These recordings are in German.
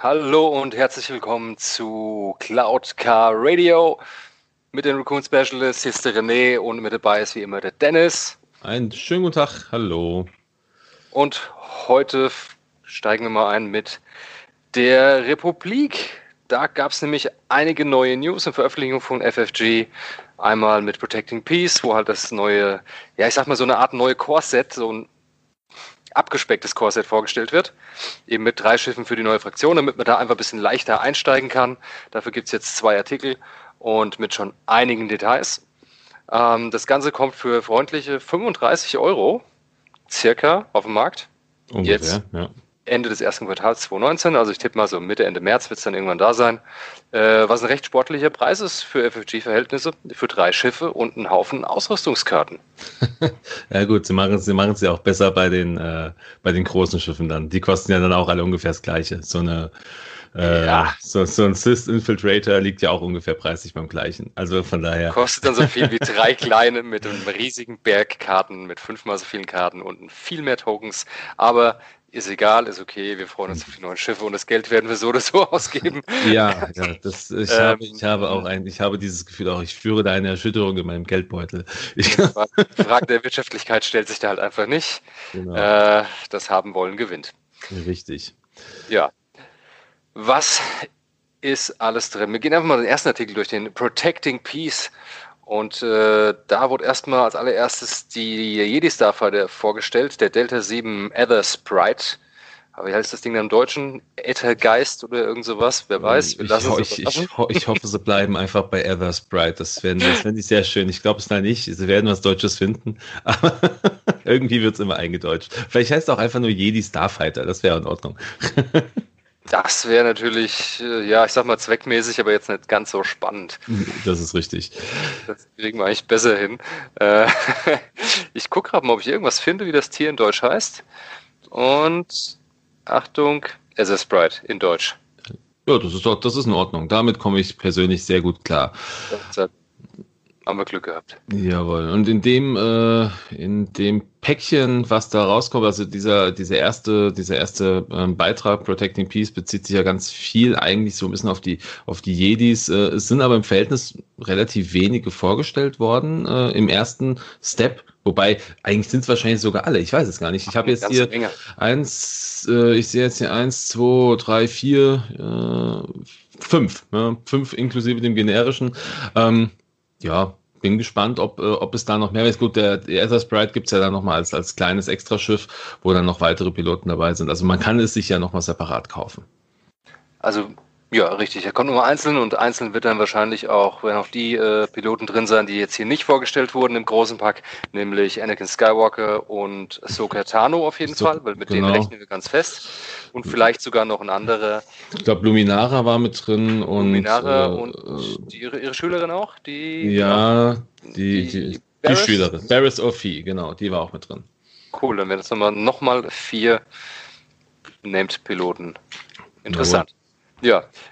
Hallo und herzlich willkommen zu Cloud Car Radio mit den Raccoon Specialists. Hier ist der René und mit dabei ist wie immer der Dennis. Einen schönen guten Tag, hallo. Und heute steigen wir mal ein mit der Republik. Da gab es nämlich einige neue News und Veröffentlichungen von FFG. Einmal mit Protecting Peace, wo halt das neue, ja, ich sag mal so eine Art neue Core-Set, so ein abgespecktes Core-Set vorgestellt wird. Eben mit drei Schiffen für die neue Fraktion, damit man da einfach ein bisschen leichter einsteigen kann. Dafür gibt es jetzt zwei Artikel und mit schon einigen Details. Ähm, das Ganze kommt für freundliche 35 Euro circa auf dem Markt. Ungefähr, jetzt ja. Ende des ersten Quartals 2019, also ich tippe mal so Mitte, Ende März wird es dann irgendwann da sein, äh, was ein recht sportlicher Preis ist für FFG-Verhältnisse, für drei Schiffe und einen Haufen Ausrüstungskarten. ja gut, sie machen es sie machen's ja auch besser bei den, äh, bei den großen Schiffen dann. Die kosten ja dann auch alle ungefähr das gleiche. So eine äh, ja. so, so ein Sys Infiltrator liegt ja auch ungefähr preislich beim gleichen. Also von daher. Kostet dann so viel wie drei kleine mit einem riesigen Berg Karten, mit fünfmal so vielen Karten und viel mehr Tokens. Aber ist egal, ist okay, wir freuen uns auf die neuen Schiffe und das Geld werden wir so oder so ausgeben. Ja, ja das, ich, ähm, habe, ich habe auch ein, ich habe dieses Gefühl auch, ich führe da eine Erschütterung in meinem Geldbeutel. Ich, die Frage der Wirtschaftlichkeit stellt sich da halt einfach nicht. Genau. Äh, das haben wollen gewinnt. Richtig. Ja. Was ist alles drin? Wir gehen einfach mal den ersten Artikel durch, den Protecting Peace. Und äh, da wurde erstmal als allererstes die Jedi Starfighter vorgestellt, der Delta 7 Ether Sprite. Aber wie heißt das Ding dann im Deutschen? Ethergeist oder irgend sowas? Wer weiß. Wir lassen ich, ich, ich, ich, hoffe, sie bleiben einfach bei Ether Sprite. Das fände das fänd ich sehr schön. Ich glaube es da nicht. Sie werden was Deutsches finden. Aber irgendwie wird es immer eingedeutscht. Vielleicht heißt es auch einfach nur Jedi Starfighter. Das wäre in Ordnung. Das wäre natürlich, äh, ja, ich sag mal zweckmäßig, aber jetzt nicht ganz so spannend. Das ist richtig. Das kriegen wir eigentlich besser hin. Äh, ich gucke gerade mal, ob ich irgendwas finde, wie das Tier in Deutsch heißt. Und Achtung, es ist Sprite in Deutsch. Ja, das ist doch, das ist in Ordnung. Damit komme ich persönlich sehr gut klar. Haben wir Glück gehabt. Jawohl. Und in dem, äh, in dem Päckchen, was da rauskommt, also dieser, dieser erste, dieser erste ähm, Beitrag Protecting Peace bezieht sich ja ganz viel eigentlich so ein bisschen auf die, auf die Jedis. Äh, es sind aber im Verhältnis relativ wenige vorgestellt worden äh, im ersten Step. Wobei, eigentlich sind es wahrscheinlich sogar alle. Ich weiß es gar nicht. Ich habe jetzt hier Menge. eins, äh, ich sehe jetzt hier eins, zwei, drei, vier, äh, fünf. Ja, fünf inklusive dem generischen. Ähm, ja, bin gespannt, ob, äh, ob es da noch mehr ist. Gut, der, der Ether Sprite gibt es ja dann nochmal als, als kleines Extraschiff, wo dann noch weitere Piloten dabei sind. Also man kann es sich ja nochmal separat kaufen. Also ja, richtig. Er kommt nur einzeln und einzeln wird dann wahrscheinlich auch, wenn auch die äh, Piloten drin sein, die jetzt hier nicht vorgestellt wurden im großen Pack, nämlich Anakin Skywalker und Ahsoka Tano auf jeden so, Fall, weil mit genau. denen rechnen wir ganz fest. Und vielleicht sogar noch ein anderer. Ich glaube, Luminara war mit drin und. Luminara äh, und die, ihre, ihre Schülerin auch? Die, ja, die, die, die, die Schülerin. Barris Orphi, genau, die war auch mit drin. Cool, dann wären das nochmal noch mal vier Named-Piloten. Interessant. Ja,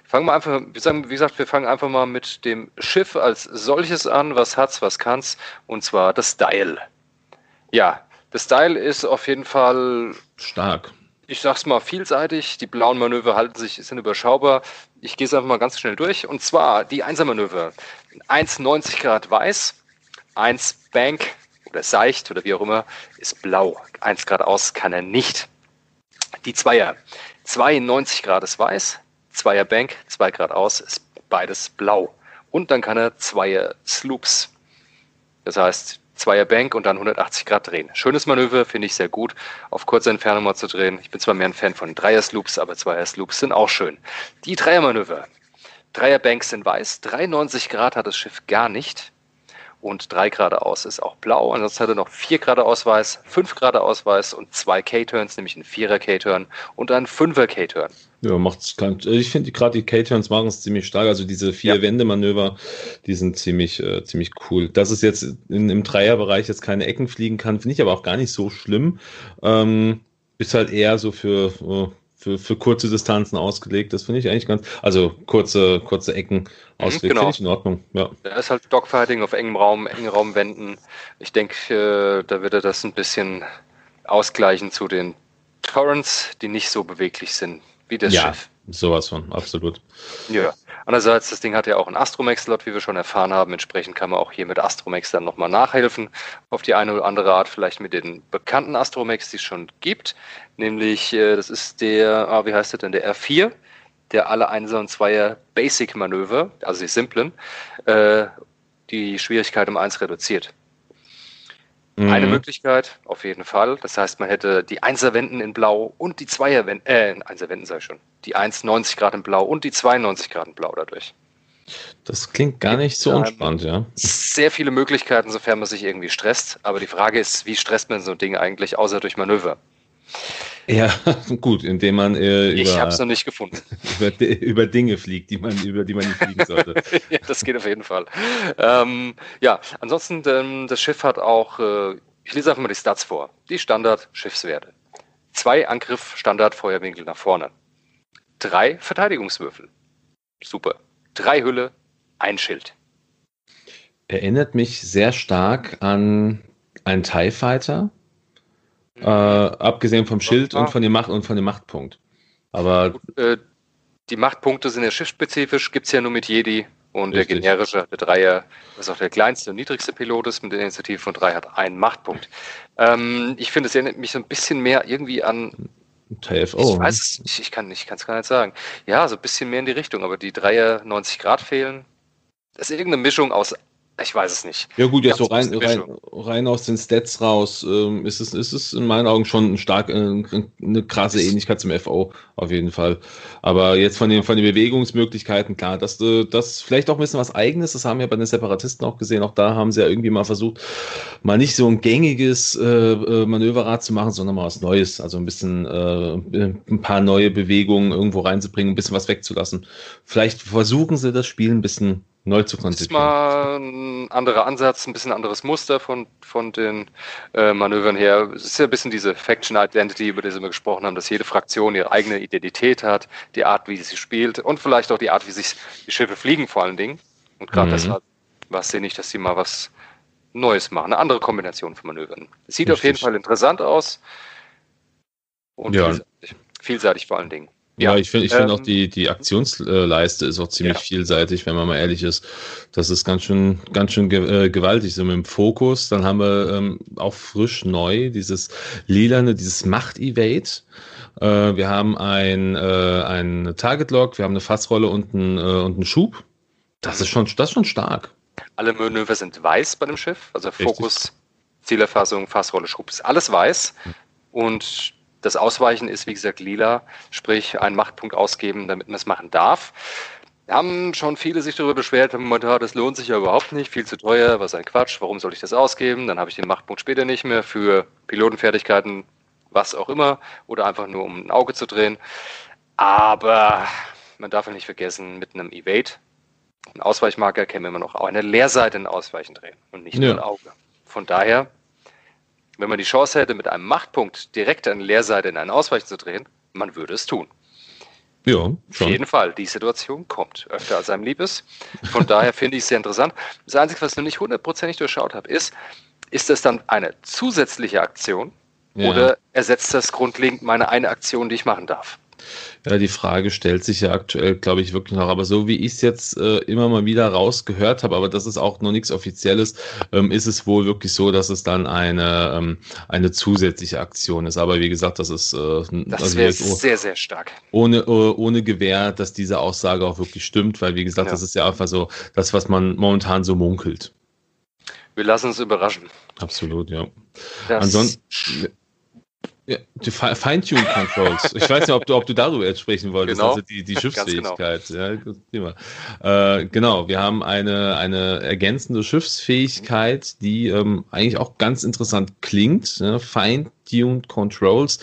fangen wir einfach, wie gesagt, wir fangen einfach mal mit dem Schiff als solches an. Was hat's, was kann's? Und zwar das Style. Ja, das Style ist auf jeden Fall stark. Ich sag's mal vielseitig. Die blauen Manöver halten sich, sind überschaubar. Ich gehe es einfach mal ganz schnell durch. Und zwar die Einsermanöver. 1,90 Grad weiß, 1 Bank oder seicht oder wie auch immer ist blau. 1 Grad aus kann er nicht. Die Zweier. 92 Grad ist weiß, Zweier Bank, 2 Grad aus, ist beides blau. Und dann kann er Zweier Sloops. Das heißt, Zweier Bank und dann 180 Grad drehen. Schönes Manöver, finde ich sehr gut, auf kurze Entfernung mal zu drehen. Ich bin zwar mehr ein Fan von Dreier Sloops, aber Zweier Sloops sind auch schön. Die Dreiermanöver. Dreier Banks sind weiß, 93 Grad hat das Schiff gar nicht und 3 Grad aus ist auch blau. Ansonsten hat er noch 4 Grad Ausweis, 5 Grad Ausweis und zwei K-Turns, nämlich einen 4er K-Turn und einen 5er K-Turn. Ja, macht's kein, also ich finde gerade die K-Turns machen es ziemlich stark. Also diese vier ja. Wändemanöver, die sind ziemlich, äh, ziemlich cool. Dass es jetzt in, im Dreierbereich jetzt keine Ecken fliegen kann, finde ich aber auch gar nicht so schlimm. Ähm, ist halt eher so für, äh, für, für kurze Distanzen ausgelegt. Das finde ich eigentlich ganz, also kurze, kurze Ecken mhm, ausgelegt. Genau. Finde ich in Ordnung. Ja. Da ist halt Dogfighting auf engem Raum, engen Raumwänden. Ich denke, äh, da wird er das ein bisschen ausgleichen zu den Torrents, die nicht so beweglich sind wie das ja. Schiff. Sowas von, absolut. Ja. Andererseits, das Ding hat ja auch einen Astromex-Slot, wie wir schon erfahren haben. Entsprechend kann man auch hier mit Astromex dann nochmal nachhelfen. Auf die eine oder andere Art, vielleicht mit den bekannten Astromex, die es schon gibt. Nämlich, äh, das ist der, ah, wie heißt der denn, der R4, der alle 1 und 2er Basic-Manöver, also die simplen, äh, die Schwierigkeit um 1 reduziert. Mhm. Eine Möglichkeit, auf jeden Fall. Das heißt, man hätte die 1er Wenden in Blau und die 2er Wenden, äh, 1er Wenden sei schon, die 1,90 Grad in Blau und die 92 Grad in Blau dadurch. Das klingt gar nicht so unspannend, ja. Sehr viele Möglichkeiten, sofern man sich irgendwie stresst. Aber die Frage ist, wie stresst man so ein Ding eigentlich, außer durch Manöver? Ja, gut, indem man äh, über, ich habe es noch nicht gefunden. Über, über, Dinge fliegt, die man, über die man nicht fliegen sollte. ja, das geht auf jeden Fall. Ähm, ja, ansonsten, ähm, das Schiff hat auch, äh, ich lese einfach mal die Stats vor. Die Standard-Schiffswerte. Zwei Angriff, Standard-Feuerwinkel nach vorne. Drei Verteidigungswürfel. Super. Drei Hülle, ein Schild. Erinnert mich sehr stark an einen TIE Fighter äh, abgesehen vom Schild und von dem Macht und von dem Machtpunkt. Aber äh, die Machtpunkte sind ja schiffsspezifisch, gibt es ja nur mit Jedi. Und Richtig. der generische, der Dreier, was auch der kleinste und niedrigste Pilot ist, mit der Initiative von drei, hat einen Machtpunkt. Ähm, ich finde, es erinnert mich so ein bisschen mehr irgendwie an. TFO. Ich weiß es nicht, ich kann es gar nicht sagen. Ja, so ein bisschen mehr in die Richtung, aber die Dreier 90 Grad fehlen. Das ist irgendeine Mischung aus ich weiß es nicht. Ja gut, jetzt so rein, rein, rein, aus den Stats raus ähm, ist, es, ist es in meinen Augen schon ein stark, äh, eine krasse Ähnlichkeit zum FO, auf jeden Fall. Aber jetzt von den, von den Bewegungsmöglichkeiten, klar, dass äh, das vielleicht auch ein bisschen was Eigenes, das haben wir bei den Separatisten auch gesehen, auch da haben sie ja irgendwie mal versucht, mal nicht so ein gängiges äh, äh Manöverrad zu machen, sondern mal was Neues, also ein bisschen äh, ein paar neue Bewegungen irgendwo reinzubringen, ein bisschen was wegzulassen. Vielleicht versuchen sie das Spiel ein bisschen neu zu konzipieren. Das ist mal ein anderer Ansatz, ein bisschen anderes Muster von, von den äh, Manövern her. Es ist ja ein bisschen diese Faction Identity, über die wir gesprochen haben, dass jede Fraktion ihre eigene Identität hat, die Art, wie sie spielt und vielleicht auch die Art, wie sich die Schiffe fliegen vor allen Dingen. Und gerade mhm. deshalb war es sinnig, dass sie mal was Neues machen, eine andere Kombination von Manövern. Es sieht Richtig. auf jeden Fall interessant aus und ja. vielseitig, vielseitig vor allen Dingen. Ja, ich finde ich find ähm, auch die, die Aktionsleiste ist auch ziemlich ja. vielseitig, wenn man mal ehrlich ist. Das ist ganz schön, ganz schön ge äh, gewaltig. So mit dem Fokus, dann haben wir ähm, auch frisch neu dieses lilane, dieses Macht-Evade. Äh, wir haben ein, äh, ein Target-Log, wir haben eine Fassrolle und einen, äh, und einen Schub. Das ist schon, das ist schon stark. Alle Manöver sind weiß bei dem Schiff, also Fokus, Richtig. Zielerfassung, Fassrolle, Schub ist alles weiß. Hm. Und das Ausweichen ist, wie gesagt, lila, sprich einen Machtpunkt ausgeben, damit man es machen darf. Haben schon viele sich darüber beschwert, haben gemeint, das lohnt sich ja überhaupt nicht, viel zu teuer, was ein Quatsch, warum soll ich das ausgeben? Dann habe ich den Machtpunkt später nicht mehr für Pilotenfertigkeiten, was auch immer, oder einfach nur um ein Auge zu drehen. Aber man darf ja nicht vergessen, mit einem Evade, ein Ausweichmarker, kann man immer noch eine Leerseite in Ausweichen drehen und nicht ja. nur ein Auge. Von daher wenn man die Chance hätte, mit einem Machtpunkt direkt eine Leerseite in einen Ausweich zu drehen, man würde es tun. Ja, schon. Auf jeden Fall, die Situation kommt öfter als einem lieb ist. Von daher finde ich es sehr interessant. Das Einzige, was ich noch nicht hundertprozentig durchschaut habe, ist, ist das dann eine zusätzliche Aktion ja. oder ersetzt das grundlegend meine eine Aktion, die ich machen darf? Ja, die Frage stellt sich ja aktuell, glaube ich, wirklich noch. Aber so wie ich es jetzt äh, immer mal wieder rausgehört habe, aber das ist auch noch nichts Offizielles, ähm, ist es wohl wirklich so, dass es dann eine, ähm, eine zusätzliche Aktion ist. Aber wie gesagt, das ist äh, das also wäre sehr, sehr stark. Ohne, äh, ohne Gewähr, dass diese Aussage auch wirklich stimmt, weil wie gesagt, ja. das ist ja einfach so das, was man momentan so munkelt. Wir lassen uns überraschen. Absolut, ja. Das Ansonsten ja, die Feintuned-Controls. Ich weiß nicht, ob du, ob du darüber jetzt sprechen wolltest, genau. also die, die genau. Schiffsfähigkeit. genau. Ja, äh, genau, wir haben eine, eine ergänzende Schiffsfähigkeit, die ähm, eigentlich auch ganz interessant klingt. Ne? Fine-Tuned Controls.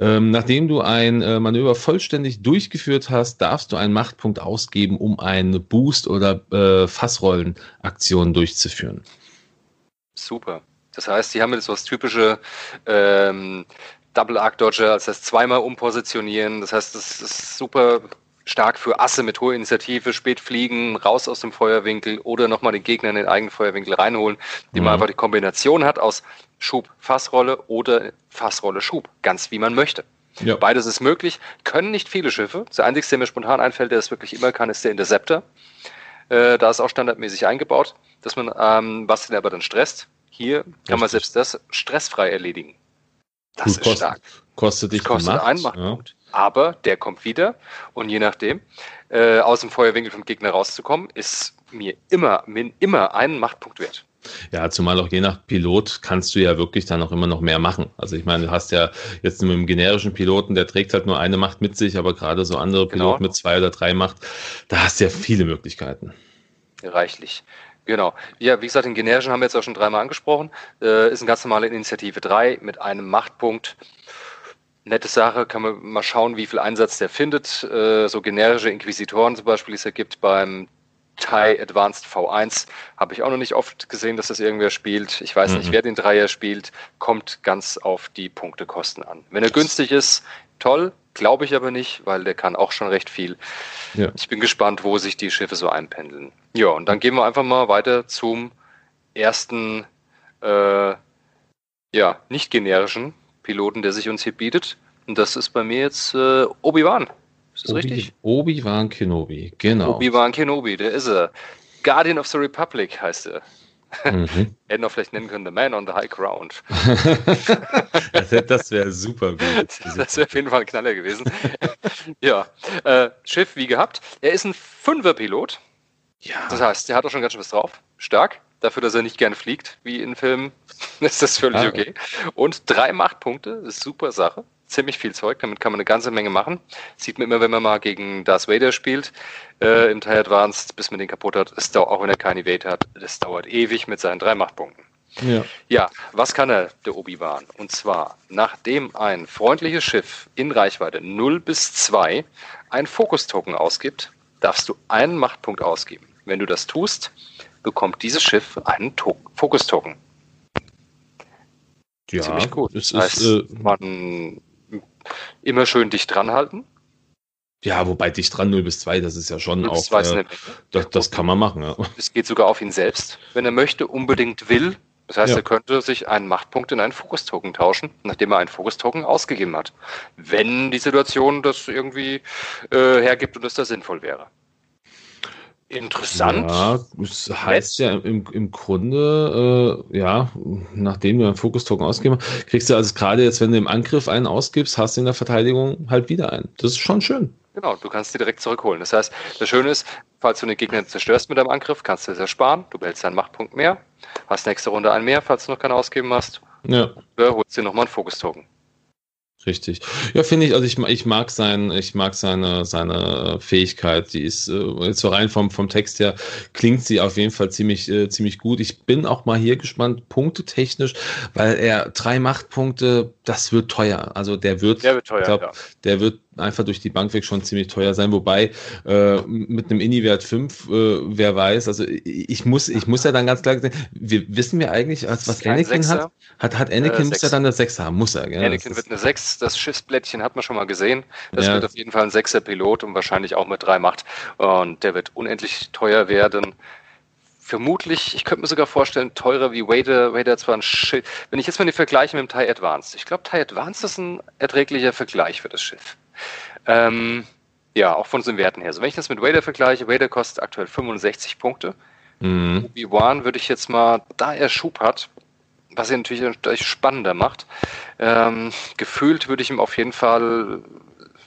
Ähm, nachdem du ein äh, Manöver vollständig durchgeführt hast, darfst du einen Machtpunkt ausgeben, um eine Boost- oder äh, Fassrollenaktion durchzuführen. Super. Das heißt, die haben jetzt so das typische ähm, Double Arc Dodger, das heißt zweimal umpositionieren. Das heißt, das ist super stark für Asse mit hoher Initiative, spät fliegen, raus aus dem Feuerwinkel oder nochmal den Gegner in den eigenen Feuerwinkel reinholen, die mhm. man einfach die Kombination hat aus Schub, Fassrolle oder Fassrolle, Schub, ganz wie man möchte. Ja. Beides ist möglich, können nicht viele Schiffe. Der einzige, der mir spontan einfällt, der es wirklich immer kann, ist der Interceptor. Äh, da ist auch standardmäßig eingebaut, dass man, ähm, was den aber dann stresst. Hier kann Richtig. man selbst das stressfrei erledigen. Das Gut, ist kostet, stark. Kostet dich kostet Macht, einen Machtpunkt. Ja. Aber der kommt wieder und je nachdem, äh, aus dem Feuerwinkel vom Gegner rauszukommen, ist mir immer, mir immer einen Machtpunkt wert. Ja, zumal auch je nach Pilot kannst du ja wirklich dann auch immer noch mehr machen. Also ich meine, du hast ja jetzt mit dem generischen Piloten, der trägt halt nur eine Macht mit sich, aber gerade so andere genau. Piloten mit zwei oder drei Macht, da hast du ja viele Möglichkeiten. Reichlich. Genau. Ja, wie gesagt, den generischen haben wir jetzt auch schon dreimal angesprochen. Äh, ist eine ganz normale Initiative 3 mit einem Machtpunkt. Nette Sache, kann man mal schauen, wie viel Einsatz der findet. Äh, so generische Inquisitoren zum Beispiel, die es ja gibt beim TIE Advanced V1 habe ich auch noch nicht oft gesehen, dass das irgendwer spielt. Ich weiß mhm. nicht, wer den Dreier spielt. Kommt ganz auf die Punktekosten an. Wenn er günstig ist, toll. Glaube ich aber nicht, weil der kann auch schon recht viel. Ja. Ich bin gespannt, wo sich die Schiffe so einpendeln. Ja, und dann gehen wir einfach mal weiter zum ersten, äh, ja, nicht generischen Piloten, der sich uns hier bietet. Und das ist bei mir jetzt äh, Obi-Wan. Ist das Obi, richtig? Obi-Wan Kenobi, genau. Obi-Wan Kenobi, der ist er. Guardian of the Republic heißt er. Mhm. Hätten wir vielleicht nennen können, The Man on the High Ground. das wäre super gut. Das wäre auf jeden Fall ein Knaller gewesen. ja, äh, Schiff wie gehabt. Er ist ein Fünfer-Pilot. Ja. Das heißt, der hat auch schon ganz schön was drauf. Stark. Dafür, dass er nicht gerne fliegt, wie in Filmen, ist das völlig ah, okay. Und drei Machtpunkte, ist super Sache ziemlich viel Zeug, damit kann man eine ganze Menge machen. Sieht man immer, wenn man mal gegen Darth Vader spielt, äh, im TIE Advanced, bis man den kaputt hat, es dauert, auch wenn er keine Evade hat, das dauert ewig mit seinen drei Machtpunkten. Ja. ja, was kann er, der Obi-Wan? Und zwar, nachdem ein freundliches Schiff in Reichweite 0 bis 2 ein Fokus-Token ausgibt, darfst du einen Machtpunkt ausgeben. Wenn du das tust, bekommt dieses Schiff einen Fokus-Token. Ja, Ziemlich gut. Das heißt, ist, äh, man immer schön dicht dran halten. Ja, wobei dicht dran 0 bis 2, das ist ja schon auch. Äh, das, das, kann man machen, ja. Es geht sogar auf ihn selbst, wenn er möchte, unbedingt will. Das heißt, ja. er könnte sich einen Machtpunkt in einen Fokus-Token tauschen, nachdem er einen Fokus-Token ausgegeben hat. Wenn die Situation das irgendwie äh, hergibt und es da sinnvoll wäre. Interessant. Ja, das heißt ja im, im Grunde, äh, ja, nachdem du einen Fokus-Token ausgegeben hast, kriegst du also gerade jetzt, wenn du im Angriff einen ausgibst, hast du in der Verteidigung halt wieder einen. Das ist schon schön. Genau, du kannst die direkt zurückholen. Das heißt, das Schöne ist, falls du den Gegner zerstörst mit deinem Angriff, kannst du es ersparen. Du behältst deinen Machtpunkt mehr, hast nächste Runde einen mehr, falls du noch keinen ausgeben hast. Ja. Oder holst dir nochmal einen Fokus-Token. Richtig. Ja, finde ich, also ich, ich mag sein, ich mag seine, seine Fähigkeit. Die ist äh, jetzt so rein vom, vom Text her klingt sie auf jeden Fall ziemlich, äh, ziemlich gut. Ich bin auch mal hier gespannt, punktetechnisch, weil er drei Machtpunkte, das wird teuer. Also der wird, der wird teuer, glaub, ja. der wird einfach durch die Bank weg schon ziemlich teuer sein. Wobei äh, mit einem Inni-Wert 5, äh, wer weiß, also ich muss, ich muss ja dann ganz klar sagen, wir wissen wir eigentlich, was, was Anakin Sechser. hat? Hat, hat Anakin, äh, muss er dann eine 6 haben, muss er. Gell? Anakin wird eine 6, das Schiffsblättchen hat man schon mal gesehen. Das ja. wird auf jeden Fall ein 6er Pilot und wahrscheinlich auch mit 3 Macht. Und der wird unendlich teuer werden vermutlich, ich könnte mir sogar vorstellen, teurer wie Wader. Wader zwar ein Schiff. Wenn ich jetzt mal die vergleiche mit dem TIE Advanced. Ich glaube, TIE Advanced ist ein erträglicher Vergleich für das Schiff. Ähm, ja, auch von den Werten her. Also wenn ich das mit Wader vergleiche, Wader kostet aktuell 65 Punkte. Mhm. Obi-Wan würde ich jetzt mal, da er Schub hat, was ihn natürlich spannender macht, ähm, gefühlt würde ich ihm auf jeden Fall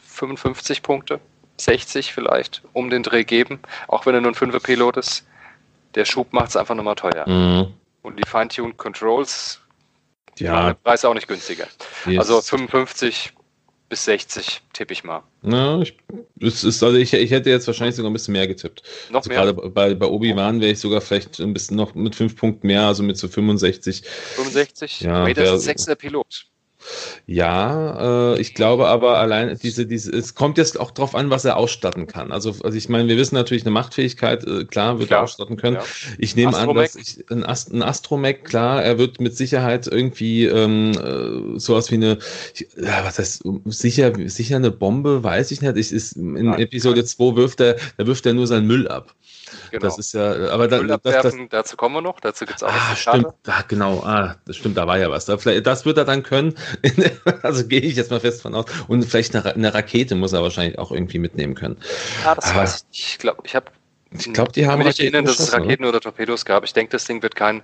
55 Punkte, 60 vielleicht, um den Dreh geben, auch wenn er nur ein 5er Pilot ist der Schub macht es einfach nochmal teuer. Mhm. Und die Feintuned Controls, ja. der Preis auch nicht günstiger. Yes. Also 55 bis 60 tippe ich mal. Na, ich, ist, also ich, ich hätte jetzt wahrscheinlich sogar ein bisschen mehr getippt. Noch also mehr? Gerade bei, bei Obi-Wan wäre ich sogar vielleicht ein bisschen noch mit 5 Punkten mehr, also mit so 65. 65? Ja, Raiders ist ein sechster Pilot. Ja, äh, ich glaube aber allein diese, diese, es kommt jetzt auch drauf an, was er ausstatten kann. Also, also ich meine, wir wissen natürlich eine Machtfähigkeit, äh, klar, wird klar. er ausstatten können. Ja. Ich nehme an, dass ich, ein, Ast, ein Astromech, klar, er wird mit Sicherheit irgendwie ähm, äh, sowas wie eine, ja, was heißt, sicher, sicher eine Bombe, weiß ich nicht. Ich, ist, in Nein. Episode 2 wirft er, da wirft er nur seinen Müll ab. Genau. Das ist ja, aber da, das, das, dazu kommen wir noch, dazu gibt es auch ah, stimmt, ah, genau, ah, das stimmt, da war ja was. Da, das wird er dann können, also gehe ich jetzt mal fest von aus. Und vielleicht eine, eine, Rakete muss er wahrscheinlich auch irgendwie mitnehmen können. Ja, das aber, weiß ich nicht. Ich glaube, ich habe ich glaube, die haben. Mich nicht erinnern, dass es Raketen oder? oder Torpedos gab. Ich denke, das Ding wird, kein,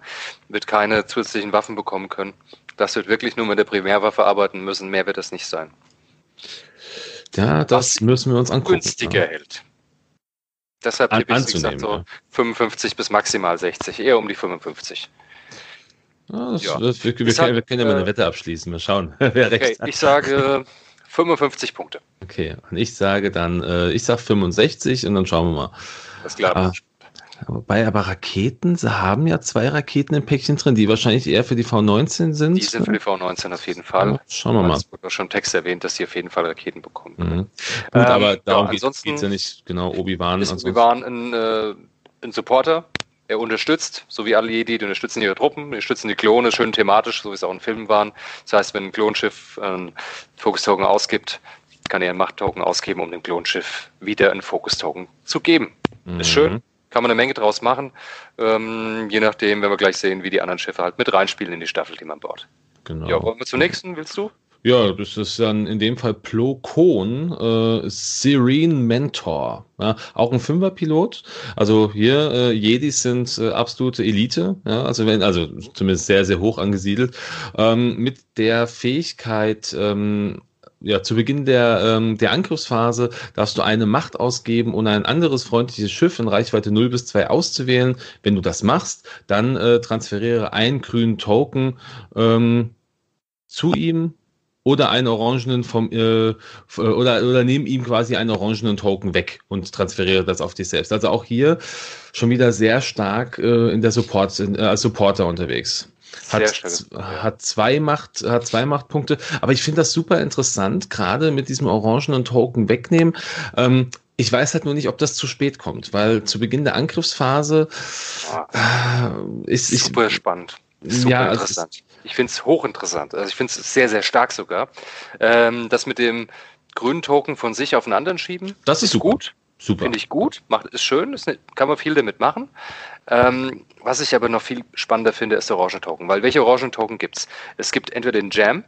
wird keine zusätzlichen Waffen bekommen können. Das wird wirklich nur mit der Primärwaffe arbeiten müssen. Mehr wird das nicht sein. Ja, das Was müssen wir uns angucken. Günstiger ja. hält. Deshalb An, tippe ich, wie gesagt, so 55 bis maximal 60, eher um die 55. Ja, das, ja. Das, wir, wir, wir, können ja mal eine äh, Wette abschließen. Mal schauen, wer okay, recht hat. Ich sage 55 Punkte. Okay, und ich sage dann, äh, ich sage 65 und dann schauen wir mal. Das klar. Ah, Wobei aber Raketen, sie haben ja zwei Raketen im Päckchen drin, die wahrscheinlich eher für die V19 sind. Die sind für die V19 auf jeden Fall. Ja, schauen wir mal. Es wurde schon Text erwähnt, dass die auf jeden Fall Raketen bekommen. Mhm. Gut, ähm, aber darum ja, geht es ja nicht genau. Obi-Wan. Ist Obi-Wan ein, äh, ein Supporter. Er unterstützt, so wie alle Jedi, die unterstützen ihre Truppen, die unterstützen die Klone, schön thematisch, so wie es auch in Filmen waren. Das heißt, wenn ein Klonschiff einen Fokus-Token ausgibt, kann er einen Macht-Token ausgeben, um dem Klonschiff wieder einen Fokus-Token zu geben. Mhm. Ist schön, kann man eine Menge draus machen, ähm, je nachdem, wenn wir gleich sehen, wie die anderen Schiffe halt mit reinspielen in die Staffel, die man baut. Genau. Ja, wollen wir zum nächsten, willst du? Ja, das ist dann in dem Fall Plo Koon, äh, Serene Mentor. Ja, auch ein Fünferpilot. Also hier, äh, Jedis sind äh, absolute Elite, ja, also wenn, also zumindest sehr, sehr hoch angesiedelt, ähm, mit der Fähigkeit, ähm, ja, zu Beginn der, ähm, der Angriffsphase darfst du eine Macht ausgeben, um ein anderes freundliches Schiff in Reichweite 0 bis 2 auszuwählen. Wenn du das machst, dann äh, transferiere einen grünen Token ähm, zu ihm oder einen orangenen vom äh, oder oder nimm ihm quasi einen orangenen Token weg und transferiere das auf dich selbst. Also auch hier schon wieder sehr stark äh, in der Support in, äh, als Supporter unterwegs. Hat, hat, zwei Macht, hat zwei Machtpunkte. Aber ich finde das super interessant, gerade mit diesem orangenen Token wegnehmen. Ähm, ich weiß halt nur nicht, ob das zu spät kommt, weil zu Beginn der Angriffsphase äh, ist super ich, spannend. Super ja, also interessant. Also ich finde es hochinteressant. Also ich finde es sehr, sehr stark sogar. Ähm, das mit dem grünen Token von sich auf einen anderen schieben. Das ist, ist gut. Super. Finde ich gut, macht, ist schön, ist, kann man viel damit machen. Ähm, was ich aber noch viel spannender finde, ist der Orangentoken. Weil welche Orangentoken gibt es? Es gibt entweder den Jam,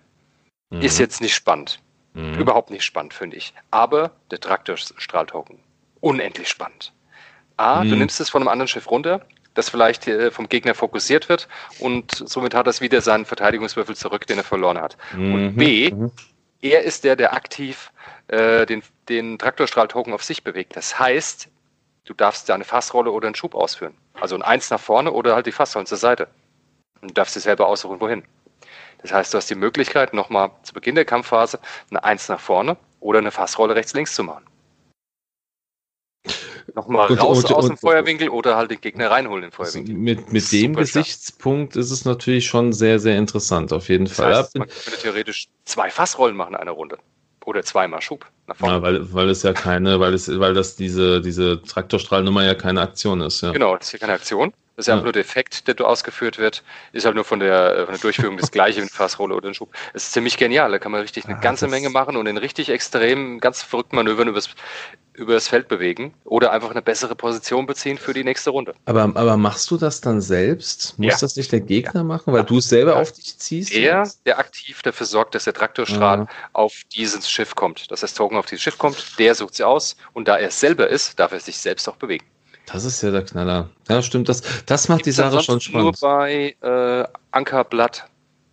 mhm. ist jetzt nicht spannend. Mhm. Überhaupt nicht spannend, finde ich. Aber der Traktorstrahltoken, unendlich spannend. A, mhm. du nimmst es von einem anderen Schiff runter, das vielleicht äh, vom Gegner fokussiert wird und somit hat er wieder seinen Verteidigungswürfel zurück, den er verloren hat. Und mhm. B, mhm. er ist der, der aktiv äh, den, den Traktorstrahltoken auf sich bewegt. Das heißt, du darfst eine Fassrolle oder einen Schub ausführen. Also ein Eins nach vorne oder halt die Fassrollen zur Seite. Und du darfst dir selber aussuchen, wohin. Das heißt, du hast die Möglichkeit, nochmal zu Beginn der Kampfphase eine Eins nach vorne oder eine Fassrolle rechts-links zu machen. Nochmal raus und, aus dem Feuerwinkel oder halt den Gegner reinholen in den Feuerwinkel. Mit, mit dem Gesichtspunkt stark. ist es natürlich schon sehr, sehr interessant, auf jeden das Fall. Heißt, man könnte theoretisch zwei Fassrollen machen in einer Runde. Oder zweimal Schub nach vorne. Ja, weil, weil es ja keine, weil es, weil das diese, diese Traktorstrahlnummer ja keine Aktion ist. Ja. Genau, das ist ja keine Aktion. Das ist ja, einfach nur der Effekt, der ausgeführt wird. Ist halt nur von der, von der Durchführung das gleiche wie Fassrolle oder Schub. Es ist ziemlich genial. Da kann man richtig eine ah, ganze Menge machen und in richtig extrem, ganz verrückten Manövern übers, über das Feld bewegen oder einfach eine bessere Position beziehen für die nächste Runde. Aber, aber machst du das dann selbst? Muss ja. das nicht der Gegner ja. machen, weil du es selber auf dich ziehst? Er, der aktiv dafür sorgt, dass der Traktorstrahl auf dieses Schiff kommt, dass das Token auf dieses Schiff kommt, der sucht sie aus und da er es selber ist, darf er sich selbst auch bewegen. Das ist ja der Knaller. Ja, stimmt. Das, das macht Gibt's die Sache schon spannend. Nur bei äh, Ankerblatt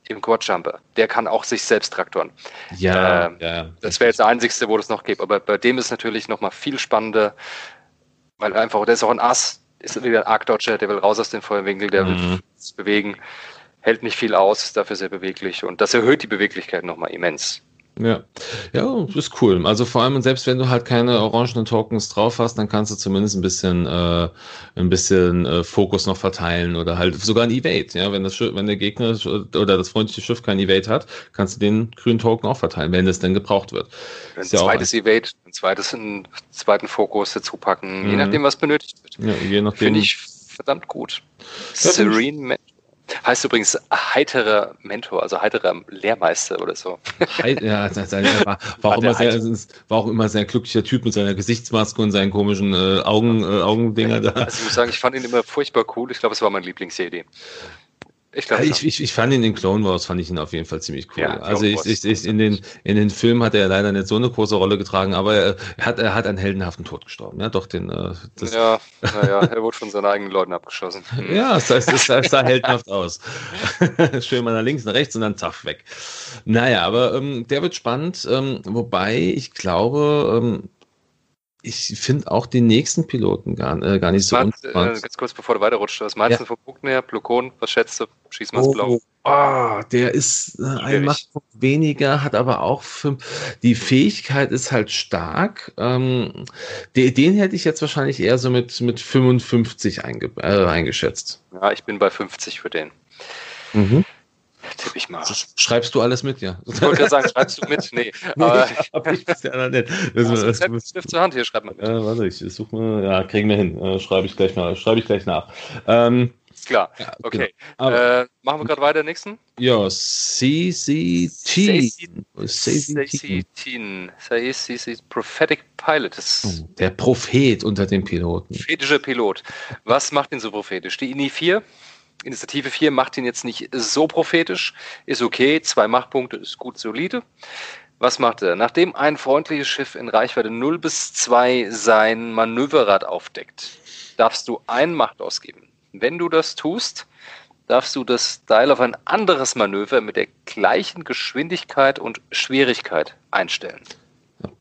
im Quadjumper. Der kann auch sich selbst traktoren. Ja, äh, ja. Das wäre jetzt der einzigste, wo das noch gibt. Aber bei dem ist natürlich noch mal viel spannender, weil einfach, der ist auch ein Ass, ist wieder ein Arc-Dodger, der will raus aus dem Feuerwinkel, der mhm. will sich bewegen, hält nicht viel aus, ist dafür sehr beweglich und das erhöht die Beweglichkeit noch mal immens. Ja, ja, ist cool. Also vor allem, selbst wenn du halt keine orangenen Tokens drauf hast, dann kannst du zumindest ein bisschen, äh, ein bisschen äh, Fokus noch verteilen oder halt sogar ein Evade. Ja, wenn das wenn der Gegner oder das freundliche Schiff kein Evade hat, kannst du den grünen Token auch verteilen, wenn es denn gebraucht wird. Ein zweites Evade, ein zweites, einen zweiten Fokus dazu packen, mhm. je nachdem, was benötigt wird. Ja, je nachdem. Finde ich verdammt gut. Ja, Serene Heißt übrigens heiterer Mentor, also heiterer Lehrmeister oder so. Ja, war, war, auch immer sehr, war auch immer sehr glücklicher Typ mit seiner Gesichtsmaske und seinen komischen äh, Augen, äh, Augendinger da. Also ich muss sagen, ich fand ihn immer furchtbar cool. Ich glaube, es war mein Lieblings-CD. Ich, ja, ich, ich, ich, fand ihn in Clone Wars, fand ich ihn auf jeden Fall ziemlich cool. Ja, also ich, ich, ich, in, den, in den Filmen hat er leider nicht so eine große Rolle getragen, aber er, hat, er hat einen heldenhaften Tod gestorben. Ja, doch den. Äh, das ja, naja, er wurde von seinen eigenen Leuten abgeschossen. Ja, es, es, es, es sah heldenhaft aus. Schön mal nach links, nach rechts und dann zaff, weg. Naja, aber ähm, der wird spannend, ähm, wobei ich glaube, ähm, ich finde auch den nächsten Piloten gar, äh, gar nicht so Meinst, äh, Ganz kurz bevor du weiterrutscht, was meinst ja. du vom Punkt her? Plukon, was schätzt du? Schieß mal oh, Blau. Oh, der ist äh, ein Machtpunkt weniger, hat aber auch fünf. Die Fähigkeit ist halt stark. Ähm, den, den hätte ich jetzt wahrscheinlich eher so mit, mit 55 einge, äh, eingeschätzt. Ja, ich bin bei 50 für den. Mhm tippe ich mal. Schreibst du alles mit, ja? Ich wollte gerade sagen, schreibst du mit? Nee. Aber hab ich bisher nicht. Das, das, das, Stift zur Hand hier, schreib mal mit. Äh, warte, ich suche mal, ja, kriegen wir hin. Äh, schreibe ich gleich mal, schreibe ich gleich nach. Ähm, Klar, ja, okay. Genau. äh, machen wir gerade weiter, nächsten? Ja, CC Teen. CC Teen. CC Prophetic Pilot. Oh, der Prophet unter den Piloten. Prophetischer Pilot. Was macht ihn so prophetisch? Die INI 4? Initiative 4 macht ihn jetzt nicht so prophetisch, ist okay, zwei Machtpunkte ist gut solide. Was macht er? Nachdem ein freundliches Schiff in Reichweite 0 bis 2 sein Manöverrad aufdeckt, darfst du ein Macht ausgeben. Wenn du das tust, darfst du das Dial auf ein anderes Manöver mit der gleichen Geschwindigkeit und Schwierigkeit einstellen.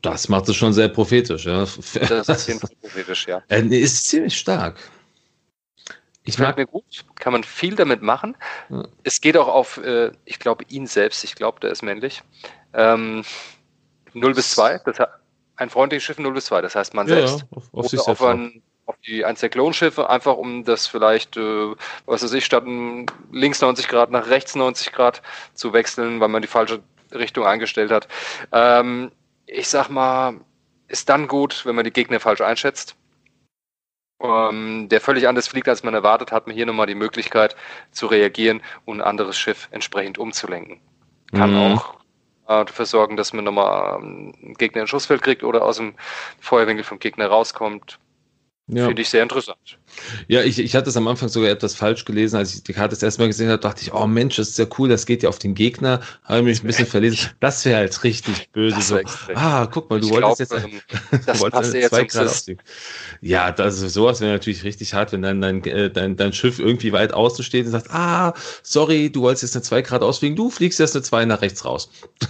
Das macht es schon sehr prophetisch, ja. Das ist prophetisch, ja. Er ist ziemlich stark. Ich mag mir gut, kann man viel damit machen. Ja. Es geht auch auf, äh, ich glaube, ihn selbst, ich glaube, der ist männlich. Ähm, 0 bis 2, das ein freundliches Schiff 0 bis 2, das heißt man ja, selbst. Ja, auf, auf, sich auf, ein, auf die eins der Klonschiffe, einfach um das vielleicht, äh, was weiß ich, statt links 90 Grad nach rechts 90 Grad zu wechseln, weil man die falsche Richtung eingestellt hat. Ähm, ich sag mal, ist dann gut, wenn man die Gegner falsch einschätzt ähm, der völlig anders fliegt, als man erwartet, hat man hier nochmal die Möglichkeit zu reagieren und ein anderes Schiff entsprechend umzulenken. Kann mhm. auch äh, dafür sorgen, dass man nochmal ähm, einen Gegner ins Schussfeld kriegt oder aus dem Feuerwinkel vom Gegner rauskommt. Ja. Finde ich sehr interessant. Ja, ich, ich hatte es am Anfang sogar etwas falsch gelesen. Als ich die Karte das erste Mal gesehen habe, dachte ich, oh Mensch, das ist ja cool, das geht ja auf den Gegner. Habe mich ein bisschen verlesen. Das wäre halt richtig böse. So, ah, guck mal, du ich wolltest glaub, jetzt ähm, das wolltest jetzt zwei Grad auf Ja, das ist sowas wäre natürlich richtig hart, wenn dann dein, äh, dein, dein Schiff irgendwie weit außen steht und sagt, ah, sorry, du wolltest jetzt eine 2 Grad ausfliegen, du fliegst jetzt eine 2 nach rechts raus.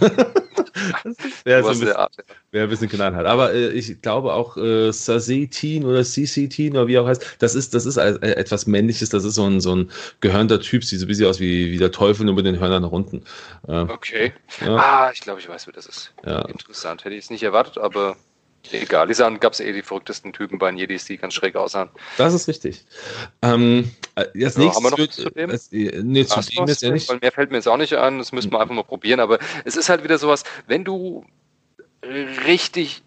wäre so ein bisschen, wär ein bisschen knallhart. Aber äh, ich glaube auch äh, Sazetin oder CC-Teen oder wie auch heißt, das ist, das ist etwas Männliches, das ist so ein, so ein gehörnter Typ, sieht so ein bisschen aus wie, wie der Teufel nur mit den Hörnern nach unten. Ähm, okay. Ja. Ah, ich glaube, ich weiß, wer das ist. Ja. Interessant. Hätte ich es nicht erwartet, aber egal. Die sahen, gab es eh die verrücktesten Typen bei den Jedis, die ganz schräg aussahen. Das ist richtig. Ähm, als ja, nächstes haben wir noch wird, zu dem? Es, nee, zu dem jetzt ja nicht. Weil mehr fällt mir jetzt auch nicht an, das müssen wir einfach mal probieren, aber es ist halt wieder sowas, wenn du richtig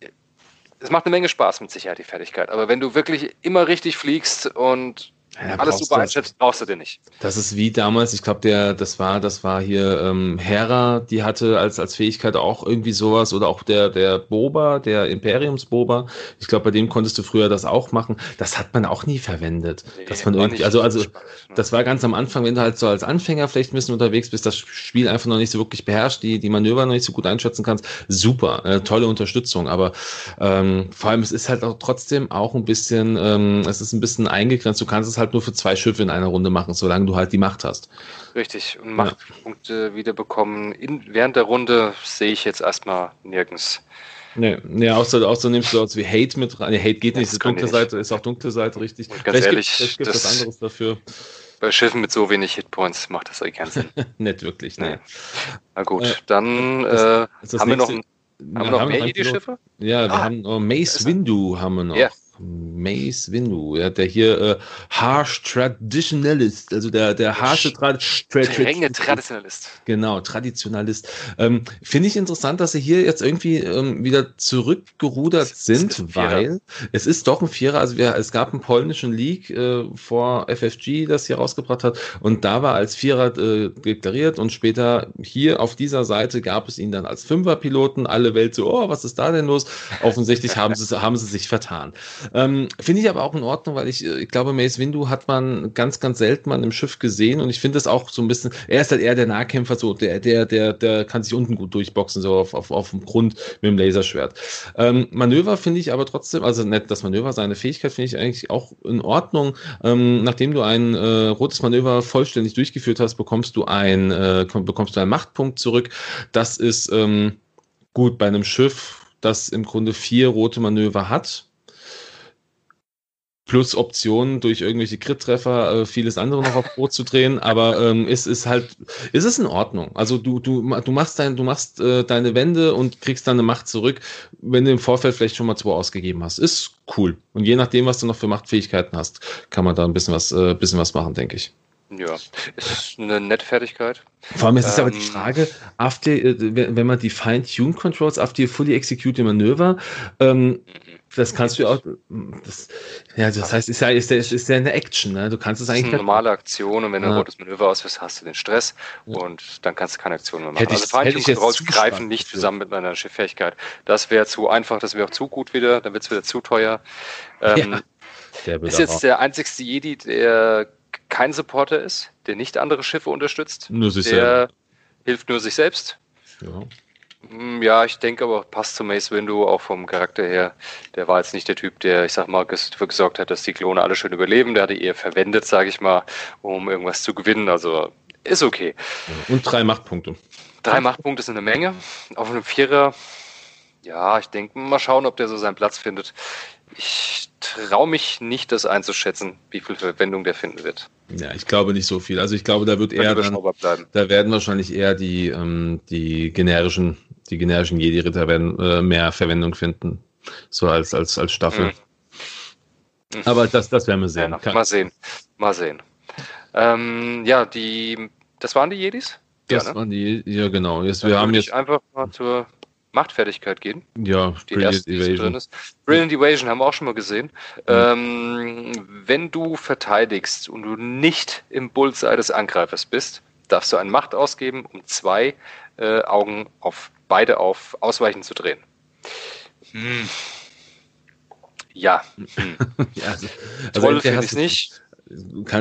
es macht eine Menge Spaß mit Sicherheit, die Fertigkeit. Aber wenn du wirklich immer richtig fliegst und ja, Alles super einschätzt, brauchst du dir nicht. Das ist wie damals, ich glaube, der, das war, das war hier ähm, Hera, die hatte als, als Fähigkeit auch irgendwie sowas, oder auch der, der Boba, der Imperiumsboba. Ich glaube, bei dem konntest du früher das auch machen. Das hat man auch nie verwendet. Nee, dass man irgendwie, also, also, spannend, ne? das war ganz am Anfang, wenn du halt so als Anfänger vielleicht ein bisschen unterwegs bist, das Spiel einfach noch nicht so wirklich beherrscht, die, die Manöver noch nicht so gut einschätzen kannst. Super, äh, tolle Unterstützung. Aber ähm, vor allem, es ist halt auch trotzdem auch ein bisschen, ähm, es ist ein bisschen eingegrenzt. Du kannst es halt halt nur für zwei Schiffe in einer Runde machen, solange du halt die Macht hast. Richtig. Und Machtpunkte ja. wiederbekommen in, während der Runde sehe ich jetzt erstmal nirgends. Nee, nee außer, außer nimmst du aus wie Hate mit rein. Nee, Hate geht nicht, ist dunkle Seite, ist auch dunkle Seite, richtig. Und ganz vielleicht ehrlich, gibt, gibt das, was anderes dafür. Bei Schiffen mit so wenig Hitpoints macht das keinen Sinn. nicht wirklich, ne. Na gut, äh, dann das, das äh, haben, wir noch, ein, haben wir noch haben mehr Jedi-Schiffe? Ja, wir ah, haben noch Mace Windu haben wir noch. Ja. Mace Windu, ja, der hier äh, harsh Traditionalist, also der, der harsche Tra Strenge Traditionalist. Genau, Traditionalist. Ähm, Finde ich interessant, dass sie hier jetzt irgendwie ähm, wieder zurückgerudert sind, weil es ist doch ein Vierer. Also wir, es gab einen polnischen League äh, vor FFG, das hier rausgebracht hat, und da war als Vierer äh, deklariert und später hier auf dieser Seite gab es ihn dann als Fünfer-Piloten. Alle Welt so, oh, was ist da denn los? Offensichtlich haben sie, haben sie sich vertan. Ähm, finde ich aber auch in Ordnung, weil ich, äh, ich glaube, Mace Windu hat man ganz, ganz selten mal im Schiff gesehen und ich finde das auch so ein bisschen, er ist halt eher der Nahkämpfer, so der, der, der, der kann sich unten gut durchboxen, so auf, auf, auf dem Grund mit dem Laserschwert. Ähm, Manöver finde ich aber trotzdem, also nicht das Manöver, seine Fähigkeit finde ich eigentlich auch in Ordnung. Ähm, nachdem du ein äh, rotes Manöver vollständig durchgeführt hast, bekommst du ein, äh, bekommst du einen Machtpunkt zurück. Das ist ähm, gut bei einem Schiff, das im Grunde vier rote Manöver hat plus Optionen durch irgendwelche Crit-Treffer, äh, vieles andere noch auf Brot zu drehen, aber ähm, es ist halt, es ist in Ordnung. Also du, du, du machst dein, du machst äh, deine Wände und kriegst deine Macht zurück, wenn du im Vorfeld vielleicht schon mal zwei ausgegeben hast. Ist cool. Und je nachdem, was du noch für Machtfähigkeiten hast, kann man da ein bisschen was, äh, bisschen was machen, denke ich. Ja, ist eine nette Fertigkeit. Vor allem ist es ähm, aber die ähm, Frage, after, äh, wenn man die Fine-Tune Controls after fully execute Manöver, ähm, mhm das kannst du auch. Das, ja, das heißt, ist ja, ist ja, ist ja eine Action. Ne? Du kannst es eigentlich. Das ist eine normale Aktion und wenn du ein rotes Manöver ausführst, hast du den Stress ja. und dann kannst du keine Aktion mehr machen. Hätte also Vereinigungskontrolls greifen nicht zusammen mit meiner Schifffähigkeit. Das wäre zu einfach, das wäre auch zu gut wieder, dann wird es wieder zu teuer. Ähm, ja, ist jetzt der einzigste Jedi, der kein Supporter ist, der nicht andere Schiffe unterstützt. Nur sich der selber. hilft nur sich selbst. Ja. Hm, ja, ich denke aber passt zu Mace Windu auch vom Charakter her. Der war jetzt nicht der Typ, der, ich sag mal, dafür gesorgt hat, dass die Klone alle schön überleben. Der hatte eher verwendet, sage ich mal, um irgendwas zu gewinnen. Also ist okay. Und drei Machtpunkte. Drei Machtpunkte sind eine Menge. Auf einem Vierer, ja, ich denke, mal schauen, ob der so seinen Platz findet. Ich traue mich nicht, das einzuschätzen, wie viel Verwendung der finden wird. Ja, ich glaube nicht so viel. Also ich glaube, da wird eher dann, da werden wahrscheinlich eher die, ähm, die generischen die generischen Jedi-Ritter werden äh, mehr Verwendung finden. So als, als, als Staffel. Mhm. Aber das, das werden wir sehen. Ja, mal sehen. Mal sehen. Ähm, ja, die, das waren die Jedis? Das ja, ne? waren die, ja genau. Jetzt, wir haben jetzt einfach mal zur Machtfertigkeit gehen. Ja, die Brilliant Evasion. Brilliant Evasion haben wir auch schon mal gesehen. Mhm. Ähm, wenn du verteidigst und du nicht im Bullseye des Angreifers bist, darfst du eine Macht ausgeben, um zwei äh, Augen auf beide auf Ausweichen zu drehen. Hm. Ja. Hm. ja also, also Toll finde ich nicht.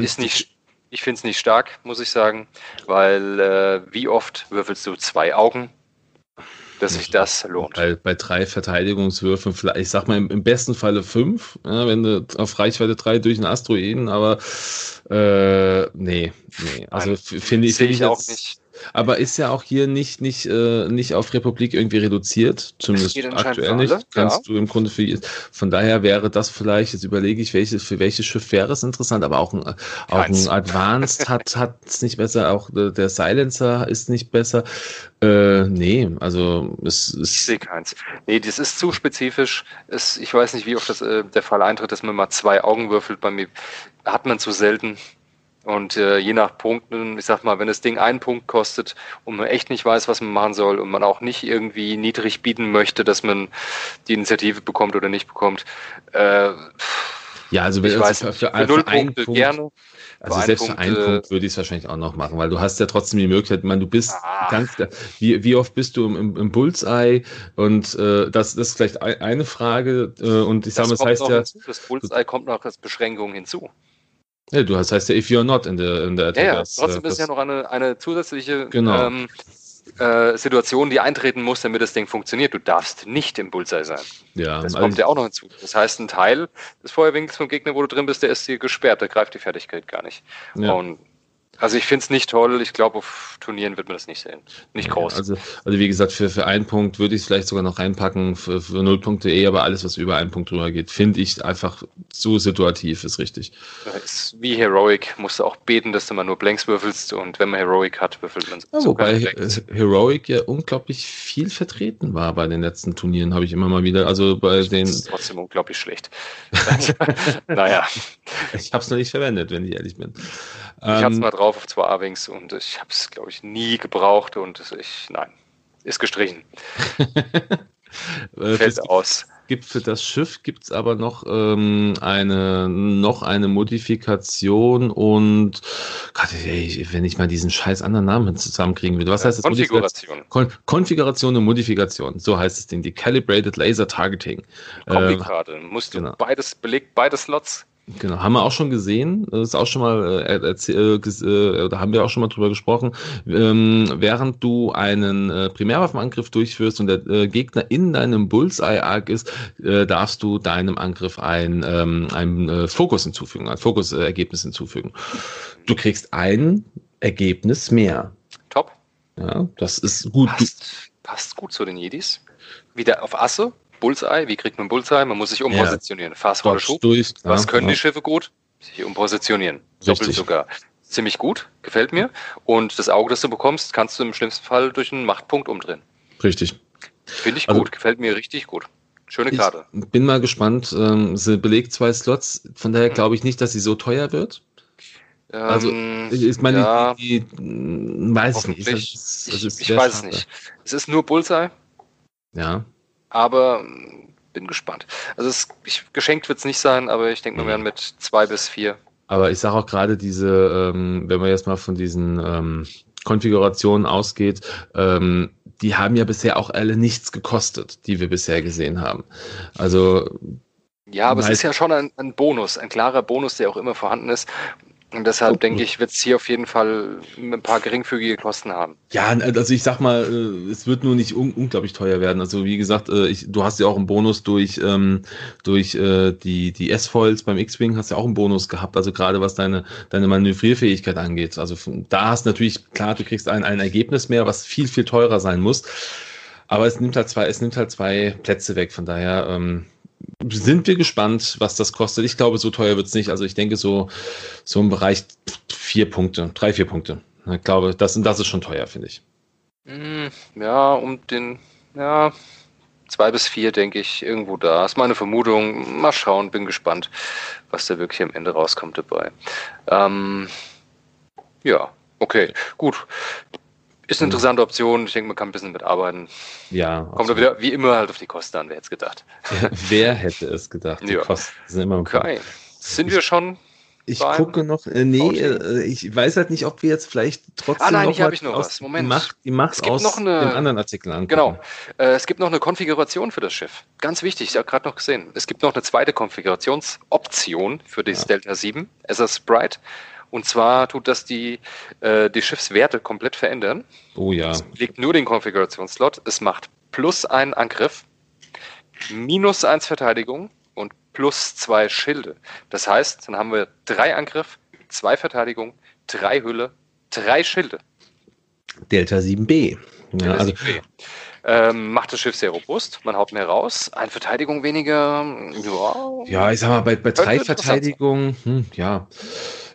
Ist nicht. Ich finde es nicht stark, muss ich sagen, weil äh, wie oft würfelst du zwei Augen, dass sich das lohnt? Bei, bei drei Verteidigungswürfen, vielleicht, ich sag mal im, im besten Falle fünf, ja, wenn du auf Reichweite drei durch einen Asteroiden, aber äh, nee, nee. Also finde ich, find ich, ich auch nicht aber ist ja auch hier nicht, nicht, äh, nicht auf Republik irgendwie reduziert, zumindest aktuell nicht. Kannst ja. du im Grunde für von daher wäre das vielleicht, jetzt überlege ich, welches, für welches Schiff wäre es interessant, aber auch ein, auch ein Advanced hat hat es nicht besser, auch der Silencer ist nicht besser. Äh, nee, also es ist. Ich sehe keins. Nee, das ist zu spezifisch. Es, ich weiß nicht, wie oft das äh, der Fall eintritt, dass man mal zwei Augen würfelt. Bei mir hat man zu selten. Und äh, je nach Punkten, ich sag mal, wenn das Ding einen Punkt kostet und man echt nicht weiß, was man machen soll und man auch nicht irgendwie niedrig bieten möchte, dass man die Initiative bekommt oder nicht bekommt. Äh, ja, also ich weiß, für, für, für, für einen Punkt, gerne. Also selbst Punkt, für einen Punkt würde ich es wahrscheinlich auch noch machen, weil du hast ja trotzdem die Möglichkeit, ich meine, du bist ah. ganz, wie, wie oft bist du im, im Bullseye und äh, das, das ist vielleicht eine Frage äh, und ich sage mal, das heißt ja... Hinzu. Das Bullseye kommt noch als Beschränkung hinzu. Ja, du hast heißt ja, if you're not in der in der Ja, ja trotzdem äh, ist ja noch eine, eine zusätzliche genau. ähm, äh, Situation, die eintreten muss, damit das Ding funktioniert. Du darfst nicht im Bullseye sein. Ja, das also kommt ja auch noch hinzu. Das heißt, ein Teil des Feuerwinkels vom Gegner, wo du drin bist, der ist dir gesperrt, da greift die Fertigkeit gar nicht. Ja. Und Also ich finde es nicht toll. Ich glaube, auf Turnieren wird man das nicht sehen. Nicht groß. Also, also wie gesagt, für, für einen Punkt würde ich es vielleicht sogar noch reinpacken, für, für null Punkte eh, aber alles, was über einen Punkt drüber geht, finde ich einfach zu situativ, ist richtig. ist wie Heroic, musst du auch beten, dass du mal nur Blanks würfelst und wenn man Heroic hat, würfelt man ja, Wobei Heroic ja unglaublich viel vertreten war bei den letzten Turnieren, habe ich immer mal wieder. Also bei das den. Das ist trotzdem unglaublich schlecht. naja. Ich habe es noch nicht verwendet, wenn ich ehrlich bin. Ich hatte es ähm, mal drauf auf zwei A-Wings und ich habe es, glaube ich, nie gebraucht und ich, nein, ist gestrichen. Äh, Fällt aus. Gibt für das Schiff gibt es aber noch ähm, eine noch eine Modifikation und Gott, ey, wenn ich mal diesen scheiß anderen Namen zusammenkriegen will. Was heißt das? Konfiguration. Kon Konfiguration und Modifikation. So heißt es Ding. Die Calibrated Laser Targeting. Kombi gerade. Musst du genau. beides belegt, beide Slots Genau, haben wir auch schon gesehen, das ist auch schon mal äh, erzählt, äh, äh, da haben wir auch schon mal drüber gesprochen. Ähm, während du einen äh, Primärwaffenangriff durchführst und der äh, Gegner in deinem Bullseye-Arc ist, äh, darfst du deinem Angriff ein, ähm, ein äh, Fokus hinzufügen, ein Fokusergebnis hinzufügen. Du kriegst ein Ergebnis mehr. Top. Ja, das ist gut. Passt, passt gut zu den Jedis. Wieder auf Asse, Bullseye. Wie kriegt man Bullseye? Man muss sich umpositionieren. Ja. Fast Rolle Schub. Durch, Was können ja. die Schiffe gut? Sich umpositionieren. Doppelt sogar. Ziemlich gut, gefällt mir. Und das Auge, das du bekommst, kannst du im schlimmsten Fall durch einen Machtpunkt umdrehen. Richtig. Finde ich also, gut, gefällt mir richtig gut. Schöne Karte. Ich bin mal gespannt. Ähm, sie belegt zwei Slots, von daher glaube ich nicht, dass sie so teuer wird. Also, ähm, ich meine, ja, die, die, weiß ich nicht. Ist, ich, ich weiß es nicht. Es ist nur Bullseye. Ja aber hm, bin gespannt. Also es, ich, geschenkt wird es nicht sein, aber ich denke, wir werden mit zwei bis vier. Aber ich sage auch gerade diese, ähm, wenn man jetzt mal von diesen ähm, Konfigurationen ausgeht, ähm, die haben ja bisher auch alle nichts gekostet, die wir bisher gesehen haben. Also ja, aber es ist ja schon ein, ein, Bonus, ein klarer Bonus, der auch immer vorhanden ist. Und deshalb denke ich, wird es hier auf jeden Fall ein paar geringfügige Kosten haben. Ja, also ich sag mal, äh, es wird nur nicht un unglaublich teuer werden. Also wie gesagt, äh, ich, du hast ja auch einen Bonus durch, ähm, durch äh, die, die S-Foils beim X-Wing, hast ja auch einen Bonus gehabt. Also gerade was deine, deine Manövrierfähigkeit angeht. Also da hast du natürlich, klar, du kriegst ein, ein Ergebnis mehr, was viel, viel teurer sein muss. Aber es nimmt halt zwei, es nimmt halt zwei Plätze weg. Von daher, ähm, sind wir gespannt, was das kostet. Ich glaube, so teuer wird es nicht. Also ich denke so, so im Bereich vier Punkte, drei, vier Punkte. Ich glaube, das, das ist schon teuer, finde ich. Hm, ja, um den, ja, zwei bis vier, denke ich, irgendwo da. Ist meine Vermutung. Mal schauen, bin gespannt, was da wirklich am Ende rauskommt dabei. Ähm, ja, okay, gut. Ist eine interessante Option. Ich denke, man kann ein bisschen mitarbeiten. Ja. Kommt da wieder wie immer halt auf die Kosten an. Wer hätte es gedacht? Ja, wer hätte es gedacht? Die ja. Kosten sind immer im Okay. Sind wir schon ich gucke noch, äh, nee, äh, ich weiß halt nicht, ob wir jetzt vielleicht trotzdem. Ah nein, noch hier habe ich noch was. Moment. Die Macht, die Macht aus noch eine, den anderen Artikeln angucken. Genau. Äh, es gibt noch eine Konfiguration für das Schiff. Ganz wichtig, ich habe gerade noch gesehen. Es gibt noch eine zweite Konfigurationsoption für das ja. Delta 7, SS Sprite. Und zwar tut das die, äh, die Schiffswerte komplett verändern. Oh ja. Es legt nur den Konfigurationsslot. Es macht plus einen Angriff, minus eins Verteidigung und plus zwei Schilde. Das heißt, dann haben wir drei Angriff, zwei Verteidigung, drei Hülle, drei Schilde. Delta 7b. Ja, also 7b. Ähm, macht das Schiff sehr robust, man haut mehr raus, eine Verteidigung weniger. Ja, ja ich sag mal, bei, bei drei Verteidigungen, hm, ja.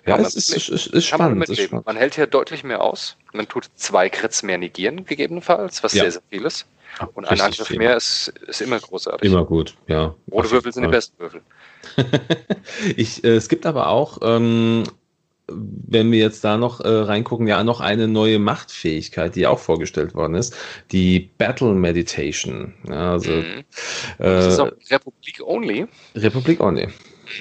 Ja, es ist, ist, ist, ist spannend, man, ist spannend. Man hält hier deutlich mehr aus. Man tut zwei Crits mehr negieren, gegebenenfalls, was ja. sehr, sehr viel ist. Und ein Angriff mehr ist, ist immer großartig. Immer gut, ja. Rote Würfel sind die besten Würfel. ich, äh, es gibt aber auch, ähm, wenn wir jetzt da noch äh, reingucken, ja noch eine neue Machtfähigkeit, die auch vorgestellt worden ist, die Battle Meditation. Ja, also, mhm. äh, das ist auch Republik Only. Republik Only.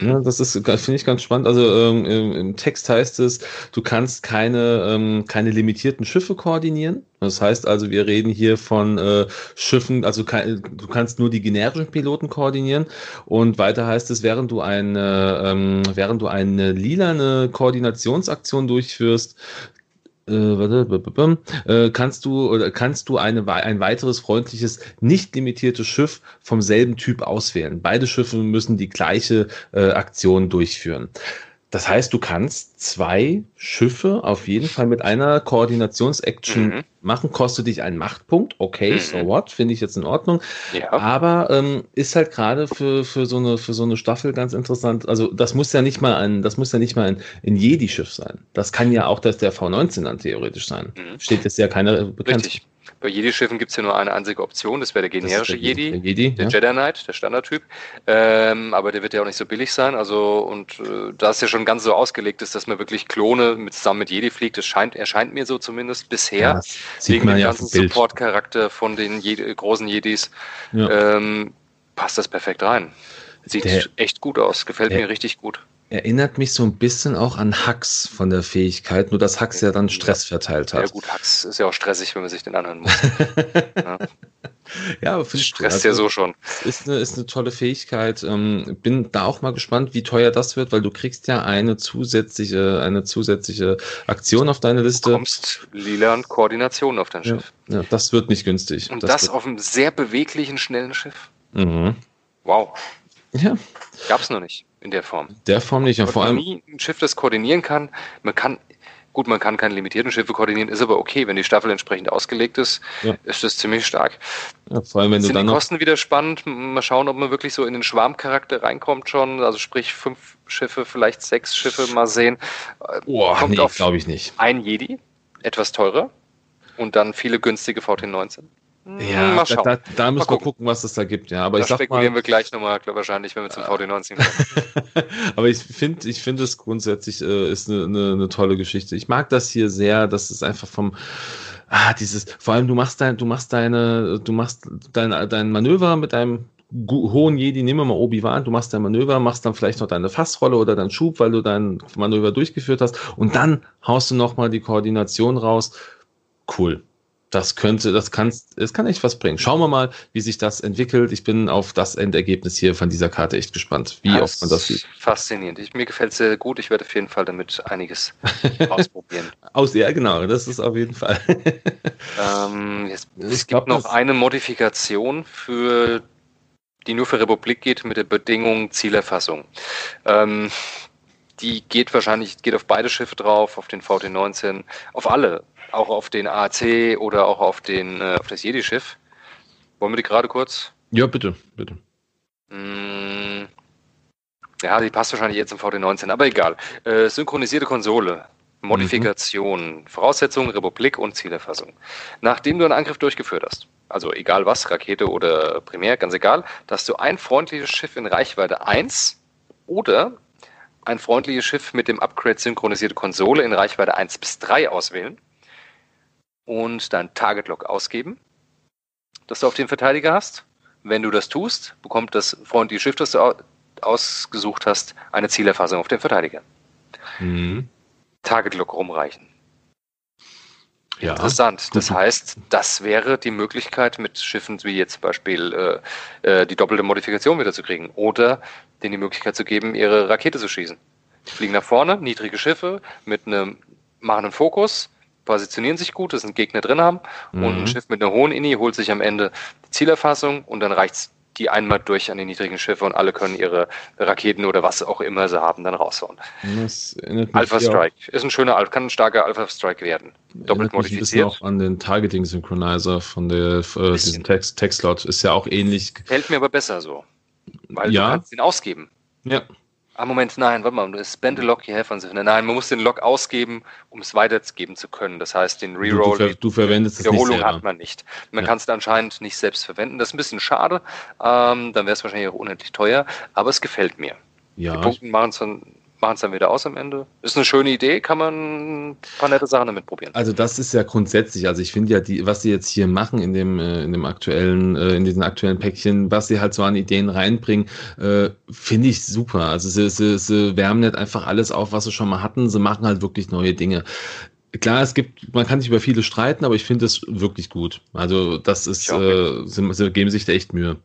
Ja, das ist, finde ich ganz spannend. Also ähm, im Text heißt es, du kannst keine, ähm, keine limitierten Schiffe koordinieren. Das heißt also, wir reden hier von äh, Schiffen, also kein, du kannst nur die generischen Piloten koordinieren. Und weiter heißt es, während du eine, ähm, während du eine lilane Koordinationsaktion durchführst, äh, warte, äh, kannst du oder kannst du eine, ein weiteres freundliches, nicht limitiertes Schiff vom selben Typ auswählen. Beide Schiffe müssen die gleiche äh, Aktion durchführen. Das heißt, du kannst zwei Schiffe auf jeden Fall mit einer Koordinations-Action mhm. machen. Kostet dich einen Machtpunkt. Okay, mhm. so what? Finde ich jetzt in Ordnung. Ja. Aber ähm, ist halt gerade für, für, so eine, für so eine Staffel ganz interessant. Also, das muss ja nicht mal ein, das muss ja nicht mal ein, ein Jedi-Schiff sein. Das kann ja auch das der V19 dann theoretisch sein. Mhm. Steht jetzt ja keine bekannt. Richtig. Bei Jedi-Schiffen gibt es ja nur eine einzige Option, das wäre der generische der Jedi, der, Jedi, der ja. Jedi Knight, der Standardtyp. Ähm, aber der wird ja auch nicht so billig sein. Also, und äh, da es ja schon ganz so ausgelegt ist, dass man wirklich Klone mit, zusammen mit Jedi fliegt, das scheint, erscheint mir so zumindest bisher, ja, wegen dem ja ganzen Support-Charakter von den Jedi, großen Jedis, ähm, passt das perfekt rein. Sieht der, echt gut aus, gefällt mir richtig gut erinnert mich so ein bisschen auch an Hux von der Fähigkeit, nur dass Hux ja dann Stress verteilt hat. Ja gut, Hux ist ja auch stressig, wenn man sich den anhören muss. ja. ja, aber finde ich Stresst also, ja so schon. Ist eine, ist eine tolle Fähigkeit. Ähm, bin da auch mal gespannt, wie teuer das wird, weil du kriegst ja eine zusätzliche, eine zusätzliche Aktion auf deine Liste. Du bekommst lila Koordination auf dein Schiff. Ja, das wird nicht günstig. Und das, das auf einem sehr beweglichen, schnellen Schiff. Mhm. Wow. Ja. Gab es noch nicht in der Form. Der Form nicht. Und vor allem nie ein Schiff, das koordinieren kann. Man kann, gut, man kann keine limitierten Schiffe koordinieren, ist aber okay, wenn die Staffel entsprechend ausgelegt ist, ja. ist das ziemlich stark. Ja, vor allem, wenn Sind du dann die Kosten wieder spannend. Mal schauen, ob man wirklich so in den Schwarmcharakter reinkommt schon. Also sprich fünf Schiffe, vielleicht sechs Schiffe, mal sehen. Boah, nee, glaube ich nicht. Ein Jedi, etwas teurer und dann viele günstige VT19. Ja, mal schauen. Da, da, da müssen wir gucken, was es da gibt. Ja, aber da ich sag spekulieren mal, wir gleich nochmal, wahrscheinlich, wenn wir zum VD19 kommen. aber ich finde, ich finde es grundsätzlich äh, ist eine, eine, eine tolle Geschichte. Ich mag das hier sehr, dass es einfach vom ah, dieses, vor allem du machst dein, du machst deine, du machst dein, dein Manöver mit deinem hohen Jedi, nehmen wir mal Obi-Wan, du machst dein Manöver, machst dann vielleicht noch deine Fassrolle oder deinen Schub, weil du dein Manöver durchgeführt hast und dann haust du nochmal die Koordination raus. Cool das könnte, das kann, es kann echt was bringen. Schauen wir mal, wie sich das entwickelt. Ich bin auf das Endergebnis hier von dieser Karte echt gespannt, wie das oft man das sieht. Faszinierend. Ich, mir gefällt es sehr gut. Ich werde auf jeden Fall damit einiges ausprobieren. Aus, ja, genau, das ist auf jeden Fall. ähm, jetzt, es gibt noch eine Modifikation für die nur für Republik geht mit der Bedingung Zielerfassung. Ähm, die geht wahrscheinlich, geht auf beide Schiffe drauf, auf den VT-19, auf alle auch auf den AAC oder auch auf, den, äh, auf das Jedi-Schiff. Wollen wir die gerade kurz? Ja, bitte, bitte. Mm, ja, die passt wahrscheinlich jetzt im VD19, aber egal. Äh, synchronisierte Konsole, Modifikation, mhm. Voraussetzungen, Republik und Zielerfassung. Nachdem du einen Angriff durchgeführt hast, also egal was, Rakete oder Primär, ganz egal, dass du ein freundliches Schiff in Reichweite 1 oder ein freundliches Schiff mit dem Upgrade synchronisierte Konsole in Reichweite 1 bis 3 auswählen und dein Target Lock ausgeben, das du auf den Verteidiger hast. Wenn du das tust, bekommt das freundliche Schiff, das du ausgesucht hast, eine Zielerfassung auf den Verteidiger. Mhm. Target Lock rumreichen. Ja. Interessant. Das heißt, das wäre die Möglichkeit, mit Schiffen wie jetzt zum Beispiel äh, äh, die doppelte Modifikation wieder zu kriegen oder denen die Möglichkeit zu geben, ihre Rakete zu schießen. Die fliegen nach vorne, niedrige Schiffe mit einem machen einen Fokus, positionieren sich gut, dass ein Gegner drin haben mhm. und ein Schiff mit einer hohen Inni holt sich am Ende die Zielerfassung und dann reicht's die einmal durch an die niedrigen Schiffe und alle können ihre Raketen oder was auch immer sie haben, dann raushauen. Alpha Strike ist ein schöner, kann ein starker Alpha Strike werden. Doppelt modifiziert. auch an den Targeting Synchronizer von der äh, diesem Text, Textlot ist ja auch ähnlich. Fällt mir aber besser so. Weil ja. du kannst ihn ausgeben. Ja. Ah, Moment, nein, warte mal, spend a lock, you have on Nein, man muss den Lock ausgeben, um es weitergeben zu können. Das heißt, den Reroll, du, du, du verwendest Wiederholung es nicht hat man nicht. Man ja. kann es anscheinend nicht selbst verwenden. Das ist ein bisschen schade. Ähm, dann wäre es wahrscheinlich auch unendlich teuer, aber es gefällt mir. Ja. Die Punkte machen es dann machen es dann wieder aus am Ende. Ist eine schöne Idee, kann man ein paar nette Sachen damit probieren. Also das ist ja grundsätzlich, also ich finde ja, die, was sie jetzt hier machen in dem, äh, in dem aktuellen, äh, in diesen aktuellen Päckchen, was sie halt so an Ideen reinbringen, äh, finde ich super. Also sie, sie, sie wärmen nicht einfach alles auf, was sie schon mal hatten, sie machen halt wirklich neue Dinge klar, es gibt, man kann sich über viele streiten, aber ich finde es wirklich gut. Also das ist, äh, sie, sie geben sich da echt Mühe.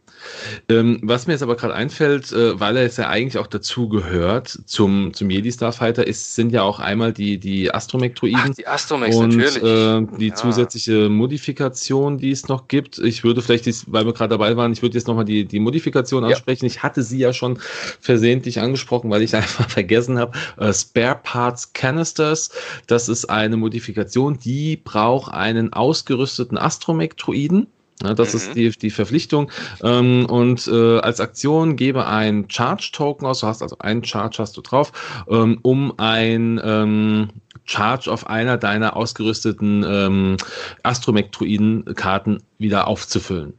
Ähm, was mir jetzt aber gerade einfällt, äh, weil er jetzt ja eigentlich auch dazu gehört zum, zum Jedi Starfighter, ist, sind ja auch einmal die, die Astromech-Droiden. Die Astromechs, und, natürlich. Äh, die ja. zusätzliche Modifikation, die es noch gibt. Ich würde vielleicht, dies, weil wir gerade dabei waren, ich würde jetzt nochmal die, die Modifikation ansprechen. Ja. Ich hatte sie ja schon versehentlich angesprochen, weil ich einfach vergessen habe. Äh, Spare Parts Canisters, das ist eine Modifikation, die braucht einen ausgerüsteten Astromech-Droiden. Ja, das mhm. ist die, die Verpflichtung. Ähm, und äh, als Aktion gebe ein Charge-Token aus. Du hast also einen Charge hast du drauf, ähm, um ein ähm, Charge auf einer deiner ausgerüsteten ähm, Astromech-Druiden-Karten wieder aufzufüllen.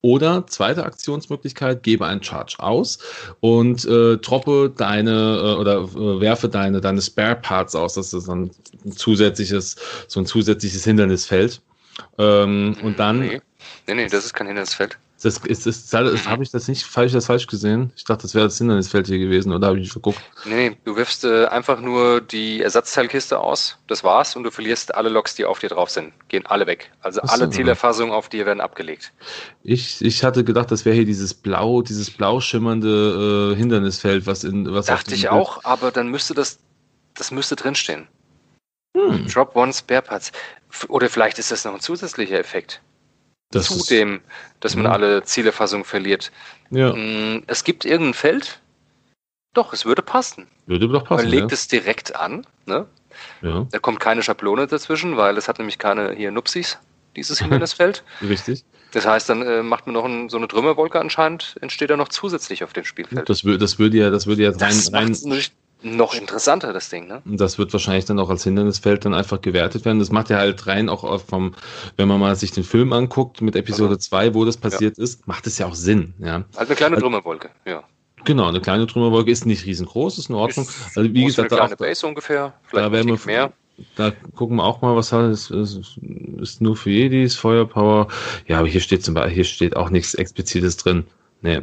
Oder zweite Aktionsmöglichkeit, gebe einen Charge aus und äh, droppe deine äh, oder äh, werfe deine, deine Spare Parts aus. Das ist ein zusätzliches, so ein zusätzliches Hindernisfeld. Ähm, und dann nee. Nee, nee, das ist kein Hindernisfeld. Das ist, ist, ist habe ich das nicht falsch, das falsch gesehen? Ich dachte, das wäre das Hindernisfeld hier gewesen, oder habe ich nicht geguckt? Nee, nee, du wirfst äh, einfach nur die Ersatzteilkiste aus, das war's, und du verlierst alle Loks, die auf dir drauf sind. Gehen alle weg. Also Achso, alle Zielerfassungen auf dir werden abgelegt. Ich, ich hatte gedacht, das wäre hier dieses blau, dieses blau schimmernde äh, Hindernisfeld, was in was Dachte ich auch, aber dann müsste das, das müsste drinstehen. Hm. Drop One Spare Parts. Oder vielleicht ist das noch ein zusätzlicher Effekt. Das Zudem, dass man ja. alle Zielerfassung verliert. Ja. Mm, es gibt irgendein Feld. Doch, es würde passen. Würde doch passen. Man legt ja. es direkt an. Ne? Ja. Da kommt keine Schablone dazwischen, weil es hat nämlich keine hier Nupsis, dieses Hindernisfeld. Richtig. Das heißt, dann äh, macht man noch ein, so eine Trümmerwolke anscheinend, entsteht da noch zusätzlich auf dem Spielfeld. Das, das würde ja, das würde ja rein, rein noch interessanter, das Ding, ne? Das wird wahrscheinlich dann auch als Hindernisfeld dann einfach gewertet werden. Das macht ja halt rein auch vom, wenn man mal sich den Film anguckt mit Episode 2, also, wo das passiert ja. ist, macht es ja auch Sinn, ja. Halt eine kleine also Trümmerwolke, ja. Genau, eine kleine Trümmerwolke ist nicht riesengroß, ist in Ordnung. Ist, also wie gesagt, eine kleine auch, Base ungefähr, vielleicht da wir, mehr. Da gucken wir auch mal, was hat es ist, ist nur für Jedis, Feuerpower. Ja, aber hier steht zum Beispiel, hier steht auch nichts Explizites drin. Nee,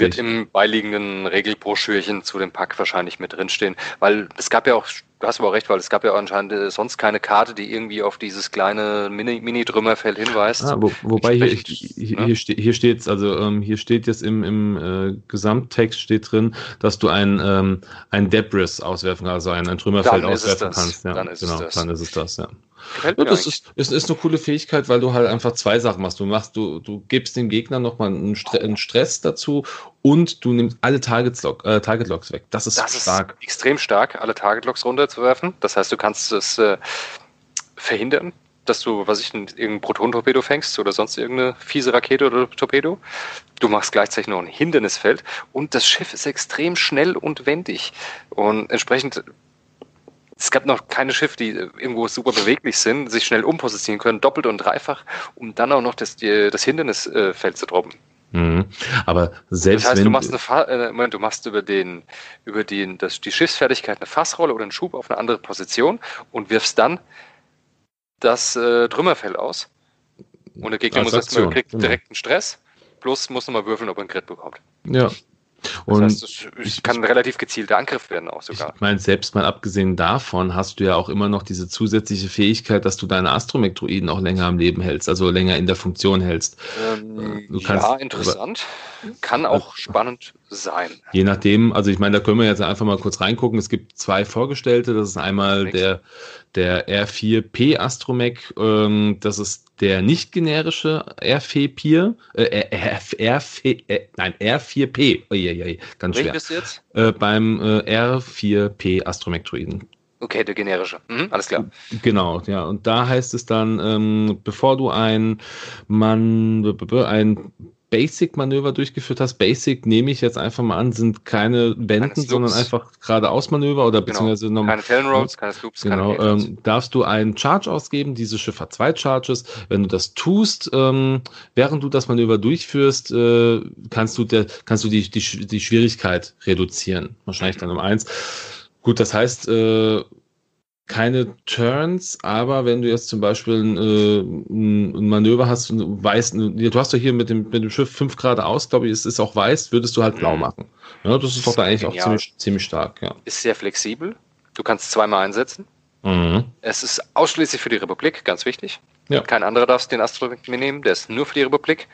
wird im beiliegenden Regelbroschürchen zu dem Pack wahrscheinlich mit drinstehen, weil es gab ja auch, du hast aber auch recht, weil es gab ja anscheinend äh, sonst keine Karte, die irgendwie auf dieses kleine Mini-Trümmerfeld Mini hinweist. Ah, wo, wobei hier, hier, ne? hier, ste hier steht also ähm, hier steht jetzt im, im äh, Gesamttext steht drin, dass du ein, ähm, ein Debris auswerfen, also ein, ein Trümmerfeld auswerfen kannst. Ja, dann ist genau, es das. Dann ist es das, ja. Ja, das ist, ist, ist, eine coole Fähigkeit, weil du halt einfach zwei Sachen machst. Du machst, du, du gibst dem Gegner nochmal einen, Stre einen Stress dazu und du nimmst alle Target, -Log, äh, Target Logs weg. Das ist das stark. Ist extrem stark, alle Target Logs runterzuwerfen. Das heißt, du kannst es äh, verhindern, dass du, was ich, irgendein Proton-Torpedo fängst oder sonst irgendeine fiese Rakete oder Torpedo. Du machst gleichzeitig noch ein Hindernisfeld und das Schiff ist extrem schnell und wendig. Und entsprechend es gab noch keine Schiffe, die irgendwo super beweglich sind, sich schnell umpositionieren können, doppelt und dreifach, um dann auch noch das, das Hindernisfeld zu droppen. Mhm. Aber selbst das heißt, wenn du machst, eine äh, Moment, du machst über den, über den, das, die Schiffsfertigkeit eine Fassrolle oder einen Schub auf eine andere Position und wirfst dann das äh, Trümmerfell aus. Und der Gegner muss erstmal kriegt genau. direkt einen Stress, plus muss nochmal würfeln, ob er einen Crit bekommt. Ja, und das heißt, es kann ein relativ gezielter Angriff werden auch sogar. Ich meine, selbst mal abgesehen davon hast du ja auch immer noch diese zusätzliche Fähigkeit, dass du deine Astromektroiden auch länger am Leben hältst, also länger in der Funktion hältst. Ähm, ja, interessant. Kann auch spannend sein. Je nachdem, also ich meine, da können wir jetzt einfach mal kurz reingucken. Es gibt zwei Vorgestellte. Das ist einmal der, der R4P Astromech. Ähm, das ist der nicht generische R4P, äh, R4, äh, nein, R4P. Oh, je, je, ganz schwer. bist du jetzt? Äh, beim äh, R4P Astromech-Droiden. Okay, der generische. Mhm, alles klar. Genau, ja. Und da heißt es dann, ähm, bevor du ein, man, ein Basic-Manöver durchgeführt hast, Basic nehme ich jetzt einfach mal an, sind keine Wenden, sondern einfach geradeaus-Manöver oder genau. beziehungsweise genau. keine Tailroads, keine Sloops, genau, keine ähm, darfst du einen Charge ausgeben, dieses Schiff hat zwei Charges. Wenn du das tust, ähm, während du das Manöver durchführst, äh, kannst du der, kannst du die, die, die Schwierigkeit reduzieren. Wahrscheinlich dann um eins. Gut, das heißt, äh, keine Turns, aber wenn du jetzt zum Beispiel ein, äh, ein Manöver hast und weißt, du hast doch hier mit dem, mit dem Schiff 5 Grad aus, glaube ich, es ist auch weiß, würdest du halt blau mhm. machen. Ja, das ist doch da eigentlich auch ziemlich, ziemlich stark. Ja. Ist sehr flexibel. Du kannst zweimal einsetzen. Mhm. Es ist ausschließlich für die Republik, ganz wichtig. Ja. Kein anderer darf den Astromech mehr nehmen, der ist nur für die Republik.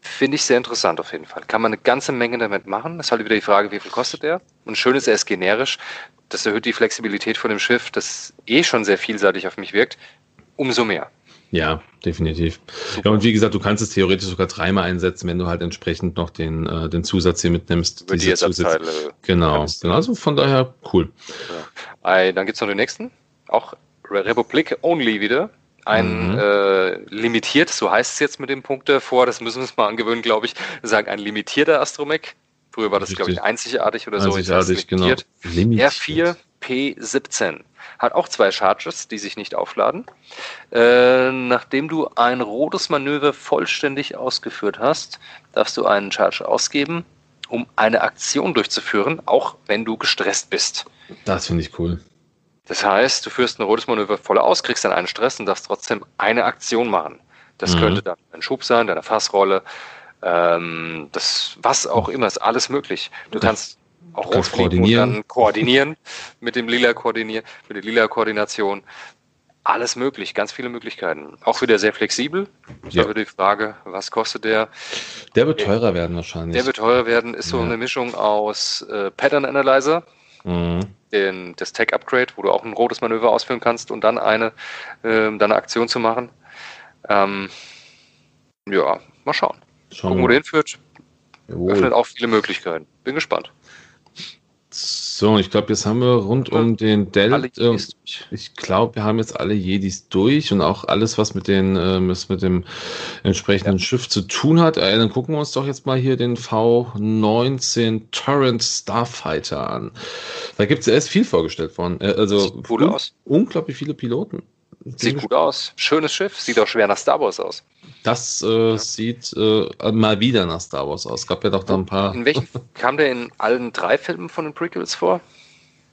Finde ich sehr interessant auf jeden Fall. Kann man eine ganze Menge damit machen. Das ist halt wieder die Frage, wie viel kostet der? Und schön ist, er ist generisch. Das erhöht die Flexibilität von dem Schiff, das eh schon sehr vielseitig auf mich wirkt. Umso mehr. Ja, definitiv. Super. Ja, und wie gesagt, du kannst es theoretisch sogar dreimal einsetzen, wenn du halt entsprechend noch den, äh, den Zusatz hier mitnimmst. Über die Zusatz. Genau, genau. Also von daher cool. Ja. Dann gibt es noch den nächsten. Auch Republik Only wieder. Ein mhm. äh, limitiert, so heißt es jetzt mit dem Punkt davor, das müssen wir uns mal angewöhnen, glaube ich, sagen, ein limitierter Astromech. Früher war das, glaube ich, einzigartig oder einzigartig, so. Einzigartig, genau. Limitiert. R4 P17 hat auch zwei Charges, die sich nicht aufladen. Äh, nachdem du ein rotes Manöver vollständig ausgeführt hast, darfst du einen Charge ausgeben, um eine Aktion durchzuführen, auch wenn du gestresst bist. Das finde ich cool. Das heißt, du führst ein rotes Manöver voll aus, kriegst dann einen Stress und darfst trotzdem eine Aktion machen. Das mhm. könnte dann ein Schub sein, deine Fassrolle, ähm, das, was auch immer, ist alles möglich. Du kannst auch kannst koordinieren. und dann koordinieren mit dem lila koordinieren, mit der lila Koordination. Alles möglich, ganz viele Möglichkeiten. Auch wieder sehr flexibel. Ja. Da die Frage, was kostet der? Der wird teurer werden wahrscheinlich. Der wird teurer werden, ist so ja. eine Mischung aus äh, Pattern Analyzer, mhm. den, das Tech Upgrade, wo du auch ein rotes Manöver ausführen kannst und dann eine, äh, dann eine Aktion zu machen. Ähm, ja, mal schauen. Schauen Gucken, wo der hinführt. Jawohl. Öffnet auch viele Möglichkeiten. Bin gespannt. So, ich glaube, jetzt haben wir rund um den Dell. Äh, ich glaube, wir haben jetzt alle Jedis durch und auch alles, was mit, den, äh, mit dem entsprechenden ja. Schiff zu tun hat. Äh, dann gucken wir uns doch jetzt mal hier den V19 Torrent Starfighter an. Da gibt es erst viel vorgestellt worden. Äh, also Sieht cool aus. unglaublich viele Piloten. Sieht gut aus. Schönes Schiff. Sieht auch schwer nach Star Wars aus. Das äh, ja. sieht äh, mal wieder nach Star Wars aus. Gab ja doch da ein paar. In welchen kam der in allen drei Filmen von den Prequels vor?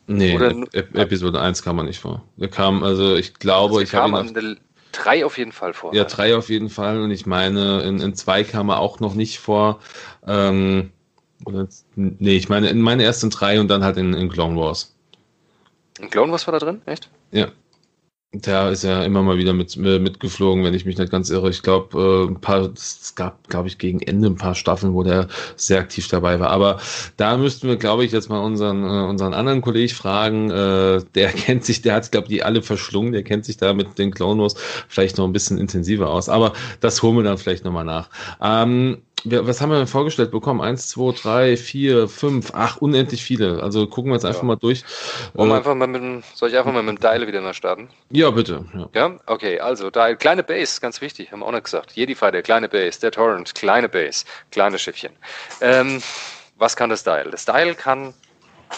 Nee, Oder, Ep Episode 1 kam er nicht vor. Der kam, also ich glaube, also ich habe ihn. Drei auf jeden Fall vor. Ja, drei auf jeden Fall. Und ich meine, in, in zwei kam er auch noch nicht vor. Ähm, nee, ich meine, in meine ersten drei und dann halt in, in Clone Wars. In Clone Wars war da drin? Echt? Ja. Der ist ja immer mal wieder mit, mitgeflogen, wenn ich mich nicht ganz irre. Ich glaube, äh, ein paar, es gab, glaube ich, gegen Ende ein paar Staffeln, wo der sehr aktiv dabei war. Aber da müssten wir, glaube ich, jetzt mal unseren, äh, unseren anderen Kollegen fragen. Äh, der kennt sich, der hat, glaube ich, die alle verschlungen. Der kennt sich da mit den Clone Wars vielleicht noch ein bisschen intensiver aus. Aber das holen wir dann vielleicht nochmal nach. Ähm, was haben wir denn vorgestellt bekommen? Eins, zwei, drei, vier, fünf, ach, unendlich viele. Also gucken wir jetzt einfach ja. mal durch. Wir äh, einfach mal mit dem, soll ich einfach mal mit dem Dial wieder mal starten? Ja, bitte. Ja, ja? okay, also Dial, kleine Base, ganz wichtig, haben wir auch noch gesagt. Jedi Fighter, kleine Base, der Torrent, kleine Base, kleine Schiffchen. Ähm, was kann das Dial? Das Dial kann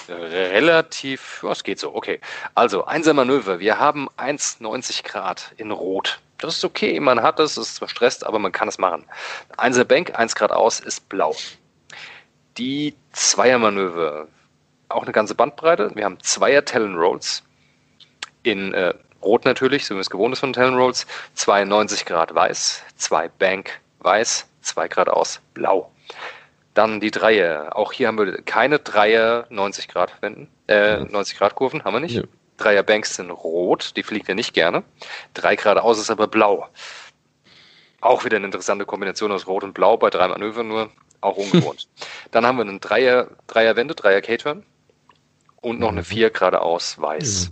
relativ, was geht so, okay. Also, Einser-Manöver, wir haben 1,90 Grad in Rot. Das ist okay, man hat es, es ist zwar stresst, aber man kann es machen. Einser Bank, 1 Grad aus, ist blau. Die Zweiermanöver, auch eine ganze Bandbreite. Wir haben Zweier Talon Rolls in äh, Rot natürlich, so wie es gewohnt ist von Talon Rolls. 92 Grad weiß, 2 Bank weiß, 2 Grad aus blau. Dann die Dreier. Auch hier haben wir keine Dreier 90 Grad Wenden, äh, 90 Grad Kurven haben wir nicht. Ja. Dreier Banks sind rot, die fliegt er nicht gerne. Drei geradeaus ist aber blau. Auch wieder eine interessante Kombination aus Rot und Blau bei drei Manövern, nur auch ungewohnt. Dann haben wir einen Dreier, Dreier Wende, Dreier K-Turn und noch eine mhm. vier geradeaus weiß.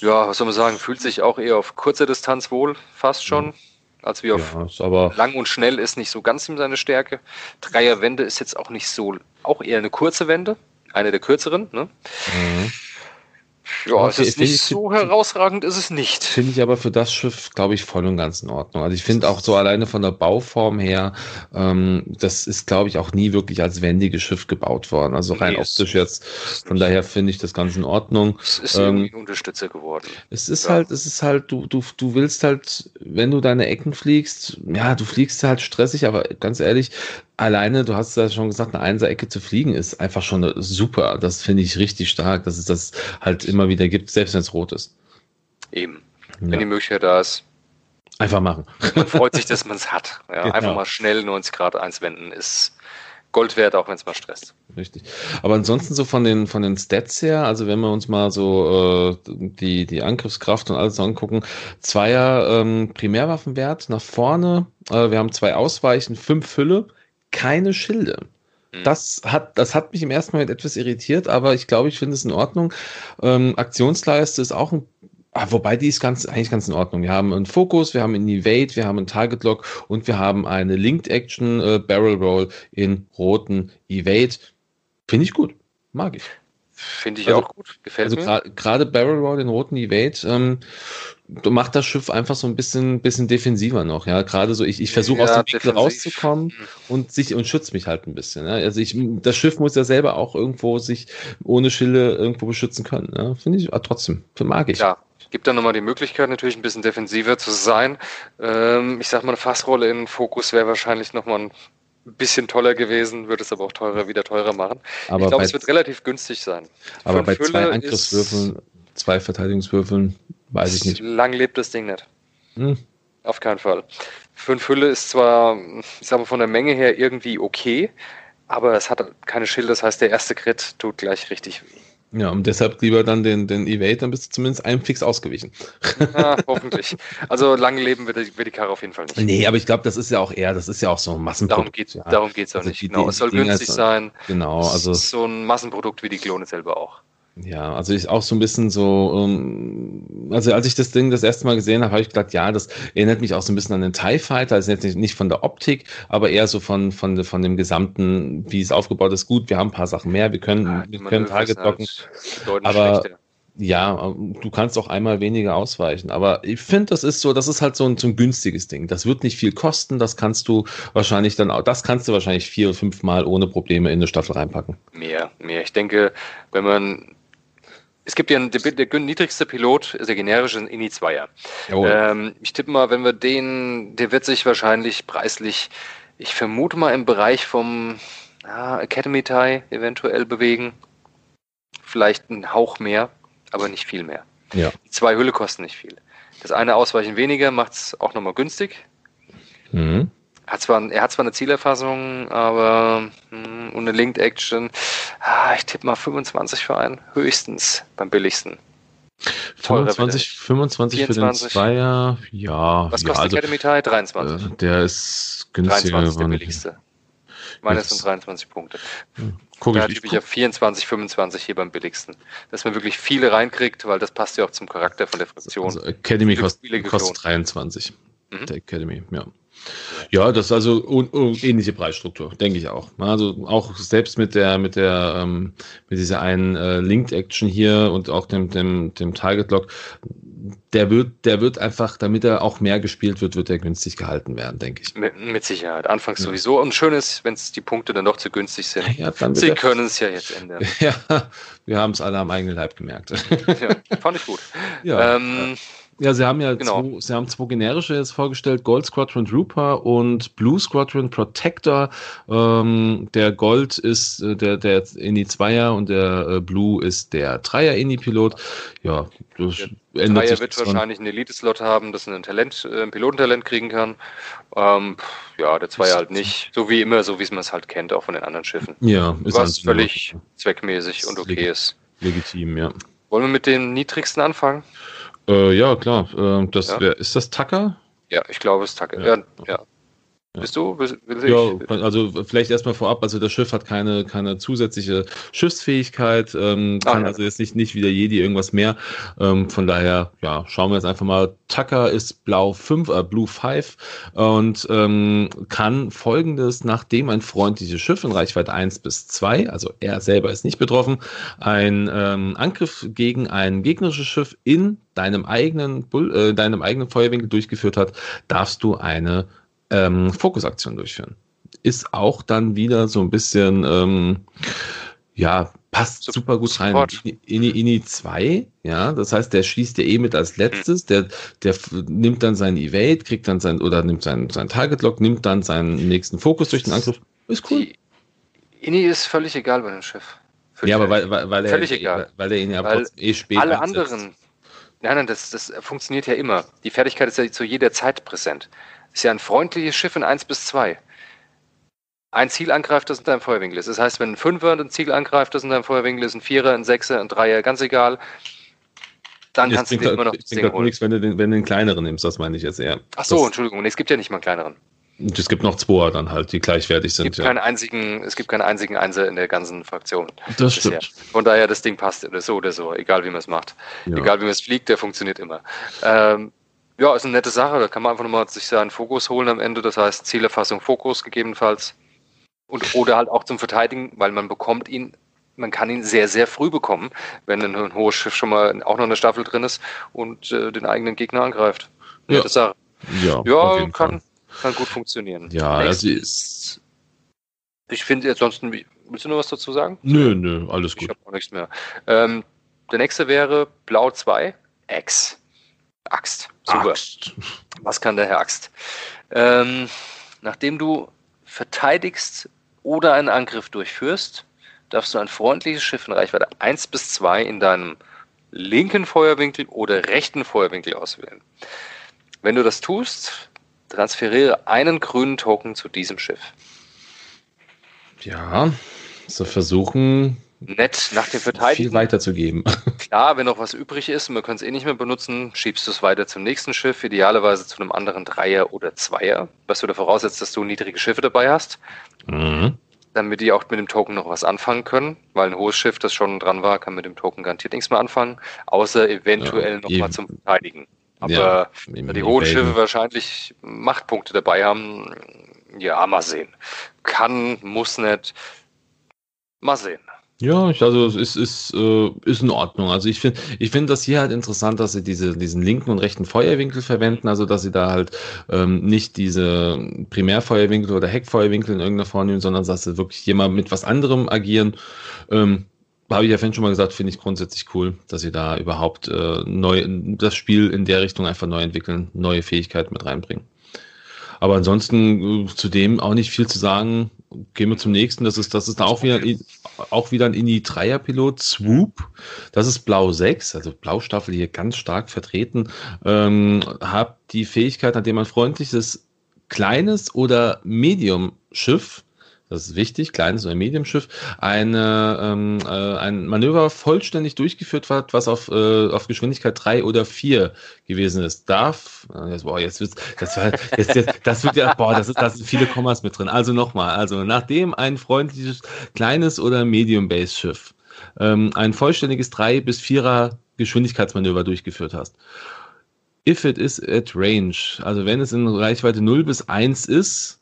Ja, was soll man sagen, fühlt sich auch eher auf kurzer Distanz wohl, fast schon. Als wie auf ja, lang und schnell ist nicht so ganz seine Stärke. Dreier Wende ist jetzt auch nicht so, auch eher eine kurze Wende, eine der kürzeren. Ne? Mhm. Ja, es ist nicht so herausragend, ist es nicht. Finde ich aber für das Schiff, glaube ich, voll und ganz in Ordnung. Also ich finde auch so alleine von der Bauform her, ähm, das ist, glaube ich, auch nie wirklich als wendiges Schiff gebaut worden. Also rein nee, optisch jetzt. Von daher finde ich das ganz in Ordnung. Es ist ähm, irgendwie ein Unterstützer geworden. Es ist ja. halt, es ist halt, du, du, du willst halt, wenn du deine Ecken fliegst, ja, du fliegst halt stressig, aber ganz ehrlich, alleine, du hast ja schon gesagt, eine Einser-Ecke zu fliegen ist einfach schon super. Das finde ich richtig stark, dass es das halt immer wieder gibt, selbst wenn es rot ist. Eben. Ja. Wenn die Möglichkeit da ist. Einfach machen. Man freut sich, dass man es hat. Ja, genau. Einfach mal schnell 90 Grad eins wenden ist Gold wert, auch wenn es mal stresst. Richtig. Aber ansonsten so von den, von den Stats her, also wenn wir uns mal so äh, die, die Angriffskraft und alles angucken, Zweier ähm, Primärwaffenwert nach vorne, äh, wir haben zwei Ausweichen, fünf Hülle, keine Schilde. Hm. Das hat, das hat mich im ersten Moment etwas irritiert, aber ich glaube, ich finde es in Ordnung. Ähm, Aktionsleiste ist auch ein Ah, wobei die ist ganz, eigentlich ganz in Ordnung. Wir haben einen Fokus, wir haben einen Evade, wir haben einen Target Lock und wir haben eine Linked Action äh, Barrel Roll in roten Evade. Finde ich gut. Mag ich. Finde ich also, auch gut. Gefällt also mir. Gerade Barrel Roll in roten Evade ähm, macht das Schiff einfach so ein bisschen, bisschen defensiver noch. Ja, gerade so, ich, ich versuche ja, aus dem Winkel rauszukommen mhm. und sich und schütze mich halt ein bisschen. Ja? Also ich, das Schiff muss ja selber auch irgendwo sich ohne Schilde irgendwo beschützen können. Ja? Finde ich, aber trotzdem, mag ich. Ja, gibt dann nochmal die Möglichkeit, natürlich ein bisschen defensiver zu sein. Ähm, ich sag mal, eine Fassrolle in Fokus wäre wahrscheinlich nochmal ein bisschen toller gewesen, würde es aber auch teurer, wieder teurer machen. Aber ich glaube, es wird relativ günstig sein. Aber bei Fülle zwei Angriffswürfeln, zwei Verteidigungswürfeln, weiß ich nicht. Lang lebt das Ding nicht. Hm. Auf keinen Fall. Fünf Hülle ist zwar, ich sag mal, von der Menge her irgendwie okay, aber es hat keine Schilde, das heißt, der erste Crit tut gleich richtig weh. Ja, und deshalb lieber dann den, den Evade, dann bist du zumindest einem Fix ausgewichen. Ja, hoffentlich. Also lange leben wird die, wird die Karre auf jeden Fall nicht. Nee, aber ich glaube, das ist ja auch eher, das ist ja auch so ein Massenprodukt. Darum geht es ja. darum geht's auch also nicht. Die, genau, es soll günstig sein. Genau, also. so ein Massenprodukt wie die Klone selber auch. Ja, also ich auch so ein bisschen so, ähm, also als ich das Ding das erste Mal gesehen habe, habe ich gedacht, ja, das erinnert mich auch so ein bisschen an den TIE Fighter, also jetzt nicht, nicht von der Optik, aber eher so von, von, von dem gesamten, wie es aufgebaut ist. Gut, wir haben ein paar Sachen mehr, wir können, ja, wir können Target blocken, halt aber schlechter. ja, du kannst auch einmal weniger ausweichen, aber ich finde, das ist so, das ist halt so ein, so ein günstiges Ding. Das wird nicht viel kosten, das kannst du wahrscheinlich dann auch, das kannst du wahrscheinlich vier oder fünf Mal ohne Probleme in eine Staffel reinpacken. Mehr, mehr. Ich denke, wenn man es gibt ja einen, der, der niedrigste Pilot, ist der generische INI 2er. Ähm, ich tippe mal, wenn wir den, der wird sich wahrscheinlich preislich, ich vermute mal im Bereich vom ja, Academy Tie eventuell bewegen. Vielleicht einen Hauch mehr, aber nicht viel mehr. Ja. Die zwei Hülle kosten nicht viel. Das eine Ausweichen weniger macht es auch nochmal günstig. Mhm. Hat zwar, er hat zwar eine Zielerfassung, aber mh, hm, eine Linked Action. Ah, ich tippe mal 25 für einen, höchstens beim billigsten. 25, 25 für den Zweier, ja. Was kostet ja, also, Academy Tie? 23. Äh, der ist günstiger. 23 der billigste. Meine sind 23 Punkte. Guck da tippe ich auf 24, 25 hier beim billigsten. Dass man wirklich viele reinkriegt, weil das passt ja auch zum Charakter von der Fraktion. Also Academy kostet, kostet 23. Mhm. Der Academy, ja. Ja, das ist also ähnliche Preisstruktur, denke ich auch. Also auch selbst mit der, mit der, ähm, mit dieser einen äh, Linked Action hier und auch dem, dem, dem Target Lock, der wird, der wird einfach, damit er auch mehr gespielt wird, wird er günstig gehalten werden, denke ich. Mit, mit Sicherheit. Anfangs ja. sowieso. Und schön ist, wenn es die Punkte dann doch zu günstig sind. Ja, Sie können es ja jetzt ändern. Ja, wir haben es alle am eigenen Leib gemerkt. ja, fand ich gut. Ja. Ähm, ja, sie haben ja genau. zwei, sie haben zwei generische jetzt vorgestellt, Gold Squadron Trooper und Blue Squadron Protector. Ähm, der Gold ist äh, der, der INI Zweier und der äh, Blue ist der Dreier INI Pilot. Ja, das der ändert Dreier wird wahrscheinlich einen Elite-Slot haben, dass er ein Talent, äh, ein Pilotentalent kriegen kann. Ähm, ja, der Zweier halt nicht. So wie immer, so wie man es halt kennt, auch von den anderen Schiffen. Ja, ist Was völlig zweckmäßig und okay ist. Legitim, ja. Wollen wir mit dem niedrigsten anfangen? Äh, ja, klar. Äh, das ja. Wär, ist das Tucker? Ja, ich glaube, es ist Tucker. Ja, ja. Bist du? Will, will ja, also vielleicht erstmal vorab, also das Schiff hat keine, keine zusätzliche Schiffsfähigkeit, ähm, ah, kann ja. also jetzt nicht, nicht wie der Jedi irgendwas mehr. Ähm, von daher, ja, schauen wir jetzt einfach mal. Tucker ist blau 5, äh, Blue 5 und ähm, kann folgendes, nachdem ein freundliches Schiff in Reichweite 1 bis 2, also er selber ist nicht betroffen, ein ähm, Angriff gegen ein gegnerisches Schiff in deinem eigenen, Bull, äh, deinem eigenen Feuerwinkel durchgeführt hat, darfst du eine ähm, Fokusaktion durchführen. Ist auch dann wieder so ein bisschen, ähm, ja, passt Support. super gut rein. Ini, Ini 2, ja, das heißt, der schießt ja eh mit als letztes, der, der nimmt dann seinen Evade, kriegt dann sein, oder nimmt seinen, seinen Target Lock, nimmt dann seinen nächsten Fokus durch den Angriff. Ist cool. Die Ini ist völlig egal bei dem Schiff. ja, aber weil, weil, weil er, egal. weil er ihn ja weil eh spät Alle einsetzt. anderen, nein, nein, das, das funktioniert ja immer. Die Fertigkeit ist ja zu jeder Zeit präsent. Ist ja ein freundliches Schiff in 1 bis 2. ein Ziel angreift, das in deinem Feuerwinkel ist. Das heißt, wenn ein Fünfer ein Ziel angreift, das in deinem Feuerwinkel ist, ein Vierer, ein Sechser, ein Dreier, ganz egal, dann kannst du dir immer noch das das Ding holen. nichts, wenn du, den, wenn du den kleineren nimmst, das meine ich jetzt eher. Ach so, Das- Entschuldigung, nee, es gibt ja nicht mal einen kleineren. Es gibt noch Zweier dann halt, die gleichwertig Es sind. gibt, Ja. keinen einzigen, es gibt keinen einzigen Einser in der ganzen Fraktion. Das bisher. stimmt. Von daher, das Ding passt oder so oder so, egal wie man es macht. Ja. Egal wie man es fliegt, der funktioniert immer. Ähm, ja, ist eine nette Sache. Da kann man einfach nochmal sich seinen Fokus holen am Ende. Das heißt, Zielerfassung, Fokus gegebenenfalls. Und, oder halt auch zum Verteidigen, weil man bekommt ihn, man kann ihn sehr, sehr früh bekommen, wenn ein, ein hohes Schiff schon mal auch noch eine Staffel drin ist und äh, den eigenen Gegner angreift. Ja. Nette Sache. Ja, Ja, jeden kann, Fall. Kann gut funktionieren. Ja, also Nächstes- ich finde ansonsten, wie- willst du noch was dazu sagen? Nö, nö, alles Ich gut. habe auch nichts mehr. Ähm, der nächste wäre Blau 2, X. Axt. Super. Axt. Was kann der Herr Axt? Ähm, nachdem du verteidigst oder einen Angriff durchführst, darfst du ein freundliches Schiff in Reichweite 1 bis 2 in deinem linken Feuerwinkel oder rechten Feuerwinkel auswählen. Wenn du das tust, transferiere einen grünen Token zu diesem Schiff. Ja, so versuchen, Nett nach dem viel Verteidigen. weiterzugeben. Klar, wenn noch was übrig ist und wir können es eh nicht mehr benutzen, schiebst du es weiter zum nächsten Schiff, idealerweise zu einem anderen Dreier oder Zweier, was wieder voraussetzt, dass du niedrige Schiffe dabei hast, Mhm. damit die auch mit dem Token noch was anfangen können, weil ein hohes Schiff, das schon dran war, kann mit dem Token garantiert nichts mehr anfangen, außer eventuell Ja, noch eben. mal zum Verteidigen. Aber Ja, da die hohen Schiffe wahrscheinlich Machtpunkte dabei haben, ja, mal sehen. Kann, muss nicht. Mal sehen. Ja, ich, also es ist, ist, äh, ist in Ordnung. Also ich finde ich finde das hier halt interessant, dass sie diese, diesen linken und rechten Feuerwinkel verwenden, also dass sie da halt ähm, nicht diese Primärfeuerwinkel oder Heckfeuerwinkel in irgendeiner Form nehmen, sondern dass sie wirklich mal mit was anderem agieren. Ähm, habe ich ja vorhin schon mal gesagt, finde ich grundsätzlich cool, dass sie da überhaupt äh, neu das Spiel in der Richtung einfach neu entwickeln, neue Fähigkeiten mit reinbringen. Aber ansonsten äh, zu dem auch nicht viel zu sagen. Gehen wir zum nächsten. Das ist, das ist auch wieder, auch wieder ein Indie-Dreier-Pilot, Swoop. Das ist Blau 6, also Blaustaffel hier ganz stark vertreten. Ähm, hat die Fähigkeit, an dem man freundliches kleines oder Medium-Schiff das ist wichtig, kleines oder Medium-Schiff, eine, ähm, äh, ein Manöver vollständig durchgeführt hat, was auf, äh, auf Geschwindigkeit 3 oder 4 gewesen ist. Darf, äh, jetzt, boah, jetzt, wird's- das, war- jetzt, jetzt, das wird ja, boah, das, ist, das sind viele Kommas mit drin. Also nochmal, also nachdem ein freundliches kleines oder Medium-Base-Schiff ähm, ein vollständiges 3 bis 4er Geschwindigkeitsmanöver durchgeführt hast, if it is at range, also wenn es in Reichweite 0 bis 1 ist,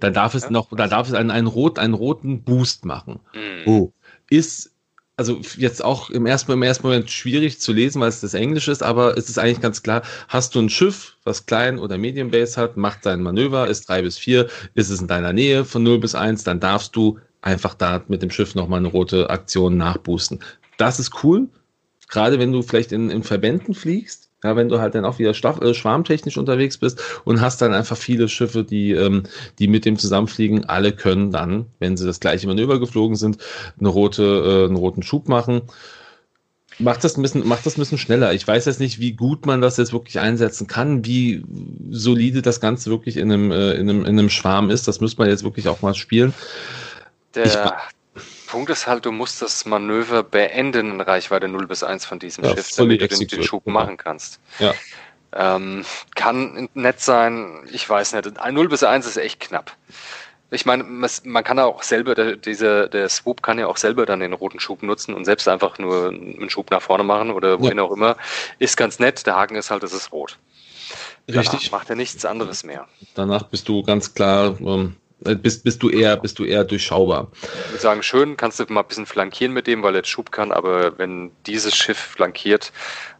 dann darf es Ja. noch, da darf es einen, einen, rot, einen roten Boost machen. Hm. Oh. Ist, also jetzt auch im ersten, im ersten Moment schwierig zu lesen, weil es das Englisch ist, aber es ist eigentlich ganz klar, hast du ein Schiff, was klein oder Medium Base hat, macht sein Manöver, ist drei bis vier, ist es in deiner Nähe von 0 bis 1, dann darfst du einfach da mit dem Schiff nochmal eine rote Aktion nachboosten. Das ist cool, gerade wenn du vielleicht in, in Verbänden fliegst, ja, wenn du halt dann auch wieder Staff, äh, schwarmtechnisch unterwegs bist und hast dann einfach viele Schiffe, die, ähm, die mit dem zusammenfliegen, alle können dann, wenn sie das gleiche Manöver geflogen sind, eine rote, äh, einen roten Schub machen. Macht das, ein bisschen, macht das ein bisschen schneller. Ich weiß jetzt nicht, wie gut man das jetzt wirklich einsetzen kann, wie solide das Ganze wirklich in einem, äh, in einem, in einem Schwarm ist. Das müsste man jetzt wirklich auch mal spielen. Der Ich- Punkt ist halt, du musst das Manöver beenden in Reichweite 0 bis 1 von diesem Ja, Schiff, damit du den, den Schub genau. machen kannst. Ja. Ähm, kann nett sein, ich weiß nicht. Ein 0 bis 1 ist echt knapp. Ich meine, man- kann auch selber, der, dieser, der Swoop kann ja auch selber dann den roten Schub nutzen und selbst einfach nur einen Schub nach vorne machen oder wohin auch immer. Ist ganz nett. Der Haken ist halt, es ist rot. Danach Richtig. macht er nichts anderes mehr. Danach bist du ganz klar, ähm, äh, bist, bist du eher, bist du eher durchschaubar. Ich würde sagen, schön, kannst du mal ein bisschen flankieren mit dem, weil er Schub kann, aber wenn dieses Schiff flankiert,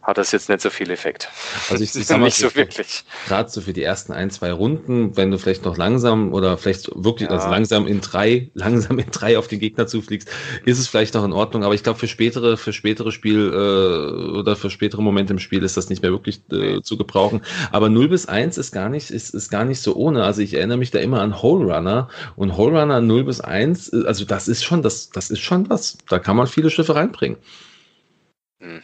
hat das jetzt nicht so viel Effekt. Also ich, ich sag mal, nicht so wirklich. gerade so für die ersten ein, zwei Runden, wenn du vielleicht noch langsam oder vielleicht wirklich Ja. also langsam in drei, langsam in drei auf den Gegner zufliegst, ist es vielleicht noch in Ordnung. Aber ich glaube, für spätere, für spätere Spiel äh, oder für spätere Momente im Spiel ist das nicht mehr wirklich äh, zu gebrauchen. Aber 0 bis 1 ist gar nicht, ist, ist gar nicht so ohne. Also ich erinnere mich da immer an Hole Runner und Hole Runner 0 bis 1, äh, also das ist schon, das, das ist schon was. Da kann man viele Schiffe reinbringen. Mhm.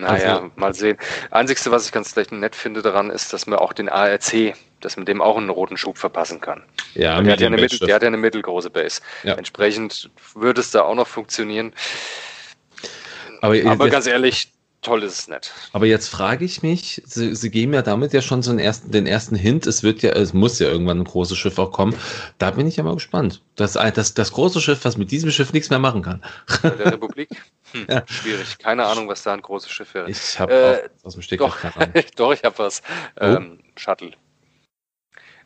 Naja, also, mal sehen. Einzigste, was ich ganz nett finde daran, ist, dass man auch den ARC, dass man dem auch einen roten Schub verpassen kann. Ja, der hat ja, eine Mittel, der hat ja eine mittelgroße Base. Ja. Entsprechend würde es da auch noch funktionieren. Aber, Aber ganz ehrlich, toll ist es nicht. Aber jetzt frage ich mich, Sie, Sie geben ja damit ja schon so einen ersten, den ersten Hint, es wird ja, es muss ja irgendwann ein großes Schiff auch kommen. Da bin ich ja mal gespannt. Das, das, das große Schiff, was mit diesem Schiff nichts mehr machen kann. Der Republik? Hm, ja. Schwierig. Keine Ahnung, was da ein großes Schiff wäre. Ich habe äh, aus dem Stück doch, doch, ich habe was. Oh. Ähm, Shuttle.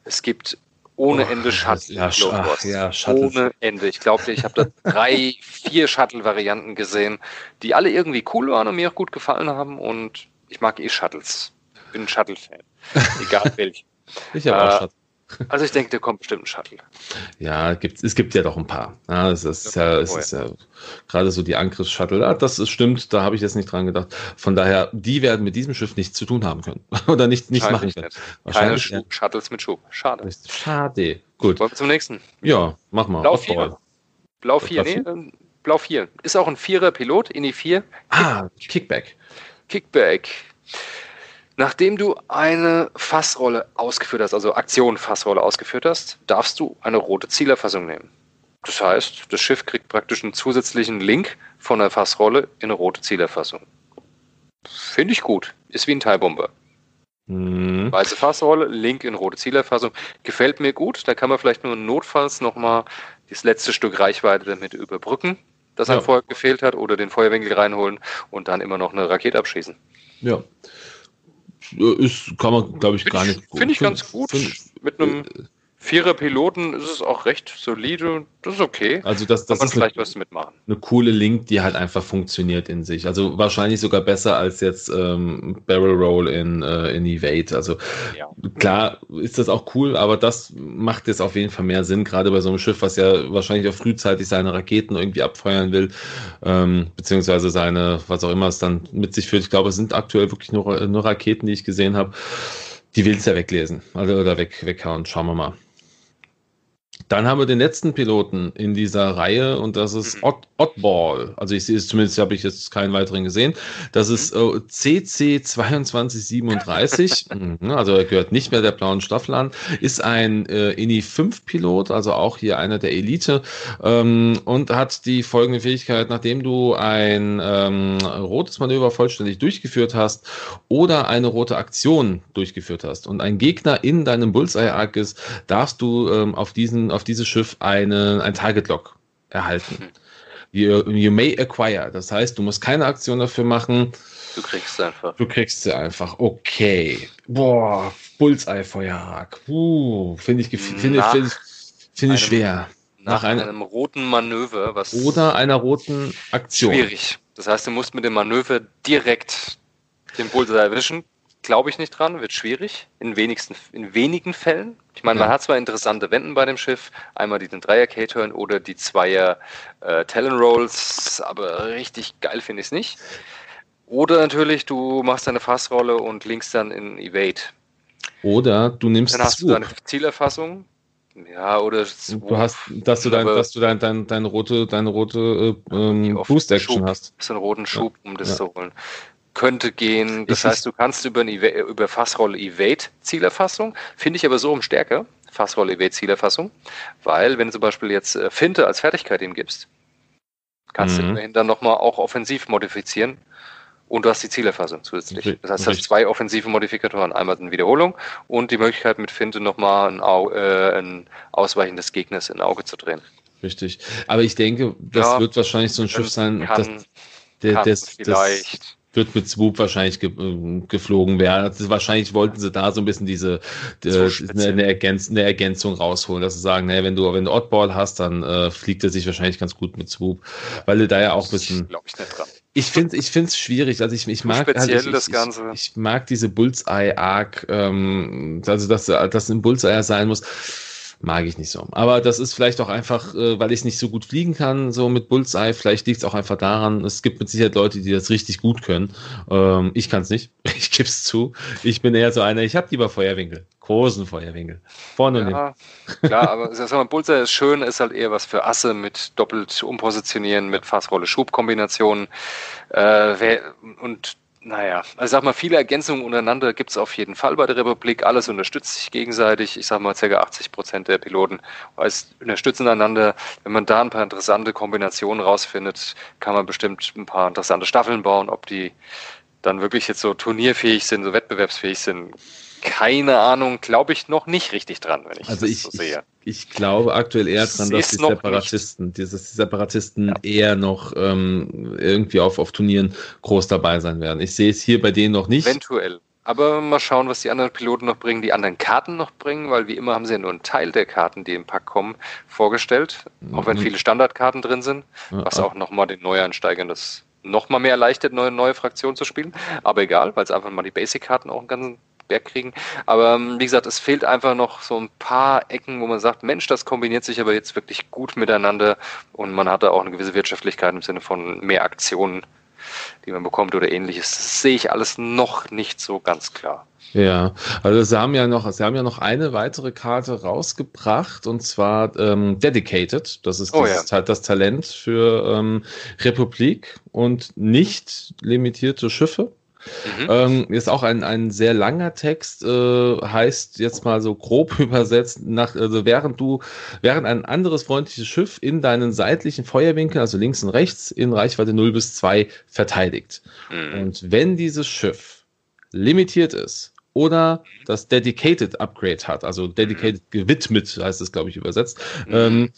Es gibt ohne oh, Ende Shuttle. Ja, ach, ja, Shuttle. Ohne Ende. Ich glaube, ich habe da drei, vier Shuttle-Varianten gesehen, die alle irgendwie cool waren und mir auch gut gefallen haben. Und ich mag eh Shuttles. Bin ein Shuttle-Fan. Egal welch. Ich habe äh, auch Shuttle. Also ich denke, der kommt bestimmt ein Shuttle. Ja, gibt, es gibt ja doch ein paar. Ja, es ist ja, es ist ja gerade so die Angriffs-Shuttle. Ja, das ist, stimmt, da habe ich jetzt nicht dran gedacht. Von daher, die werden mit diesem Schiff nichts zu tun haben können. Oder nicht, nicht machen können. Keine Sch Shuttles mit Schub. Schade. Schade. Gut. Wollen wir zum nächsten? Ja, mach mal. Blau 4. Blau 4, nee, ähm, Blau 4. Ist auch ein Vierer Pilot, INI 4. Kick ah, Kickback. Kickback. Nachdem du eine Fassrolle ausgeführt hast, also Aktion Fassrolle ausgeführt hast, darfst du eine rote Zielerfassung nehmen. Das heißt, das Schiff kriegt praktisch einen zusätzlichen Link von der Fassrolle in eine rote Zielerfassung. Finde ich gut. Ist wie ein Teilbomber. Mhm. Weiße Fassrolle, Link in rote Zielerfassung. Gefällt mir gut. Da kann man vielleicht nur notfalls nochmal das letzte Stück Reichweite damit überbrücken, das ja. einem vorher gefehlt hat, oder den Feuerwinkel reinholen und dann immer noch eine Rakete abschießen. Ja, ist, kann man, glaube ich, gar nicht. Finde ich ganz gut. Find, mit einem äh, Vierer Piloten ist es auch recht solide. Das ist okay. Also das, das Kann man vielleicht eine, was mitmachen. Eine coole Link, die halt einfach funktioniert in sich. Also wahrscheinlich sogar besser als jetzt ähm, Barrel Roll in, äh, in Evade. Also ja. klar ist das auch cool, aber das macht jetzt auf jeden Fall mehr Sinn, gerade bei so einem Schiff, was ja wahrscheinlich auch frühzeitig seine Raketen irgendwie abfeuern will, ähm, beziehungsweise seine, was auch immer es dann mit sich führt. Ich glaube, es sind aktuell wirklich nur, nur Raketen, die ich gesehen habe. Die will es ja weglesen, also oder weg, weghauen. Schauen wir mal. Dann haben wir den letzten Piloten in dieser Reihe und das ist mhm. Odd, Oddball. Also ich sehe es zumindest, habe ich jetzt keinen weiteren gesehen. Das ist äh, CC 2237. Mhm, also er gehört nicht mehr der blauen Staffel an. Ist ein äh, INI 5 Pilot, also auch hier einer der Elite ähm, und hat die folgende Fähigkeit, nachdem du ein ähm, rotes Manöver vollständig durchgeführt hast oder eine rote Aktion durchgeführt hast und ein Gegner in deinem Bullseye-Arc ist, darfst du ähm, auf diesen auf dieses Schiff eine, ein Target Lock erhalten. Hm. You, you may acquire. Das heißt, du musst keine Aktion dafür machen. Du kriegst sie einfach. Du kriegst sie einfach. Okay. Boah, Bullseye Feuerhack. Uh, finde ich, finde find, find ich schwer. Nach, nach einem, einem, roten Manöver, was. Oder einer roten Aktion. Schwierig. Das heißt, du musst mit dem Manöver direkt den Bullseye erwischen glaube ich nicht dran, wird schwierig, in, wenigsten, in wenigen Fällen. Ich meine, ja. man hat zwar interessante Wenden bei dem Schiff, einmal die den Dreier K-Turn oder die Zweier äh, Talon Rolls, aber richtig geil finde ich es nicht. Oder natürlich, du machst eine Fassrolle und linkst dann in Evade. Oder du nimmst Dann hast Swoop. du deine Zielerfassung. Ja, oder Swoop. Du hast, dass du dein, dass du dein, dein, deine rote, deine rote äh, ähm, Boost Action Schub, hast. So einen roten Schub, um das ja. zu holen könnte gehen. Das ich heißt, du kannst über, eine, über Fassrolle Evade Zielerfassung, finde ich aber so um Stärke, Fassrolle Evade Zielerfassung, weil wenn du zum Beispiel jetzt äh, Finte als Fertigkeit ihm gibst, kannst mhm. du immerhin dann nochmal auch offensiv modifizieren und du hast die Zielerfassung zusätzlich. Das heißt, du hast zwei offensive Modifikatoren. Einmal eine Wiederholung und die Möglichkeit mit Finte nochmal ein, äh, ein Ausweichen des Gegners in Auge zu drehen. Richtig. Aber ich denke, das ja, wird wahrscheinlich so ein Schiff sein, kann, das, der, das, vielleicht. Das, wird mit Swoop wahrscheinlich ge äh, geflogen werden. Also wahrscheinlich wollten sie da so ein bisschen diese äh, eine, Ergänz eine, Ergänzung rausholen, dass sie sagen, naja, wenn du wenn du Oddball hast, dann äh, fliegt er sich wahrscheinlich ganz gut mit Swoop, weil du da ja auch ein bisschen. Ich, ich finde ich finde es schwierig. Also ich, ich mag halt, ich, das Ganze. Ich, ich, mag diese Bullseye Arc, ähm, also dass das ein Bullseye sein muss mag ich nicht so. Aber das ist vielleicht auch einfach, äh, weil ich nicht so gut fliegen kann, so mit Bullseye. Vielleicht liegt es auch einfach daran, es gibt mit Sicherheit Leute, die das richtig gut können. Ähm, ich kann es nicht. Ich gebe es zu. Ich bin eher so einer, ich habe lieber Feuerwinkel. großen Feuerwinkel. Vorne und ja, klar, aber sag mal, Bullseye ist schön, ist halt eher was für Asse mit doppelt umpositionieren, mit Fassrolle-Schub-Kombinationen. Äh, und naja, also sag mal, viele Ergänzungen untereinander gibt es auf jeden Fall bei der Republik. Alles unterstützt sich gegenseitig. Ich sag mal, ca. 80 Prozent der Piloten unterstützen einander. Wenn man da ein paar interessante Kombinationen rausfindet, kann man bestimmt ein paar interessante Staffeln bauen. Ob die dann wirklich jetzt so turnierfähig sind, so wettbewerbsfähig sind, keine Ahnung, glaube ich noch nicht richtig dran, wenn ich also das ich, so sehe. Ich, ich, glaube aktuell eher dran, dass die Separatisten, dieses, die Separatisten ja. eher noch ähm, irgendwie auf, auf Turnieren groß dabei sein werden. Ich sehe es hier bei denen noch nicht. Eventuell. Aber mal schauen, was die anderen Piloten noch bringen, die anderen Karten noch bringen, weil wie immer haben sie ja nur einen Teil der Karten, die im Pack kommen, vorgestellt. Auch wenn mhm. viele Standardkarten drin sind, was auch nochmal den Neueinsteigern das nochmal mehr erleichtert, neue, neue Fraktionen zu spielen. Aber egal, weil es einfach mal die Basic-Karten auch einen ganzen Berg kriegen. Aber ähm, wie gesagt, es fehlt einfach noch so ein paar Ecken, wo man sagt, Mensch, das kombiniert sich aber jetzt wirklich gut miteinander und man hat da auch eine gewisse Wirtschaftlichkeit im Sinne von mehr Aktionen, die man bekommt oder ähnliches. Das sehe ich alles noch nicht so ganz klar. Ja, also sie haben ja noch, sie haben ja noch eine weitere Karte rausgebracht und zwar ähm, Dedicated. Das ist oh, das, ja. das Talent für ähm, Republik und nicht limitierte Schiffe. Mhm. Ähm, ist auch ein, ein sehr langer Text, äh, heißt jetzt mal so grob übersetzt, nach, also während du, während ein anderes freundliches Schiff in deinen seitlichen Feuerwinkeln, also links und rechts, in Reichweite 0 bis 2 verteidigt. Mhm. Und wenn dieses Schiff limitiert ist oder das Dedicated Upgrade hat, also Dedicated mhm. gewidmet, heißt es, glaube ich, übersetzt. Mhm. Ähm,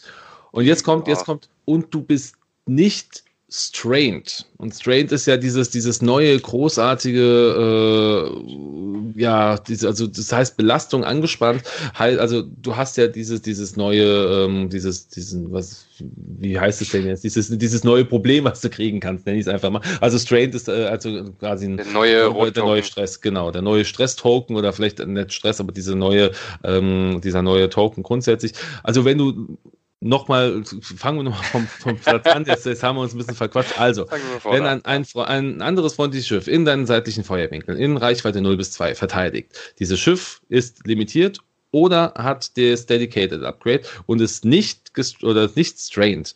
und jetzt kommt, jetzt kommt, und du bist nicht Strained. Und Strained ist ja dieses, dieses neue, großartige, äh, ja, diese, also das heißt Belastung angespannt. Also du hast ja dieses, dieses neue, ähm, dieses, diesen, was, wie heißt es denn jetzt? Dieses, dieses neue Problem, was du kriegen kannst, nenne ich es einfach mal. Also Strained ist äh, also quasi ein, der neue, der, der neue Stress, genau, der neue Stress-Token oder vielleicht nicht Stress, aber diese neue, ähm, dieser neue Token grundsätzlich. Also wenn du nochmal, fangen wir nochmal vom, vom Platz an, jetzt, jetzt, haben wir uns ein bisschen verquatscht. Also, wenn ein, ein, ein anderes freundliches Schiff in deinen seitlichen Feuerwinkeln in Reichweite 0 bis 2 verteidigt, dieses Schiff ist limitiert oder hat das Dedicated Upgrade und ist nicht oder nicht strained,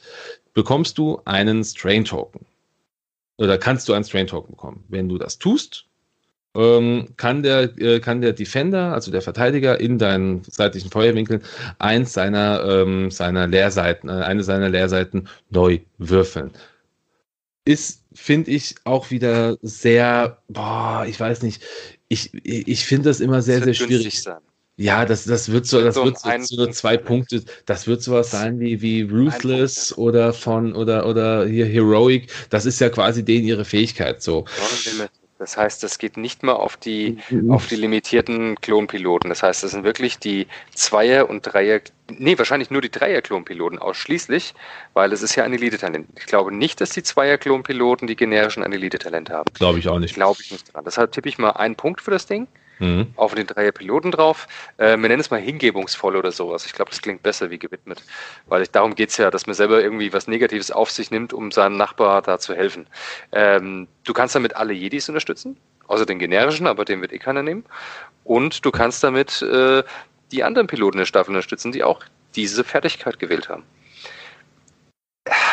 bekommst du einen Strain Token. Oder kannst du einen Strain Token bekommen. Wenn du das tust, ähm, kann, der, äh, kann der Defender, also der Verteidiger, in deinen seitlichen Feuerwinkeln eins seiner, ähm, seiner Leerseiten, äh, eine seiner Leerseiten neu würfeln. Ist, finde ich, auch wieder sehr, boah, ich weiß nicht, ich, ich finde das immer sehr, sehr schwierig. Sein. Ja, das, das wird so, das wird so, so nur zwei Punkte. Das wird sowas sein wie, wie Ruthless oder von, oder, oder hier Heroic. Das ist ja quasi denen ihre Fähigkeit, so. Das heißt, das geht nicht mehr auf die, auf die limitierten Klonpiloten. Das heißt, das sind wirklich die Zweier- und Dreier, nee, wahrscheinlich nur die Dreier-Klonpiloten ausschließlich, weil es ist ja ein Elite-Talent. Ich glaube nicht, dass die Zweier-Klonpiloten die generischen ein Elite-Talent haben. Glaube ich auch nicht. Glaube ich nicht dran. Deshalb tippe ich mal einen Punkt für das Ding mhm. auf den Dreier Piloten drauf. Äh, wir nennen es mal hingebungsvoll oder sowas. Ich glaube, das klingt besser wie gewidmet. Weil ich, darum geht es ja, dass man selber irgendwie was Negatives auf sich nimmt, um seinem Nachbar da zu helfen. Ähm, du kannst damit alle Jedis unterstützen, außer den generischen, aber den wird eh keiner nehmen. Und du kannst damit äh, die anderen Piloten der Staffel unterstützen, die auch diese Fertigkeit gewählt haben.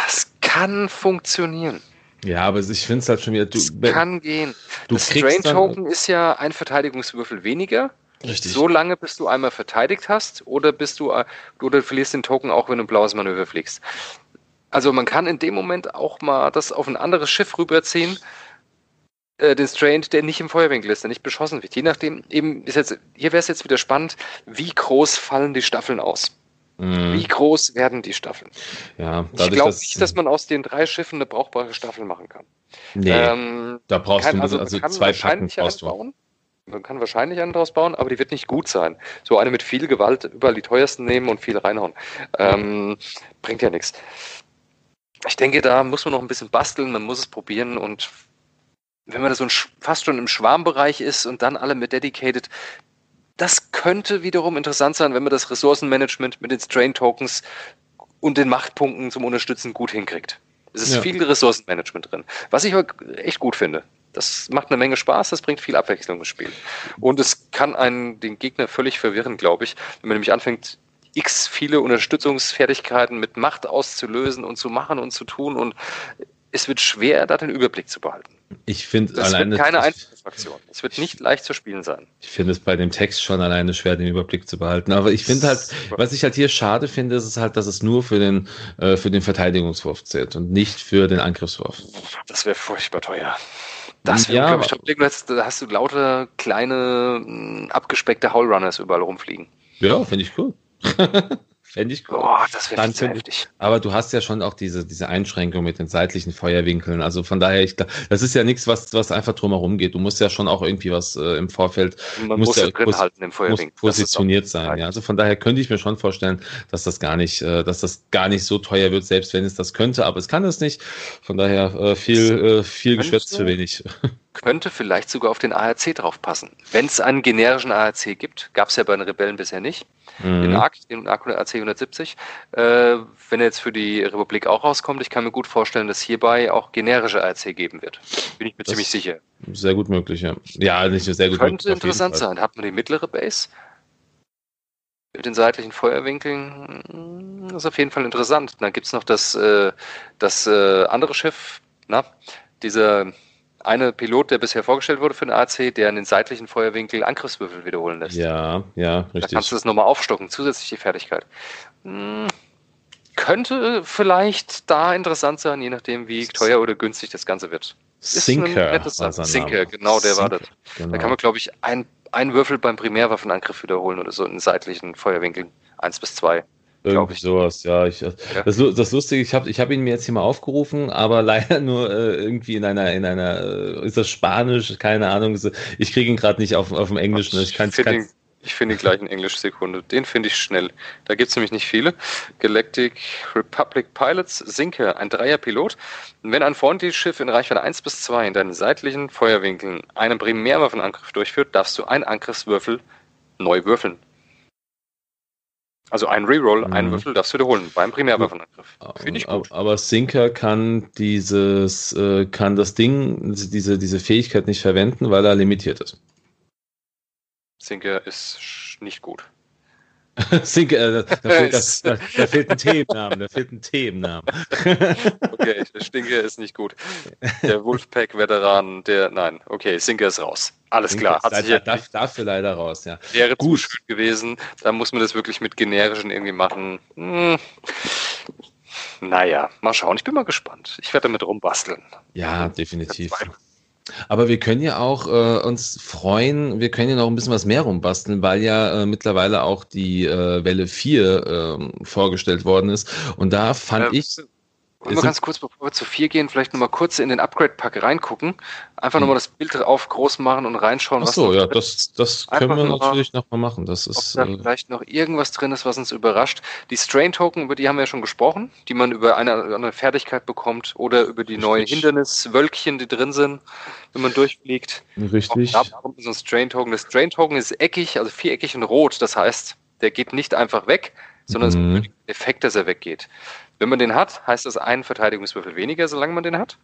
Es kann funktionieren. Ja, aber ich finde es halt schon wieder. Du, kann gehen. Du das Strain Token ist ja ein Verteidigungswürfel weniger. Richtig. So lange, bis du einmal verteidigt hast, oder bist du, oder verlierst den Token auch, wenn du ein blaues Manöver fliegst. Also man kann in dem Moment auch mal das auf ein anderes Schiff rüberziehen, äh, den Strained, der nicht im Feuerwinkel ist, der nicht beschossen wird. Je nachdem, eben ist jetzt, hier wäre es jetzt wieder spannend, wie groß fallen die Staffeln aus? Mhm. Wie groß werden die Staffeln? Ja, ich glaube nicht, dass man aus den drei Schiffen eine brauchbare Staffel machen kann. Nee, ähm, da brauchst du also, also zwei Packen brauchst du. Man kann wahrscheinlich einen draus bauen, aber die wird nicht gut sein. So eine mit viel Gewalt überall die teuersten nehmen und viel reinhauen. Ähm, bringt ja nichts. Ich denke, da muss man noch ein bisschen basteln, man muss es probieren und wenn man da so ein, fast schon im Schwarmbereich ist und dann alle mit Dedicated, das könnte wiederum interessant sein, wenn man das Ressourcenmanagement mit den Strain-Tokens und den Machtpunkten zum Unterstützen gut hinkriegt. Es ist ja. viel Ressourcenmanagement drin, was ich echt gut finde. Das macht eine Menge Spaß, das bringt viel Abwechslung ins Spiel. Und es kann einen, den Gegner völlig verwirren, glaube ich, wenn man nämlich anfängt, x viele Unterstützungsfertigkeiten mit Macht auszulösen und zu machen und zu tun und es wird schwer, da den Überblick zu behalten. Ich finde alleine. Wird keine einfache Fraktion. Es wird nicht leicht zu spielen sein. Ich finde es bei dem Text schon alleine schwer, den Überblick zu behalten. Aber ich finde halt, was ich halt hier schade finde, ist es halt, dass es nur für den, äh, für den Verteidigungswurf zählt und nicht für den Angriffswurf. Das wäre furchtbar teuer. Das wäre, ja, glaube ich, hast, da hast du lauter kleine, abgespeckte Howlrunners überall rumfliegen. Ja, finde ich cool. Fände ich cool. Boah, das wäre heftig. Aber du hast ja schon auch diese, diese Einschränkung mit den seitlichen Feuerwinkeln. Also von daher, ich glaube, das ist ja nichts, was, was einfach drumherum geht. Du musst ja schon auch irgendwie was äh, im Vorfeld. Man muss ja drin halten im Feuerwinkel. positioniert sein. Ja. Also von daher könnte ich mir schon vorstellen, dass das gar nicht, äh, dass das gar nicht so teuer wird, selbst wenn es das könnte. Aber es kann es nicht. Von daher äh, viel, äh, viel Geschwätz für wenig. Könnte vielleicht sogar auf den ARC draufpassen. Wenn es einen generischen ARC gibt, gab es ja bei den Rebellen bisher nicht mhm. den ARC, den ARC AC 170. Äh, wenn er jetzt für die Republik auch rauskommt, ich kann mir gut vorstellen, dass hierbei auch generische ARC geben wird. Bin ich mir das ziemlich sicher. Sehr gut möglich, ja. Ja, nicht sehr gut Könnte möglich, interessant sein. Hat man die mittlere Base? Mit den seitlichen Feuerwinkeln das ist auf jeden Fall interessant. Dann gibt es noch das, äh, das äh, andere Schiff, na, dieser eine Pilot, der bisher vorgestellt wurde für den AC, der in den seitlichen Feuerwinkel Angriffswürfel wiederholen lässt. Ja, ja, richtig. Da kannst du das nochmal aufstocken, zusätzliche Fertigkeit. Hm, könnte vielleicht da interessant sein, je nachdem, wie teuer oder günstig das Ganze wird. Sinker. Sinker, genau, der Sinker, war das. Genau. Da kann man, glaube ich, ein, einen Würfel beim Primärwaffenangriff wiederholen oder so in seitlichen Feuerwinkeln. Eins bis zwei. Irgendwie sowas, ja. Ich, ja. Das, das Lustige, ich habe ich hab ihn mir jetzt hier mal aufgerufen, aber leider nur äh, irgendwie in einer, in einer, äh, ist das Spanisch, keine Ahnung. Ich kriege ihn gerade nicht auf, auf dem Englischen. Ich, ich finde ihn, find ihn gleich in Englisch Sekunde. Den finde ich schnell. Da gibt es nämlich nicht viele. Galactic Republic Pilots, Sinke, ein Dreierpilot. Wenn ein freundliches Schiff in Reichweite 1 bis 2 in deinen seitlichen Feuerwinkeln einen Primärwaffenangriff durchführt, darfst du einen Angriffswürfel neu würfeln. Also ein Reroll, mhm. einen Würfel du wiederholen beim Primärwaffenangriff. Finde ich gut. Aber Sinker kann dieses, äh, kann das Ding, diese, diese Fähigkeit nicht verwenden, weil er limitiert ist. Sinker ist nicht gut. Sinke, äh, da, fehlt, das, da, da, fehlt ein T im Namen, da fehlt ein T im Namen. okay, Stinker ist nicht gut. Der Wolfpack-Veteran, der, nein, okay, Sinker ist raus. Alles Sinker klar. Hat sich leider, darf, dafür leider raus, ja. Wäre gut. zu schön gewesen, da muss man das wirklich mit generischen irgendwie machen. Hm. Naja, mal schauen, ich bin mal gespannt. Ich werde damit rumbasteln. Ja, definitiv. Aber wir können ja auch äh, uns freuen, wir können ja noch ein bisschen was mehr rumbasteln, weil ja äh, mittlerweile auch die äh, Welle 4 ähm, vorgestellt worden ist. Und da fand ich. Wollen wir ganz kurz, bevor wir zu 4 gehen, vielleicht nochmal kurz in den Upgrade-Pack reingucken. Einfach hm. nochmal das Bild auf groß machen und reinschauen, Ach so, ja, das, das können wir natürlich nochmal machen. Das ist, ob da äh, vielleicht noch irgendwas drin ist, was uns überrascht. Die Strain-Token, über die haben wir ja schon gesprochen, die man über eine, eine Fertigkeit bekommt oder über die neuen Hinderniswölkchen, die drin sind, wenn man durchfliegt. Richtig. Auch da kommt so ein Strain-Token. Das Strain-Token ist eckig, also viereckig und rot. Das heißt, der geht nicht einfach weg, sondern mhm. es ist ein Effekt, dass er weggeht. Wenn man den hat, heißt das einen Verteidigungswürfel weniger, solange man den hat.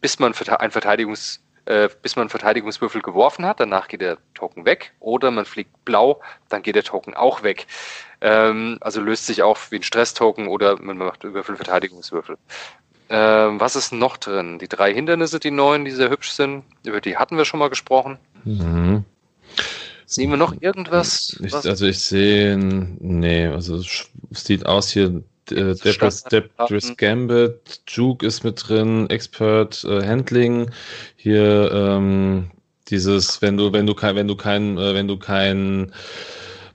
Bis man einen Verteidigungs äh, bis man Verteidigungswürfel geworfen hat, danach geht der Token weg. Oder man fliegt blau, dann geht der Token auch weg. Ähm, also löst sich auch wie ein Stress-Token oder man macht Würfel Verteidigungswürfel. Ähm, was ist noch drin? Die drei Hindernisse, die neuen, die sehr hübsch sind, über die hatten wir schon mal gesprochen. Mhm. Sehen wir noch irgendwas? Ich, also ich sehe, nee, also es sieht aus hier, äh, Depris Gambit, Juke ist mit drin, Expert äh, Handling, hier ähm, dieses, wenn du, wenn du kein, wenn du kein, äh, wenn du kein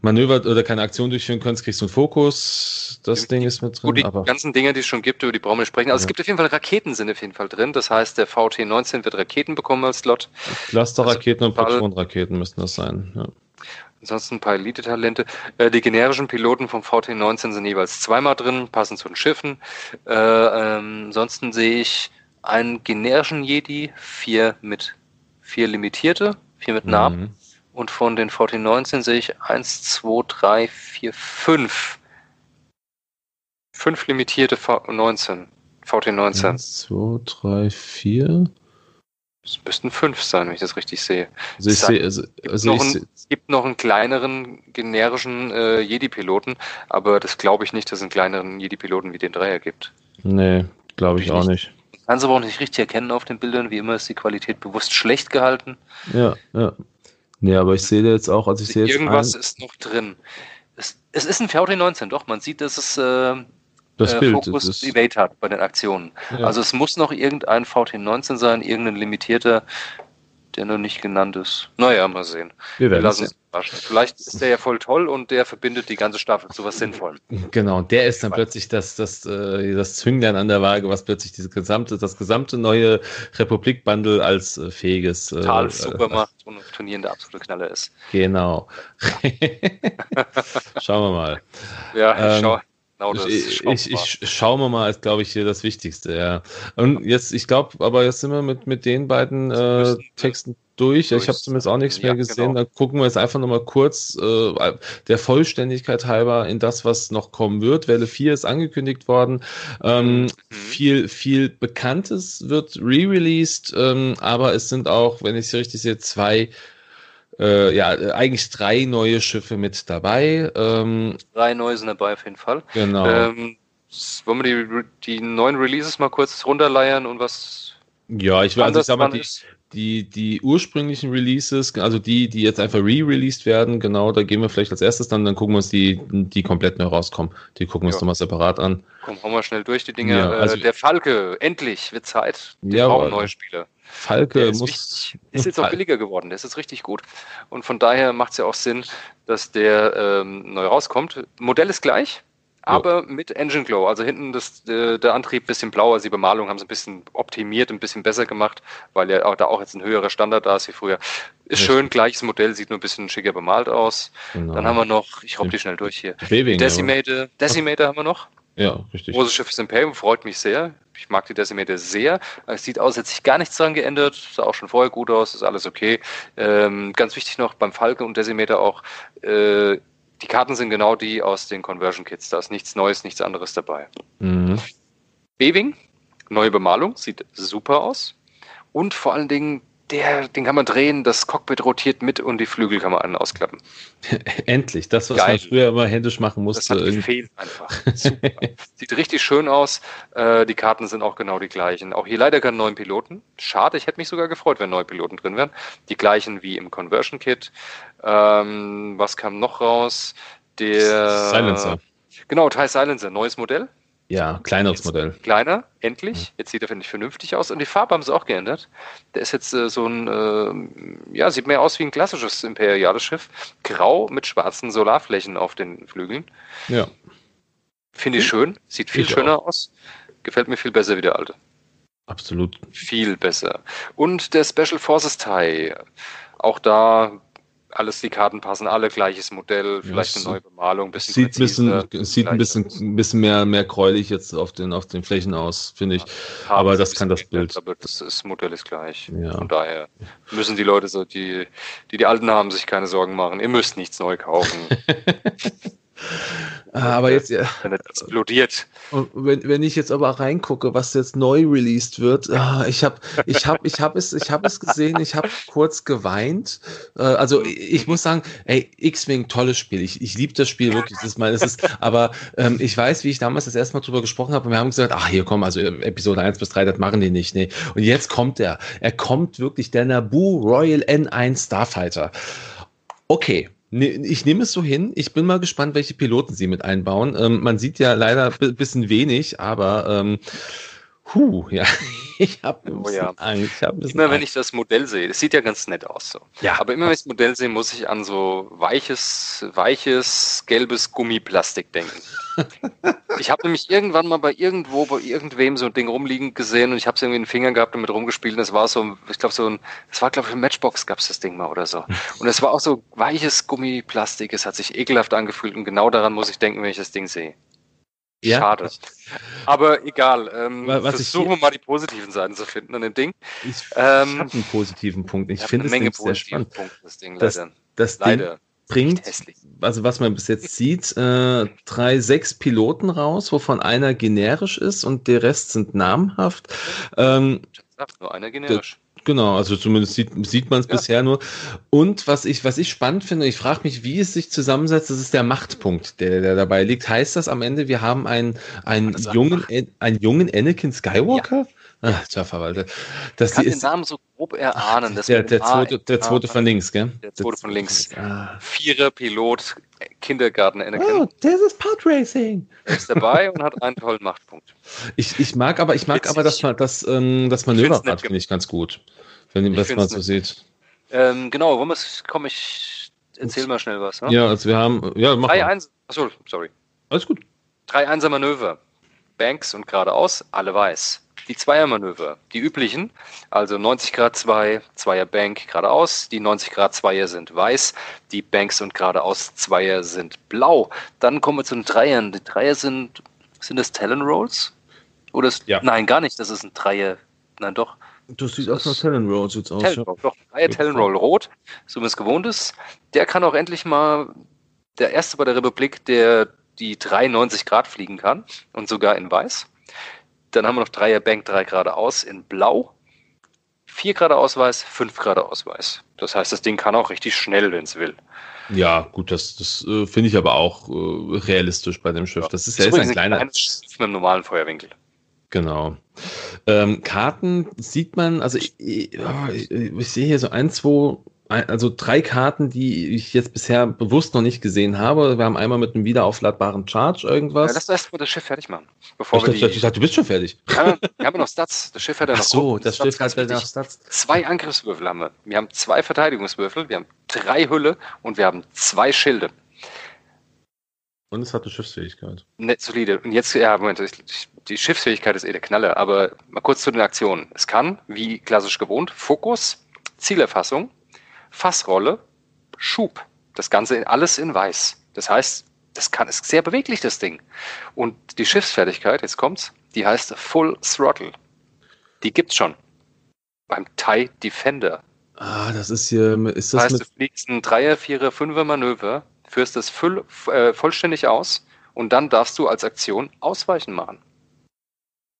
Manöver oder keine Aktion durchführen kannst, kriegst du einen Fokus. Das Ding ist mit drin. Gut, die aber ganzen Dinge, die es schon gibt, über die brauchen wir sprechen. Also ja. es gibt auf jeden Fall Raketen sind auf jeden Fall drin. Das heißt, der VT-19 wird Raketen bekommen als Slot. Cluster-Raketen also, und Patronraketen müssten das sein. Ja. Ansonsten ein paar Elite-Talente. Äh, die generischen Piloten vom VT19 sind jeweils zweimal drin, passen zu den Schiffen. Äh, ähm, ansonsten sehe ich einen generischen Jedi, vier mit vier limitierte, vier mit Namen. Mhm. Und von den VT19 sehe ich eins, zwei, drei, vier, fünf. Fünf limitierte V19. VT19. 1, 2, 3, 4. Es müssten fünf sein, wenn ich das richtig sehe. Also ich sehe, also, also ich es gibt noch einen kleineren generischen äh, Jedi-Piloten, aber das glaube ich nicht, dass es einen kleineren Jedi-Piloten wie den Dreier gibt. Nee, glaube ich auch nicht. Kann es aber auch nicht richtig erkennen auf den Bildern. Wie immer ist die Qualität bewusst schlecht gehalten. Ja, ja. Nee, aber ich sehe jetzt auch, also ich sehe jetzt. Irgendwas ein, ist noch drin. Es, es ist ein VT19, doch. Man sieht, dass es äh, das äh, Bild. Fokus das Evade hat bei den Aktionen. Ja. Also es muss noch irgendein VT19 sein, irgendein limitierter, der noch nicht genannt ist. Naja, mal sehen. wir Wir werden lassen es uns überraschen. Vielleicht ist der ja voll toll und der verbindet die ganze Staffel zu was Sinnvollem. Genau, der ist dann plötzlich das, das, äh, das Zünglein an der Waage, was plötzlich diese gesamte, das gesamte neue Republik-Bundle als äh, fähiges. Total äh, super äh, und auf Turnieren der absolute Knaller ist. Genau. Schauen wir mal. Ja, Ähm, ich schau. Genau das. ich, ich, ich schauen wir mal, ist glaube ich hier das Wichtigste, ja. Und jetzt, ich glaube, aber jetzt sind wir mit, mit den beiden äh, Texten durch. durch Ich habe zumindest auch nichts mehr Ja, gesehen. genau. Dann gucken wir jetzt einfach nochmal kurz äh, der Vollständigkeit halber in das, was noch kommen wird. Welle 4 ist angekündigt worden. Ähm, Mhm. Viel, viel Bekanntes wird re-released, ähm, aber es sind auch, wenn ich es richtig sehe, zwei äh, ja, äh, eigentlich drei neue Schiffe mit dabei. Ähm, Drei neue sind dabei auf jeden Fall. genau. Ähm, wollen wir die, die neuen Releases mal kurz runterleiern und was ja, ich, also ich sag mal, die, die, die ursprünglichen Releases, also die, die jetzt einfach re-released werden, genau, da gehen wir vielleicht als erstes dann, dann gucken wir uns die, die komplett neu rauskommen. Die gucken wir uns Ja. nochmal separat an. Komm, hauen wir schnell durch die Dinge. Ja, also- äh, der Falke, endlich, wird Zeit. Wir Jawohl. brauchen neue Spieler. Falke Der ist, muss. wichtig, ist jetzt auch billiger geworden, der ist jetzt richtig gut. Und von daher macht es ja auch Sinn, dass der ähm, neu rauskommt. Modell ist gleich, aber mit Engine Glow. Also hinten das, äh, der Antrieb ein bisschen blauer, also die Bemalung haben sie ein bisschen optimiert, ein bisschen besser gemacht, weil ja auch, da auch jetzt ein höherer Standard da ist wie früher. Ist Richtig. schön, gleiches Modell, sieht nur ein bisschen schicker bemalt aus. Genau. Dann haben wir noch, ich robb die schnell durch hier. Beving, Decimator, Decimator haben wir noch. Ja, richtig. Großes Schiff ist Imperium, freut mich sehr. Ich mag die Decimeter sehr. Es sieht aus, als hätte sich gar nichts dran geändert. Sah auch schon vorher gut aus, ist alles okay. Ähm, ganz wichtig noch beim Falcon und Decimeter auch, äh, die Karten sind genau die aus den Conversion Kits. Da ist nichts Neues, nichts anderes dabei. Mhm. Bewing, neue Bemalung, sieht super aus. Und vor allen Dingen, der, den kann man drehen, das Cockpit rotiert mit und die Flügel kann man an- ausklappen. Endlich, das, was Geil. man früher immer händisch machen Das musste. hat irgendwie- gefehlt einfach. Super. Sieht richtig schön aus. Äh, die Karten sind auch genau die gleichen. Auch hier leider keinen neuen Piloten. Schade, ich hätte mich sogar gefreut, wenn neue Piloten drin wären. Die gleichen wie im Conversion Kit. Ähm, was kam noch raus? Der Silencer. Genau, TIE Silencer, neues Modell. Ja, kleineres Modell. Kleiner, endlich. Jetzt sieht er, finde ich, vernünftig aus. Und die Farbe haben sie auch geändert. Der ist jetzt äh, so ein, äh, ja, sieht mehr aus wie ein klassisches imperiales Schiff. Grau mit schwarzen Solarflächen auf den Flügeln. Ja. Finde ich schön. Sieht viel Ich schöner aus. Gefällt mir viel besser wie der alte. Absolut. Viel besser. Und der Special Forces TIE. Auch da, alles, die Karten passen alle, gleiches Modell, vielleicht eine neue Bemalung, bisschen Sieht, ein bisschen, präziser, sieht ein bisschen, ein bisschen mehr, mehr gräulich jetzt auf den, auf den Flächen aus, finde ich. aber ist das kann das Bild. Aber das, das Modell ist gleich. Ja. Von daher müssen die Leute, so, die, die die Alten haben, sich keine Sorgen machen. Ihr müsst nichts neu kaufen, Aber jetzt, ja, wenn es explodiert. Und wenn, wenn ich jetzt aber reingucke, was jetzt neu released wird, ah, ich habe ich hab, ich hab es, ich hab es gesehen, ich habe kurz geweint. Äh, also ich muss sagen, ey, X-Wing, tolles Spiel. Ich, ich liebe das Spiel wirklich. Das ist mein, das ist, aber ähm, ich weiß, wie ich damals das erste Mal drüber gesprochen habe und wir haben gesagt, ach hier komm, also Episode 1 bis 3, das machen die nicht. Nee. Und jetzt kommt er. Er kommt wirklich, der Naboo Royal N1 Starfighter. Okay. Ne, Ich nehme es so hin. Ich bin mal gespannt, welche Piloten sie mit einbauen. Ähm, man sieht ja leider ein bisschen wenig, aber ähm, huh, ja, ich habe Oh ja. Angst. Ich hab Immer wenn ich das Modell sehe, das sieht ja ganz nett aus so. Ja. Aber immer wenn ich das Modell sehe, muss ich an so weiches, weiches, gelbes Gummiplastik denken. ich habe nämlich irgendwann mal bei irgendwo, bei irgendwem so ein Ding rumliegen gesehen und ich habe es irgendwie in den Fingern gehabt und mit rumgespielt und es war so, ich glaube so ein, das war glaube ich ein Matchbox gab es das Ding mal oder so. Und es war auch so weiches Gummiplastik, es hat sich ekelhaft angefühlt und genau daran muss ich denken, wenn ich das Ding sehe. Ja. Schade. Aber egal, ähm, Wa- was ich versuchen wir mal die positiven Seiten zu finden an dem Ding. Ich, Ähm, habe einen positiven Punkt. Ich finde es Menge sehr spannend. Punkte, das Ding Das- leider. Das Ding leider. bringt, also was man bis jetzt sieht, äh, drei, sechs Piloten raus, wovon einer generisch ist und der Rest sind namhaft. Ähm, Sagt nur einer generisch. Genau, also zumindest sieht, sieht man es ja. bisher nur. Und was ich, was ich spannend finde, ich frage mich, wie es sich zusammensetzt, das ist der Machtpunkt, der, der dabei liegt. Heißt das am Ende, wir haben einen, einen, jungen, einen jungen Anakin Skywalker? Ja. Ach, tja, verwaltet. Das ich kann den Namen so grob erahnen. Der, der, zweite, der zweite von links, gell? Der zweite von links. Ah. Vierer Pilot, Kindergarten Anakin. Oh, das ist Podracing. Er ist dabei und hat einen tollen Machtpunkt. Ich, ich mag aber, ich mag aber das, das, ähm, das Manöverrad, finde ich ganz gut. Wenn ihr das mal so sieht. Ähm, genau, warum ist, komm, ich erzähl mal schnell was. Ne? Ja, also wir haben, ja, mach Drei Eins, achso, sorry. Alles gut. Drei Einser Manöver. Banks und geradeaus, alle weiß die Zweiermanöver, die üblichen, also 90 Grad 2, Zweier Bank geradeaus, die 90 Grad Zweier sind weiß, die Banks und geradeaus Zweier sind blau. Dann kommen wir zu den Dreiern. Die Dreier sind, sind das Talon Rolls? Oder ist, ja. Nein, gar nicht, das ist ein Dreier. Nein, doch. Das sieht aus nach Talon Roll, sieht's aus. Talon Roll, ja. doch, Dreier Talon Roll rot, so wie es gewohnt ist. Der kann auch endlich mal der erste bei der Republik, der die 93 Grad fliegen kann und sogar in weiß. Dann haben wir noch Dreier Bank, drei geradeaus in blau. Vier Grad Ausweis, fünf Grad Ausweis. Das heißt, das Ding kann auch richtig schnell, wenn es will. Ja, gut, das, das äh, finde ich aber auch äh, realistisch bei dem Schiff. Ja. Das ist ja ist ein kleiner. Ein Schiff mit einem normalen Feuerwinkel. Genau. Ähm, Karten sieht man, also ich, ich, ich, ich sehe hier so ein, zwei also drei Karten, die ich jetzt bisher bewusst noch nicht gesehen habe. Wir haben einmal mit einem wiederaufladbaren Charge irgendwas. Ja, lass erst mal das Schiff fertig machen. Bevor ich, wir dachte, ich dachte, du bist schon fertig. Ja, wir haben noch Stats. Das Schiff hat ja noch Ach so, das Stats, Schiff hat ja noch Stats. Zwei Angriffswürfel haben wir. Wir haben zwei Verteidigungswürfel, wir haben drei Hülle und wir haben zwei Schilde. Und es hat eine Schiffsfähigkeit. Nett solide. Und jetzt, ja, Moment, die Schiffsfähigkeit ist eh der Knalle, aber mal kurz zu den Aktionen. Es kann, wie klassisch gewohnt, Fokus, Zielerfassung, Fassrolle, Schub. Das Ganze alles in weiß. Das heißt, das kann, ist sehr beweglich, das Ding. Und die Schiffsfertigkeit, jetzt kommt's, die heißt Full Throttle. Die gibt's schon. Beim TIE Defender. Ah, das ist hier, ist das, das heißt, mit... du fliegst ein Dreier, Vierer, Fünfer Manöver, führst das voll, äh, vollständig aus und dann darfst du als Aktion Ausweichen machen.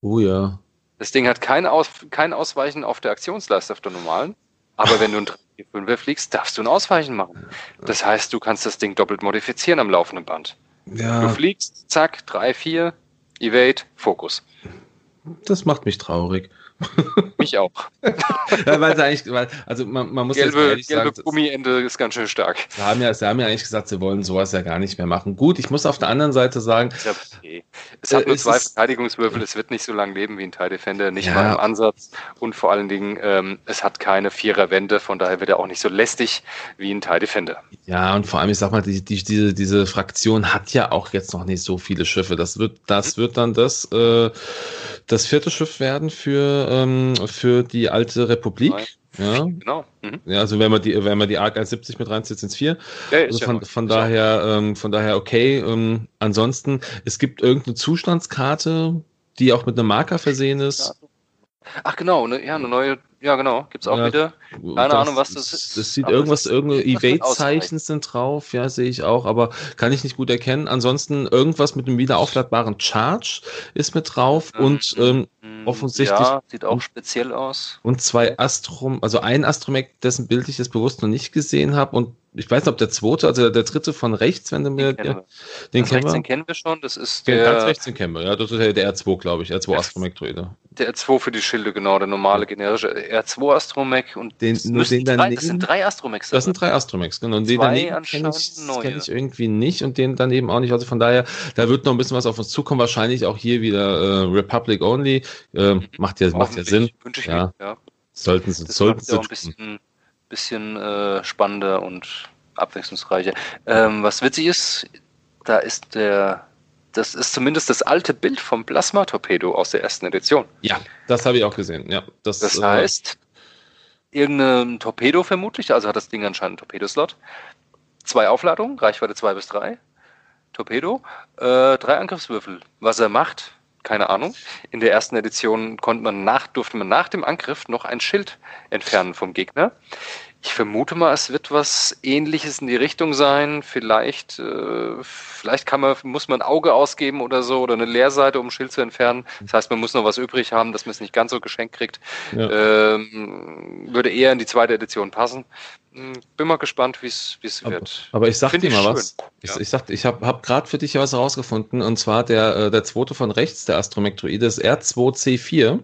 Oh ja. Das Ding hat kein, Aus, kein Ausweichen auf der Aktionsleiste auf der normalen, aber wenn du ein 3 fliegst, darfst du ein Ausweichen machen. Das heißt, du kannst das Ding doppelt modifizieren am laufenden Band. Ja. Du fliegst, zack, 3, 4, Evade, Fokus. Das macht mich traurig. Mich auch. ja, weil eigentlich, weil, also man, man muss gelbe, jetzt gelbe sagen, Gummiende ist ganz schön stark. Sie haben, ja, sie haben ja eigentlich gesagt, sie wollen sowas ja gar nicht mehr machen. Gut, ich muss auf der anderen Seite sagen. Ja okay. Es hat äh, nur zwei Verteidigungswürfel, es wird nicht so lange leben wie ein TIE Defender, nicht ja. mal im Ansatz. Und vor allen Dingen, ähm, es hat keine Viererwände, von daher wird er auch nicht so lästig wie ein TIE Defender. Ja, und vor allem, ich sag mal, die, die, diese, diese Fraktion hat ja auch jetzt noch nicht so viele Schiffe. Das wird, das mhm. wird dann das, äh, das vierte Schiff werden für ähm, für die alte Republik. Ja, genau. Mhm. Ja, also wenn man die, wenn man die ARC 170 mit reinzieht, sind es vier. Ja, also von, von daher, ähm, von daher okay. Ähm, ansonsten, es gibt irgendeine Zustandskarte, die auch mit einem Marker versehen ist. Ach genau, ne, ja, eine neue ja, genau. Gibt es auch ja, wieder. Keine Ahnung, was das ist. Das sieht irgendwas, irgendeine Evade-Zeichen sind drauf, ja, sehe ich auch, aber kann ich nicht gut erkennen. Ansonsten irgendwas mit einem wiederaufladbaren Charge ist mit drauf mhm. und ähm, mhm. offensichtlich. Ja, sieht auch speziell aus. Und zwei Astrom, also ein Astromech, dessen Bild ich jetzt bewusst noch nicht gesehen habe und ich weiß nicht, ob der zweite, also der dritte von rechts, wenn du mir. Den, ja, den kennen wir. kennen wir schon, das ist der. Ganz rechts den kennen wir, ja, das ist der R2, glaube ich, R2 Astromech Druide. Der R2 für die Schilde, genau, der normale generische R2 Astromech und den, nur den drei, das sind drei Astromechs. Das sind drei Astromechs, genau. Und den daneben kenne ich, kenn ich irgendwie nicht und den daneben auch nicht. Also von daher, da wird noch ein bisschen was auf uns zukommen. Wahrscheinlich auch hier wieder äh, Republic Only. Äh. Macht ja, macht ja Sinn. Wünsche ich ja. Mir, ja. Sollten sie, sollten sie. Auch ein bisschen, bisschen äh, spannender und abwechslungsreicher. Ähm, was witzig ist, da ist der das ist zumindest das alte Bild vom Plasma-Torpedo aus der ersten Edition. Ja, das habe ich auch gesehen. Ja, das, das äh, heißt, irgendein Torpedo vermutlich, also hat das Ding anscheinend einen Torpedoslot. Zwei Aufladungen, Reichweite 2 bis 3. Torpedo, äh, drei Angriffswürfel. Was er macht, keine Ahnung. In der ersten Edition konnte man nach, durfte man nach dem Angriff noch ein Schild entfernen vom Gegner. Ich vermute mal, es wird was ähnliches in die Richtung sein. Vielleicht, äh, vielleicht kann man, muss man ein Auge ausgeben oder so oder eine Leerseite, um ein Schild zu entfernen. Das heißt, man muss noch was übrig haben, dass man es nicht ganz so geschenkt kriegt. Ja. Ähm, würde eher in die zweite Edition passen. Hm, bin mal gespannt, wie es wird. Aber ich sag Find dir mal schön. was. Ich, ja. ich, sag, ich habe hab gerade für dich was rausgefunden und zwar der, äh, der zweite von rechts, der Astromektroide, ist R2C4,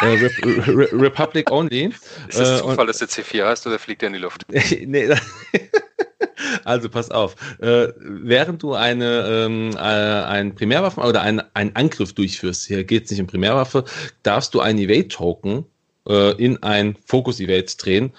äh, Re Re Republic Only. Ist das äh, Zufall, dass der C4 heißt oder fliegt er in die Luft? nee, also pass auf. Äh, während du eine, ähm, äh, ein Primärwaffen oder einen, einen Angriff durchführst, hier geht es nicht um Primärwaffe, darfst du ein Evade-Token äh, in ein Focus-Evade drehen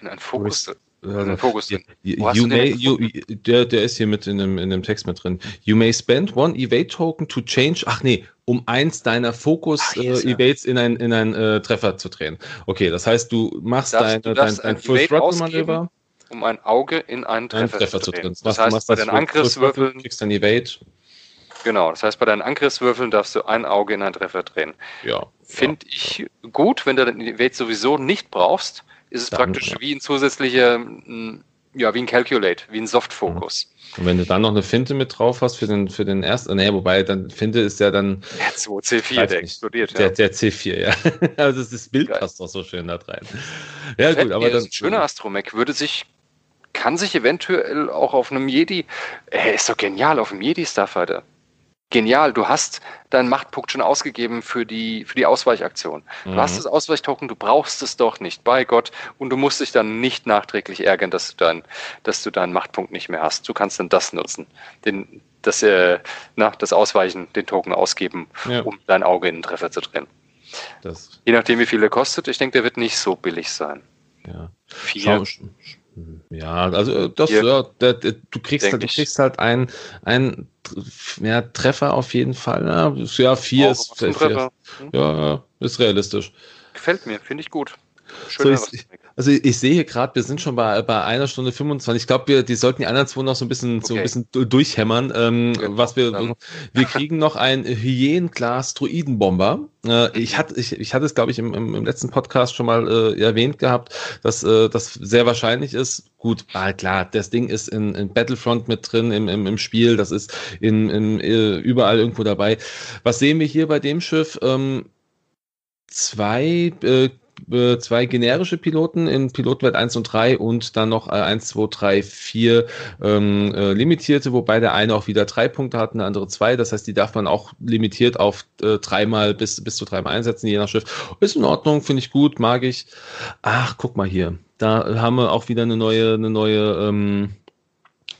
in einen Fokus. Also, Fokus you, you may, you, der, der ist hier mit in dem, in dem Text mit drin. You may spend one Evade Token to change, ach nee, um eins deiner Fokus äh, Evades in ein, in ein äh, Treffer zu drehen. Okay, das heißt, du machst deine, du dein, dein Full Throttle Manöver. Um ein Auge in einen Treffer, Treffer zu drehen. Das, das heißt, bei deinen Angriffswürfeln. kriegst dann Evade. Genau, das heißt, bei deinen Angriffswürfeln darfst du ein Auge in einen Treffer drehen. Ja. Finde ja. ich gut, wenn du den Evade sowieso nicht brauchst ist es dann, praktisch ja. wie ein zusätzlicher, ja, wie ein Calculate, wie ein Soft-Focus. Und wenn du dann noch eine Finte mit drauf hast für den, für den ersten, naja, wobei dann Finte ist ja dann. Der 2 C4, der explodiert, ja. Der, der C4, ja. also das Bild Geil. passt doch so schön da rein. Ja, gut, aber das. Ein schöner Astromech würde sich, kann sich eventuell auch auf einem Jedi, er ist doch genial, auf einem Jedi Starfighter genial, du hast deinen Machtpunkt schon ausgegeben für die, für die Ausweichaktion. Du mhm. hast das Ausweichtoken, du brauchst es doch nicht, bei Gott, und du musst dich dann nicht nachträglich ärgern, dass du, dein, dass du deinen Machtpunkt nicht mehr hast. Du kannst dann das nutzen, den, das, äh, na, das Ausweichen, den Token ausgeben, ja. um dein Auge in den Treffer zu drehen. Das Je nachdem, wie viel er kostet, ich denke, der wird nicht so billig sein. Ja. Vier. Schau, ja, also äh, das, ja, der, der, du kriegst halt, du kriegst halt ein, ein ja, Treffer auf jeden Fall. Ja, ja vier, oh, ist, vier, hm? ja, ist realistisch. Gefällt mir, finde ich gut. So, ich, also ich sehe hier gerade, wir sind schon bei, bei einer Stunde 25. Ich glaube, wir, die sollten die anderen zwei noch so ein bisschen, okay. so ein bisschen durchhämmern. Ähm, okay, was wir, wir kriegen noch ein Hyänenglas Druidenbomber. Äh, ich hatte, ich, ich hatte es, glaube ich, im, im, im, letzten Podcast schon mal äh, erwähnt gehabt, dass äh, das sehr wahrscheinlich ist. Gut, ah, klar, das Ding ist in, in Battlefront mit drin im, im, im Spiel, das ist in, in, äh, überall irgendwo dabei. Was sehen wir hier bei dem Schiff? Ähm, zwei äh, äh, zwei generische Piloten in Pilotenwert 1 und 3 und dann noch äh, 1, 2, 3, 4 ähm, äh, limitierte, wobei der eine auch wieder drei Punkte hat, der andere zwei. Das heißt, die darf man auch limitiert auf äh, dreimal bis, bis zu dreimal einsetzen, je nach Schiff. Ist in Ordnung, finde ich gut, mag ich. Ach, guck mal hier. Da haben wir auch wieder eine neue, eine neue, ähm,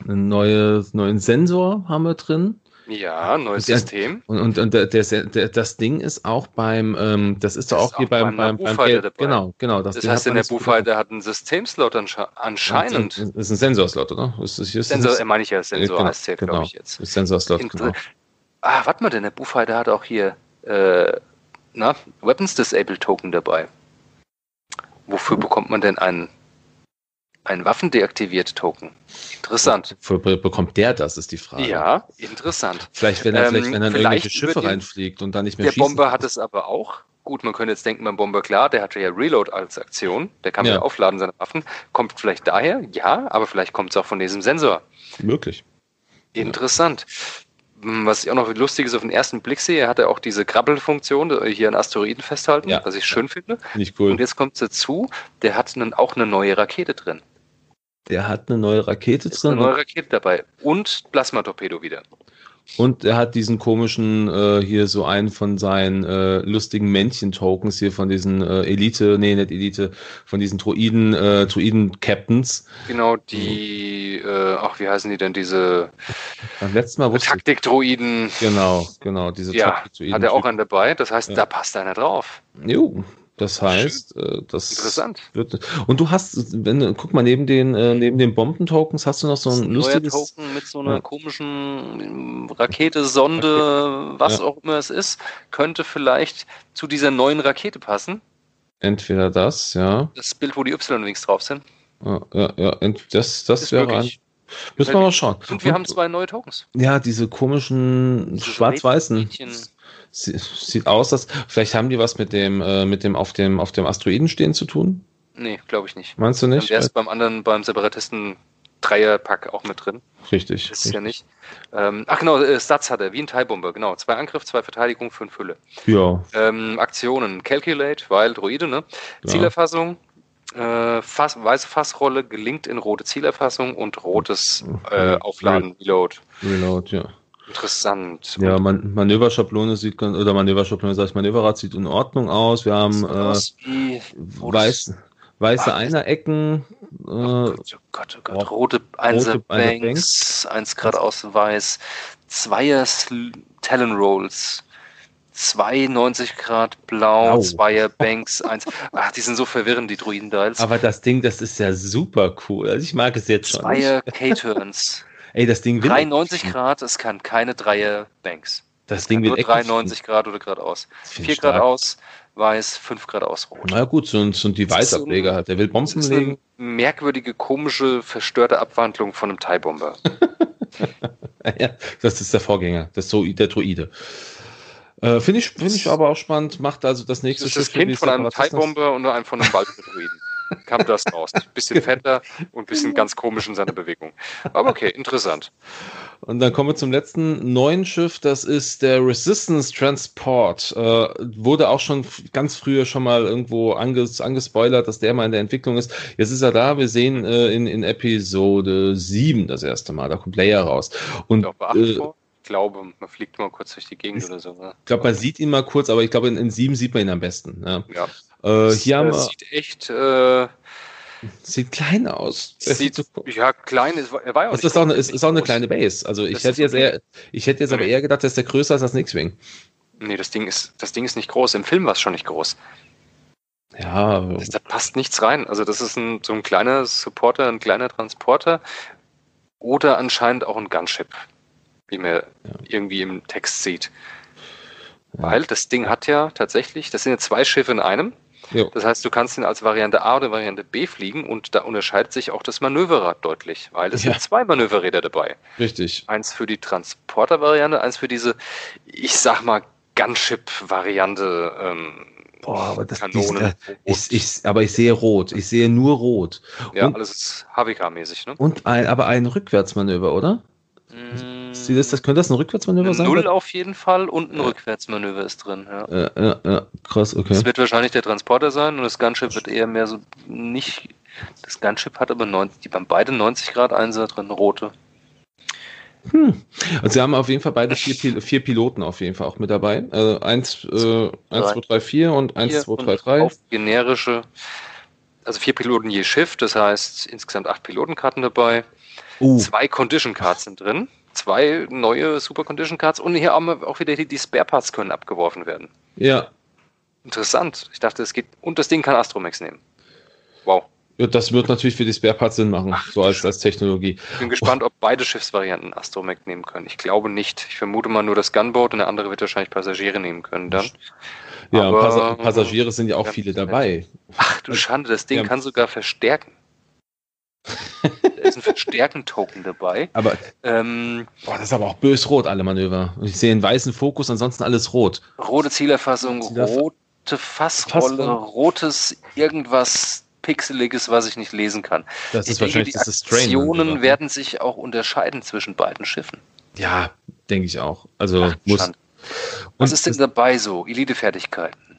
einen neue, neuen Sensor haben wir drin. Ja, neues der, System. Und, und, und der, der, das Ding ist auch beim, ähm, das ist doch auch, auch hier beim, beim, beim, beim Genau, genau. Das, das heißt, in der Buchhalter hat einen Systemslot anscheinend. Das ist ein Sensorslot, oder? Ist das hier Sensor, äh, meine ich ja, Sensor genau, heißt der, genau. glaube ich jetzt. Sensorslot, genau. Ah, warte mal, denn der Buchhalter hat auch hier äh, na, Weapons Disable Token dabei. Wofür bekommt man denn einen ein Waffendeaktiviert Token. Interessant. Wo, bekommt der das, ist die Frage. Ja, interessant. Vielleicht, wenn er, ähm, vielleicht, wenn er irgendwelche Schiffe den, reinfliegt und dann nicht mehr Der Bomber hat es aber auch. Gut, man könnte jetzt denken, beim Bomber, klar, der hatte ja Reload als Aktion. Der kann ja aufladen, seine Waffen. Kommt vielleicht daher? Ja, aber vielleicht kommt es auch von diesem Sensor. Möglich. Interessant. Hm, was ich auch noch lustig ist auf den ersten Blick sehe, er hatte auch diese Krabbelfunktion, äh, hier an Asteroiden festhalten, ja. was ich schön finde. Nicht cool. Und jetzt kommt es dazu, der hat einen, auch eine neue Rakete drin. Der hat eine neue Rakete drin. Eine neue Rakete dabei. Und Plasmatorpedo wieder. Und er hat diesen komischen, äh, hier so einen von seinen äh, lustigen Männchen-Tokens hier von diesen äh, Elite, nee, nicht Elite, von diesen Droiden, äh, Droiden-Captains. Genau, die, äh, ach, wie heißen die denn, diese Taktik-Droiden. Genau, genau, diese ja, Taktik-Droiden. Hat er auch einen dabei, das heißt, ja. da passt einer drauf. Jo, das heißt, äh, das Interessant. wird. Und du hast, wenn guck mal neben den äh, neben den Bombentokens hast du noch so ein, ein lustiges Token mit so einer ja. komischen ähm, Rakete, Sonde, was ja. auch immer es ist, könnte vielleicht zu dieser neuen Rakete passen. Entweder das, ja. Das Bild, wo die Y-Wings drauf sind. Ja, ja, ja. Das, das, das wäre ein. Müssen wir mal schauen. Und wir und, haben zwei neue Tokens. Ja, diese komischen schwarz-weißen. Sieht aus, dass vielleicht haben die was mit dem, äh, mit dem auf dem auf dem Asteroiden stehen zu tun. Nee, glaube ich nicht. Meinst du nicht? Der ist beim anderen, beim Separatisten Dreierpack auch mit drin. Richtig. Das ist ja nicht. Ähm, ach genau, äh, Stats hat er, wie ein Teilbomber, genau. Zwei Angriff, zwei Verteidigung, fünf Hülle. Ja. Ähm, Aktionen, Calculate, weil Droide, ne? Ja. Zielerfassung, äh, Fass, weiße Fassrolle gelingt in rote Zielerfassung und rotes äh, Aufladen, Reload. Reload, ja. Interessant. Ja, Man Manöverschablone sieht ganz, oder Manöverschablone, sag ich, Manöverrad sieht in Ordnung aus. Wir haben äh, weiß, weiße Ah, Einerecken, äh, Oh Gott, oh Gott, oh Gott. Rote Einser Einser Banks, eins geradeaus weiß, Zweier Talon Rolls, 92 Grad blau, Au. Zweier Banks, eins. Ach, die sind so verwirrend, die Druiden-Dials. aber das Ding, das ist ja super cool. Also ich mag es jetzt schon. Zweier K-Turns, Ey, das Ding will 93 Grad, es kann keine Dreier Banks. Das Kann Ding will nur Action 93 Grad oder geradeaus. Das find 4 ich stark. Grad aus, weiß, 5 Grad aus, rot. Na gut, so, ein- so ein Device-Ableger hat. Der will Bomben Das ist eine legen. merkwürdige, komische, verstörte Abwandlung von einem TIE-Bomber. Ja, das ist der Vorgänger, das so der Druide. Äh, Finde ich, find ich aber auch spannend. Macht also das nächste Das ist das die Kind von einem. TIE-Bomber und einem von einem Waldbeduiden. Kam das raus. Bisschen fetter und ein bisschen ganz komisch in seiner Bewegung. Aber okay, interessant. Und dann kommen wir zum letzten neuen Schiff. Das ist der Resistance Transport. Äh, wurde auch schon ganz früher schon mal irgendwo anges angespoilert, dass der mal in der Entwicklung ist. Jetzt ist er da. Wir sehen äh, in, in Episode 7 das erste Mal. Da kommt Leia raus. Und Ist auch äh. Ich glaube, man fliegt mal kurz durch die Gegend oder so. Ne? ich glaube, man sieht ihn mal kurz, aber ich glaube, in, in 7 sieht man ihn am besten. Ja. Ja. Äh, hier haben Das wir, sieht echt, äh, sieht klein aus. Sieht, ja, klein ist, er war ja auch Es nicht ist auch, eine, ist, ist auch eine kleine Base. Also ich Das hätte jetzt okay. eher, ich hätte jetzt aber eher gedacht, dass der größer ist als das X-Wing. Nee, das Ding ist, das Ding ist nicht groß. Im Film war es schon nicht groß. Ja, Das, da passt nichts rein. Also das ist ein, so ein kleiner Supporter, ein kleiner Transporter oder anscheinend auch ein Gunship, wie man irgendwie im Text sieht. Weil das Ding hat ja tatsächlich, das sind ja zwei Schiffe in einem. Jo. Das heißt, du kannst ihn als Variante A oder Variante B fliegen und da unterscheidet sich auch das Manöverrad deutlich, weil es Ja. sind zwei Manöverräder dabei. richtig. Eins für die Transporter-Variante, eins für diese, ich sag mal, Gunship-Variante. Ähm, Boah, aber das Kanonen. Ich, ich, aber ich sehe rot. Ich sehe nur rot. ja, und- alles ist HWK-mäßig, ne? Und ein, aber ein Rückwärtsmanöver, oder? Sie, das, das, könnte das ein Rückwärtsmanöver sein? Null auf jeden Fall und ein Rückwärtsmanöver ist drin. Ja. Ja, ja, ja, krass, okay. Das wird wahrscheinlich der Transporter sein und das Gunship wird eher mehr so nicht. Das Gunship hat aber 90, die haben beide 90 Grad Einser drin, rote. Hm. Also sie haben auf jeden Fall beide vier, Pil vier Piloten auf jeden Fall auch mit dabei. Also eins, äh, eins, zwei, drei, vier und eins, Vier zwei, und drei, drei. Auf generische, also vier Piloten je Schiff, das heißt insgesamt acht Pilotenkarten dabei. Uh, Zwei Condition Cards sind drin, zwei neue Super Condition Cards und hier haben wir auch wieder die, die Spare Parts können abgeworfen werden. ja. Interessant. Ich dachte, es geht. Und das Ding kann Astromex nehmen. Wow. ja, das wird natürlich für die Spare Parts Sinn machen, Ach, so als, als Technologie. Ich bin gespannt, ob beide Schiffsvarianten Astromech nehmen können. Ich glaube nicht. Ich vermute mal nur das Gunboat und der andere wird wahrscheinlich Passagiere nehmen können dann. Ja, Aber- Passa Passagiere sind ja auch Ja, viele dabei. Ach du Schande, das Ding Ja. kann sogar verstärken. ist ein Verstärken-Token dabei. Aber Ähm, boah, das ist aber auch bös rot, alle Manöver. Und ich sehe einen weißen Fokus, ansonsten alles rot. rote Zielerfassung, Zielerfa- rote Fassrolle, Fassrolle. rotes irgendwas Pixeliges, was ich nicht lesen kann. Das Ich ist denke, wahrscheinlich die dieses Strain. Aktionen werden sich auch unterscheiden zwischen beiden Schiffen. Ja, denke ich auch. Also Ach, muss. Schande. Was Und ist denn dabei so? Elite-Fertigkeiten,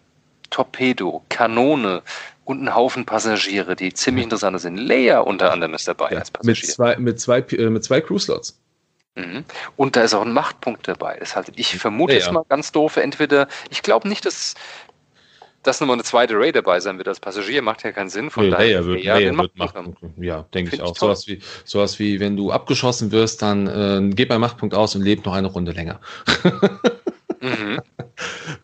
Torpedo, Kanone und ein Haufen Passagiere, die ziemlich interessant sind. Leia unter anderem ist dabei Ja, als mit Passagier. zwei, mit zwei, äh, mit zwei Crew-Slots. Mhm. Und da ist auch ein Machtpunkt dabei. Das heißt, ich vermute Ja, ja. mal ganz doof, entweder, ich glaube nicht, dass, dass nochmal eine zweite Ray dabei sein wird als Passagier, macht ja keinen Sinn. Von Nee, daher Leia wird, Leia Leia wird Machtpunkt Machtpunkt. Ja, denke ich auch. Sowas wie, sowas wie, wenn du abgeschossen wirst, dann äh, geh bei Machtpunkt aus und leb noch eine Runde länger. Mhm.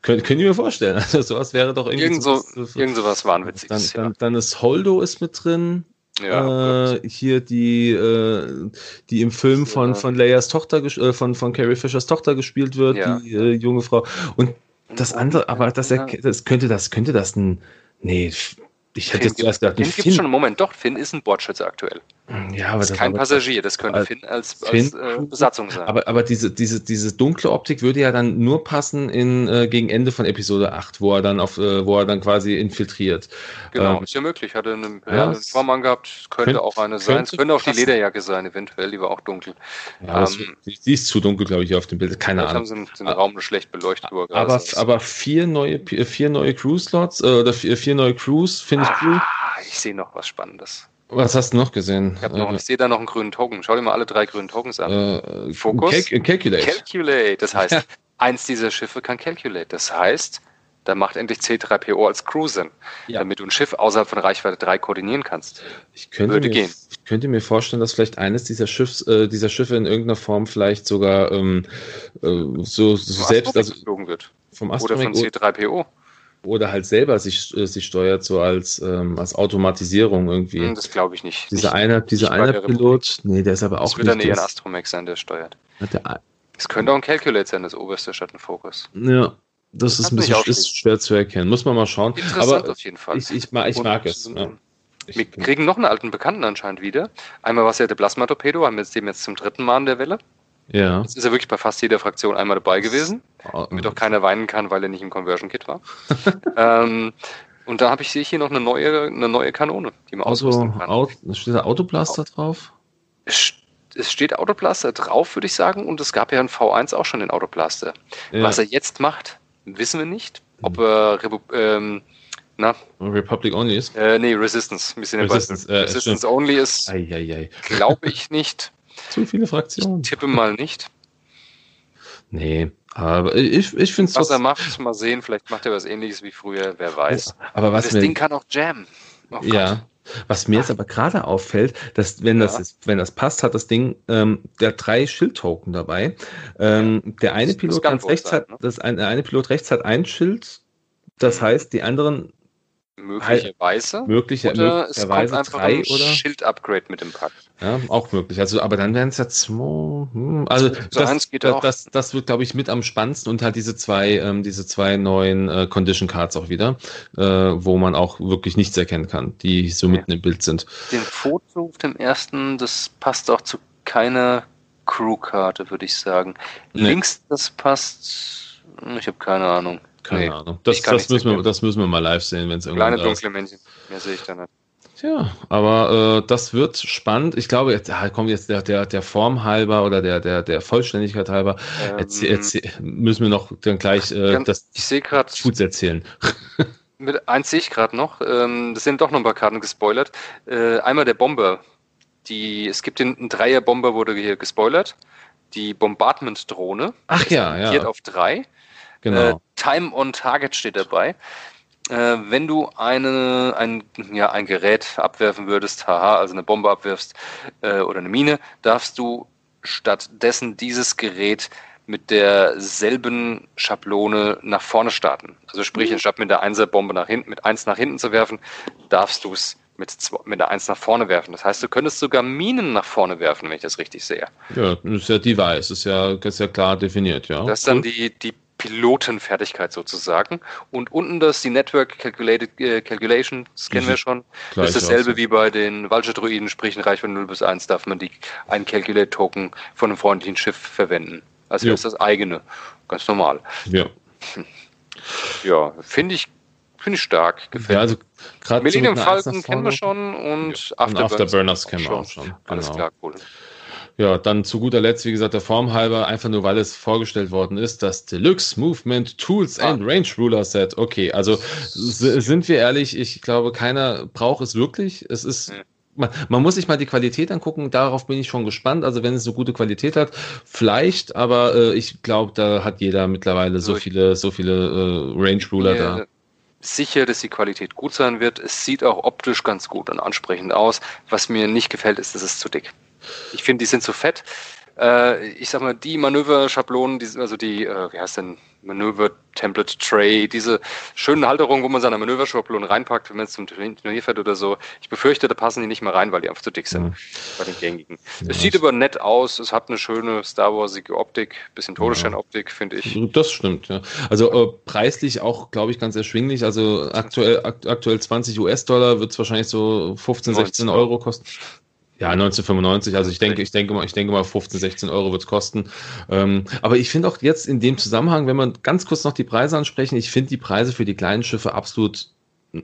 Könnt ihr mir vorstellen. Also sowas wäre doch irgendwie. Irgend, so, sowas- irgend sowas dann, Wahnwitziges. dann, dann ist Holdo ist mit drin. ja. äh, hier die, äh, die im Film von, von Leias Tochter, äh, von, von Carrie Fishers Tochter gespielt wird, Ja. die äh, junge Frau. Und das andere, aber das, das könnte das, könnte das ein, nee, ich hätte Finn jetzt zuerst gedacht, ein Den gibt es Finn. schon im Moment. Doch, Finn ist ein Bordschütze aktuell. Ja, aber das ist kein Passagier, das könnte Finn als, Finn, als äh, Besatzung sein. Aber, aber diese, diese, diese dunkle Optik würde ja dann nur passen in, äh, gegen Ende von Episode 8, wo er dann auf, äh, wo er dann quasi infiltriert. Genau, ähm, ist ja möglich. Hatte einen, ja, einen Schwamm gehabt, könnte könnt, auch eine sein. Es könnte auch die Lederjacke sein, eventuell, die war auch dunkel. Ja, ähm, die ist zu dunkel, glaube ich, auf dem Bild. Keine Ahnung. haben sie den, Raum nur schlecht beleuchtet. Aber, aber vier neue, vier neue Crew-Slots, äh, oder vier, vier neue Crews, finde ich ah, cool. Ich sehe noch was Spannendes. Was hast du noch gesehen? Ich, noch, äh, ich sehe da noch einen grünen Token. Schau dir mal alle drei grünen Tokens an. Äh, Fokus. Cal calculate. Calculate. Das heißt, ja. eins dieser Schiffe kann Calculate. Das heißt, da macht endlich C3PO als Crew Sinn, ja. damit du ein Schiff außerhalb von Reichweite 3 koordinieren kannst. Ich könnte, Würde mir, gehen. ich könnte mir vorstellen, dass vielleicht eines dieser, Schiffs, äh, dieser Schiffe in irgendeiner Form vielleicht sogar ähm, äh, so, so selbst also, wird. Vom Oder von C3PO oder halt selber sich, äh, sich steuert, so als, ähm, als Automatisierung irgendwie. Hm, das glaube ich nicht. Dieser eine, dieser eine Pilot, nee, der ist aber auch das wird nicht. Das wird dann eher ein Astromech sein, der steuert. Es könnte auch ein Calculate sein, das oberste statt ein Focus. Ja, das, das ist ein bisschen ist schwer zu erkennen. Muss man mal schauen. Interessant aber auf jeden Fall. Ich, ich, mag, ich mag es. Ja. Wir kriegen noch einen alten Bekannten anscheinend wieder. Einmal war es ja der Plasma-Torpedo, haben wir jetzt dem jetzt zum dritten Mal in der Welle. Ja. Jetzt ist er wirklich bei fast jeder Fraktion einmal dabei gewesen, damit auch keiner weinen kann, weil er nicht im Conversion Kit war. ähm, und da habe ich sehe ich hier noch eine neue, eine neue Kanone, die man Auto, ausrüsten kann. Auto, steht da Autoblaster drauf? Es, steht Autoblaster drauf, würde ich sagen, und es gab ja in V1 auch schon den Autoblaster. Ja. Was er jetzt macht, wissen wir nicht. Ob er ähm, na? Republic Only ist? Äh, nee, Resistance. Resistance, äh, Resistance Only ist, glaube ich nicht. Zu viele Fraktionen. Ich tippe mal nicht. Nee, aber ich, ich finde es. Was er macht, mal sehen, vielleicht macht er was ähnliches wie früher, wer weiß. Aber was das mir, Ding kann auch jammen. Oh ja. Was mir jetzt aber gerade auffällt, dass wenn ja. das ist, wenn das passt, hat das Ding ähm, der drei Schildtoken dabei. Ähm, der eine Pilot ganz rechts sein, hat, ne? das ein, der eine Pilot rechts hat ein Schild. Das mhm. heißt, die anderen Möglicherweise. Mögliche, oder es kommt einfach drei, ein Schild-Upgrade mit dem Pack. Ja, auch möglich. Also, aber dann wären es ja zwei. Hm, also das, das, das, das, wird, glaube ich, mit am spannendsten und halt diese zwei, ähm, diese zwei neuen äh, Condition Cards auch wieder, äh, wo man auch wirklich nichts erkennen kann, die so ja. mitten im Bild sind. Den Foto auf dem ersten, das passt auch zu keiner Crew-Karte, würde ich sagen. Nee. Links, das passt. Ich habe keine Ahnung. Keine nee, Ahnung. Das, das, müssen wir, das müssen wir mal live sehen, wenn es irgendwann Kleine dunkle Männchen. Mehr sehe ich da nicht. Tja, aber äh, das wird spannend. Ich glaube, jetzt ah, kommt jetzt der, der, der Form halber oder der, der, der Vollständigkeit halber. Ähm, erzähl, erzähl, müssen wir noch dann gleich äh, ganz, das ich sehe gerade Foods erzählen. Mit eins sehe ich gerade noch. Ähm, das sind doch noch ein paar Karten gespoilert. Äh, einmal der Bomber. Die, es gibt den, Dreier-Bomber, wurde hier gespoilert. Die Bombardment-Drohne. Ach ja, ja. auf drei. Genau. Time on Target steht dabei. Äh, wenn du eine, ein, ja, ein Gerät abwerfen würdest, haha, also eine Bombe abwirfst äh, oder eine Mine, darfst du stattdessen dieses Gerät mit derselben Schablone nach vorne starten. Also sprich, mhm. anstatt mit der Einser-Bombe nach hinten, mit eins nach hinten zu werfen, darfst du es mit, mit der Eins nach vorne werfen. Das heißt, du könntest sogar Minen nach vorne werfen, wenn ich das richtig sehe. Ja, das ist ja Device, ist ja, ist ja klar definiert, ja. Das ist dann die, die Pilotenfertigkeit sozusagen. Und unten das, die Network Calculated, äh, Calculation, das kennen wir schon. Das ist dasselbe wie bei den Vulture-Druiden, sprich in Reichweite 0 bis 1 darf man die, einen Calculate-Token von einem freundlichen Schiff verwenden. Also ja. ist das eigene. Ganz normal. Ja. Ja, finde ich, finde ich stark. Gefällt. Ja, also gerade Millennium Falcon kennen wir schon und. Afterburners, Afterburners kennen wir auch schon. Genau. Alles klar, cool. Ja, dann zu guter Letzt, wie gesagt, der Form halber, einfach nur weil es vorgestellt worden ist, das Deluxe Movement Tools ah. and Range Ruler Set. Okay, also sind wir ehrlich, ich glaube, keiner braucht es wirklich. Es ist. Man, man, muss sich mal die Qualität angucken, darauf bin ich schon gespannt. Also wenn es so gute Qualität hat, vielleicht, aber äh, ich glaube, da hat jeder mittlerweile so viele, so viele äh, Range Ruler da sicher, dass die Qualität gut sein wird. Es sieht auch optisch ganz gut und ansprechend aus. Was mir nicht gefällt, ist, dass es zu dick. Ich finde, die sind zu fett. Äh, ich sag mal, die Manöverschablonen, die, also die, äh, wie heißt denn, Manöver-Template-Tray, diese schönen Halterungen, wo man seine Manöverschablonen reinpackt, wenn man es zum Turnier fährt oder so. Ich befürchte, da passen die nicht mehr rein, weil die einfach zu dick sind mhm. bei den gängigen. Ja, es sieht aber nett aus, es hat eine schöne Star Warsige Optik, bisschen Todesstern-Optik, finde ich. Das stimmt, ja. Also äh, preislich auch, glaube ich, ganz erschwinglich. Also aktuell, akt aktuell 20 US-Dollar wird es wahrscheinlich so 15, 16 Euro kosten. Ja, 1995, also ich denke, ich denke mal, ich denke mal 15, 16 Euro wird es kosten. Ähm, aber ich finde auch jetzt in dem Zusammenhang, wenn wir ganz kurz noch die Preise ansprechen, ich finde die Preise für die kleinen Schiffe absolut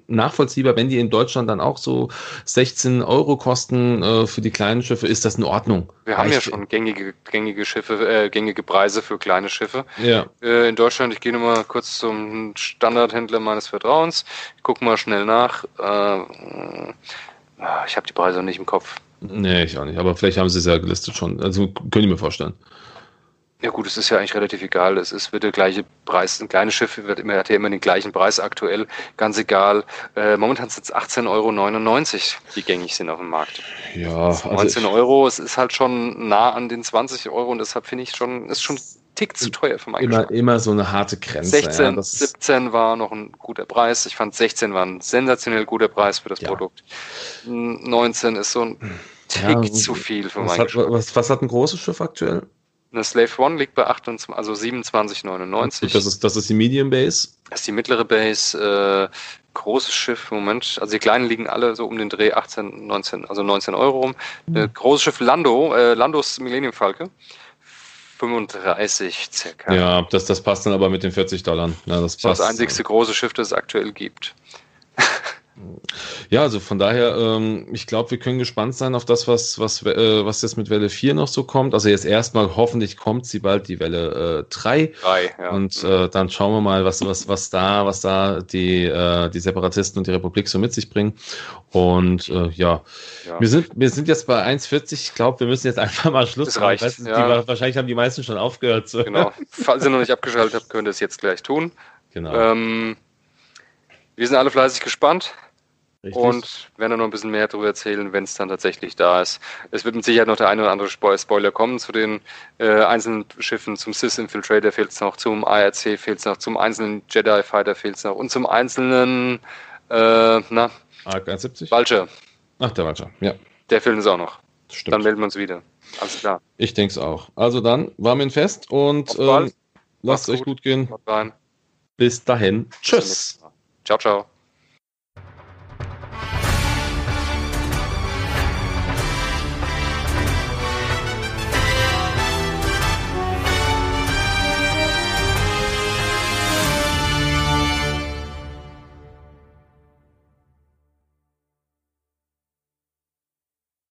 nachvollziehbar, wenn die in Deutschland dann auch so 16 Euro kosten äh, für die kleinen Schiffe, ist das in Ordnung. Wir haben ja schon gängige, gängige Schiffe, äh, gängige Preise für kleine Schiffe. Ja. Äh, in Deutschland, ich gehe nochmal kurz zum Standardhändler meines Vertrauens, ich gucke mal schnell nach. Äh, ich habe die Preise noch nicht im Kopf. Nee, ich auch nicht, aber vielleicht haben sie es ja gelistet schon. Also können ich mir vorstellen. Ja gut, es ist ja eigentlich relativ egal. Es ist wird der gleiche Preis. Ein kleines Schiff wird immer, hat ja immer den gleichen Preis aktuell. Ganz egal. Äh, momentan sind es 18,99 Euro, die gängig sind auf dem Markt. Ja, also 19 Euro, es ist halt schon nah an den 20 Euro und deshalb finde ich schon, ist schon Tick zu teuer für meinen immer, immer so eine harte Grenze. 16, ja, 17 war noch ein guter Preis. Ich fand 16 war ein sensationell guter Preis für das ja. Produkt. 19 ist so ein Tick ja, zu viel für meinen hat, was, was hat ein großes Schiff aktuell? Eine Slave One liegt bei 28, also 27,99. Das ist, das ist die Medium Base. Das ist die mittlere Base. Äh, großes Schiff, Moment, also die kleinen liegen alle so um den Dreh 18, 19, also 19 Euro rum. Mhm. großes Schiff Lando, äh, Landos Millennium Falke. 35 circa. Ja, das, das passt dann aber mit den 40 Dollar. Ja, das, das ist das einzigste große Schiff, das es aktuell gibt. Ja, also von daher, ähm, ich glaube, wir können gespannt sein auf das, was, was, äh, was jetzt mit Welle 4 noch so kommt. Also jetzt erstmal, hoffentlich kommt sie bald, die Welle äh, 3. 3 ja. Und äh, dann schauen wir mal, was, was, was da, was da die, äh, die Separatisten und die Republik so mit sich bringen. Und äh, ja. ja, Wir, sind, wir sind jetzt bei 1,40. Ich glaube, wir müssen jetzt einfach mal Schluss das reicht. Weiß, ja. die, wahrscheinlich haben die meisten schon aufgehört. So. Genau. Falls ihr noch nicht abgeschaltet habt, könnt ihr es jetzt gleich tun. Genau. Ähm, wir sind alle fleißig gespannt. Richtig. Und werden dann noch ein bisschen mehr darüber erzählen, wenn es dann tatsächlich da ist. Es wird mit Sicherheit noch der eine oder andere Spoiler kommen zu den äh, einzelnen Schiffen. Zum Sys Infiltrator fehlt es noch, zum ARC fehlt es noch, zum einzelnen Jedi Fighter fehlt es noch und zum einzelnen, äh, na, ARC 71? Vulture. Ach, der Vulture, ja. Der fehlt uns auch noch. Stimmt. Dann melden wir uns wieder. Alles klar. Ich denke es auch. Also dann, war mir ein Fest und ähm, lasst es euch gut gehen. Bis dahin. Tschüss. Ciao, ciao.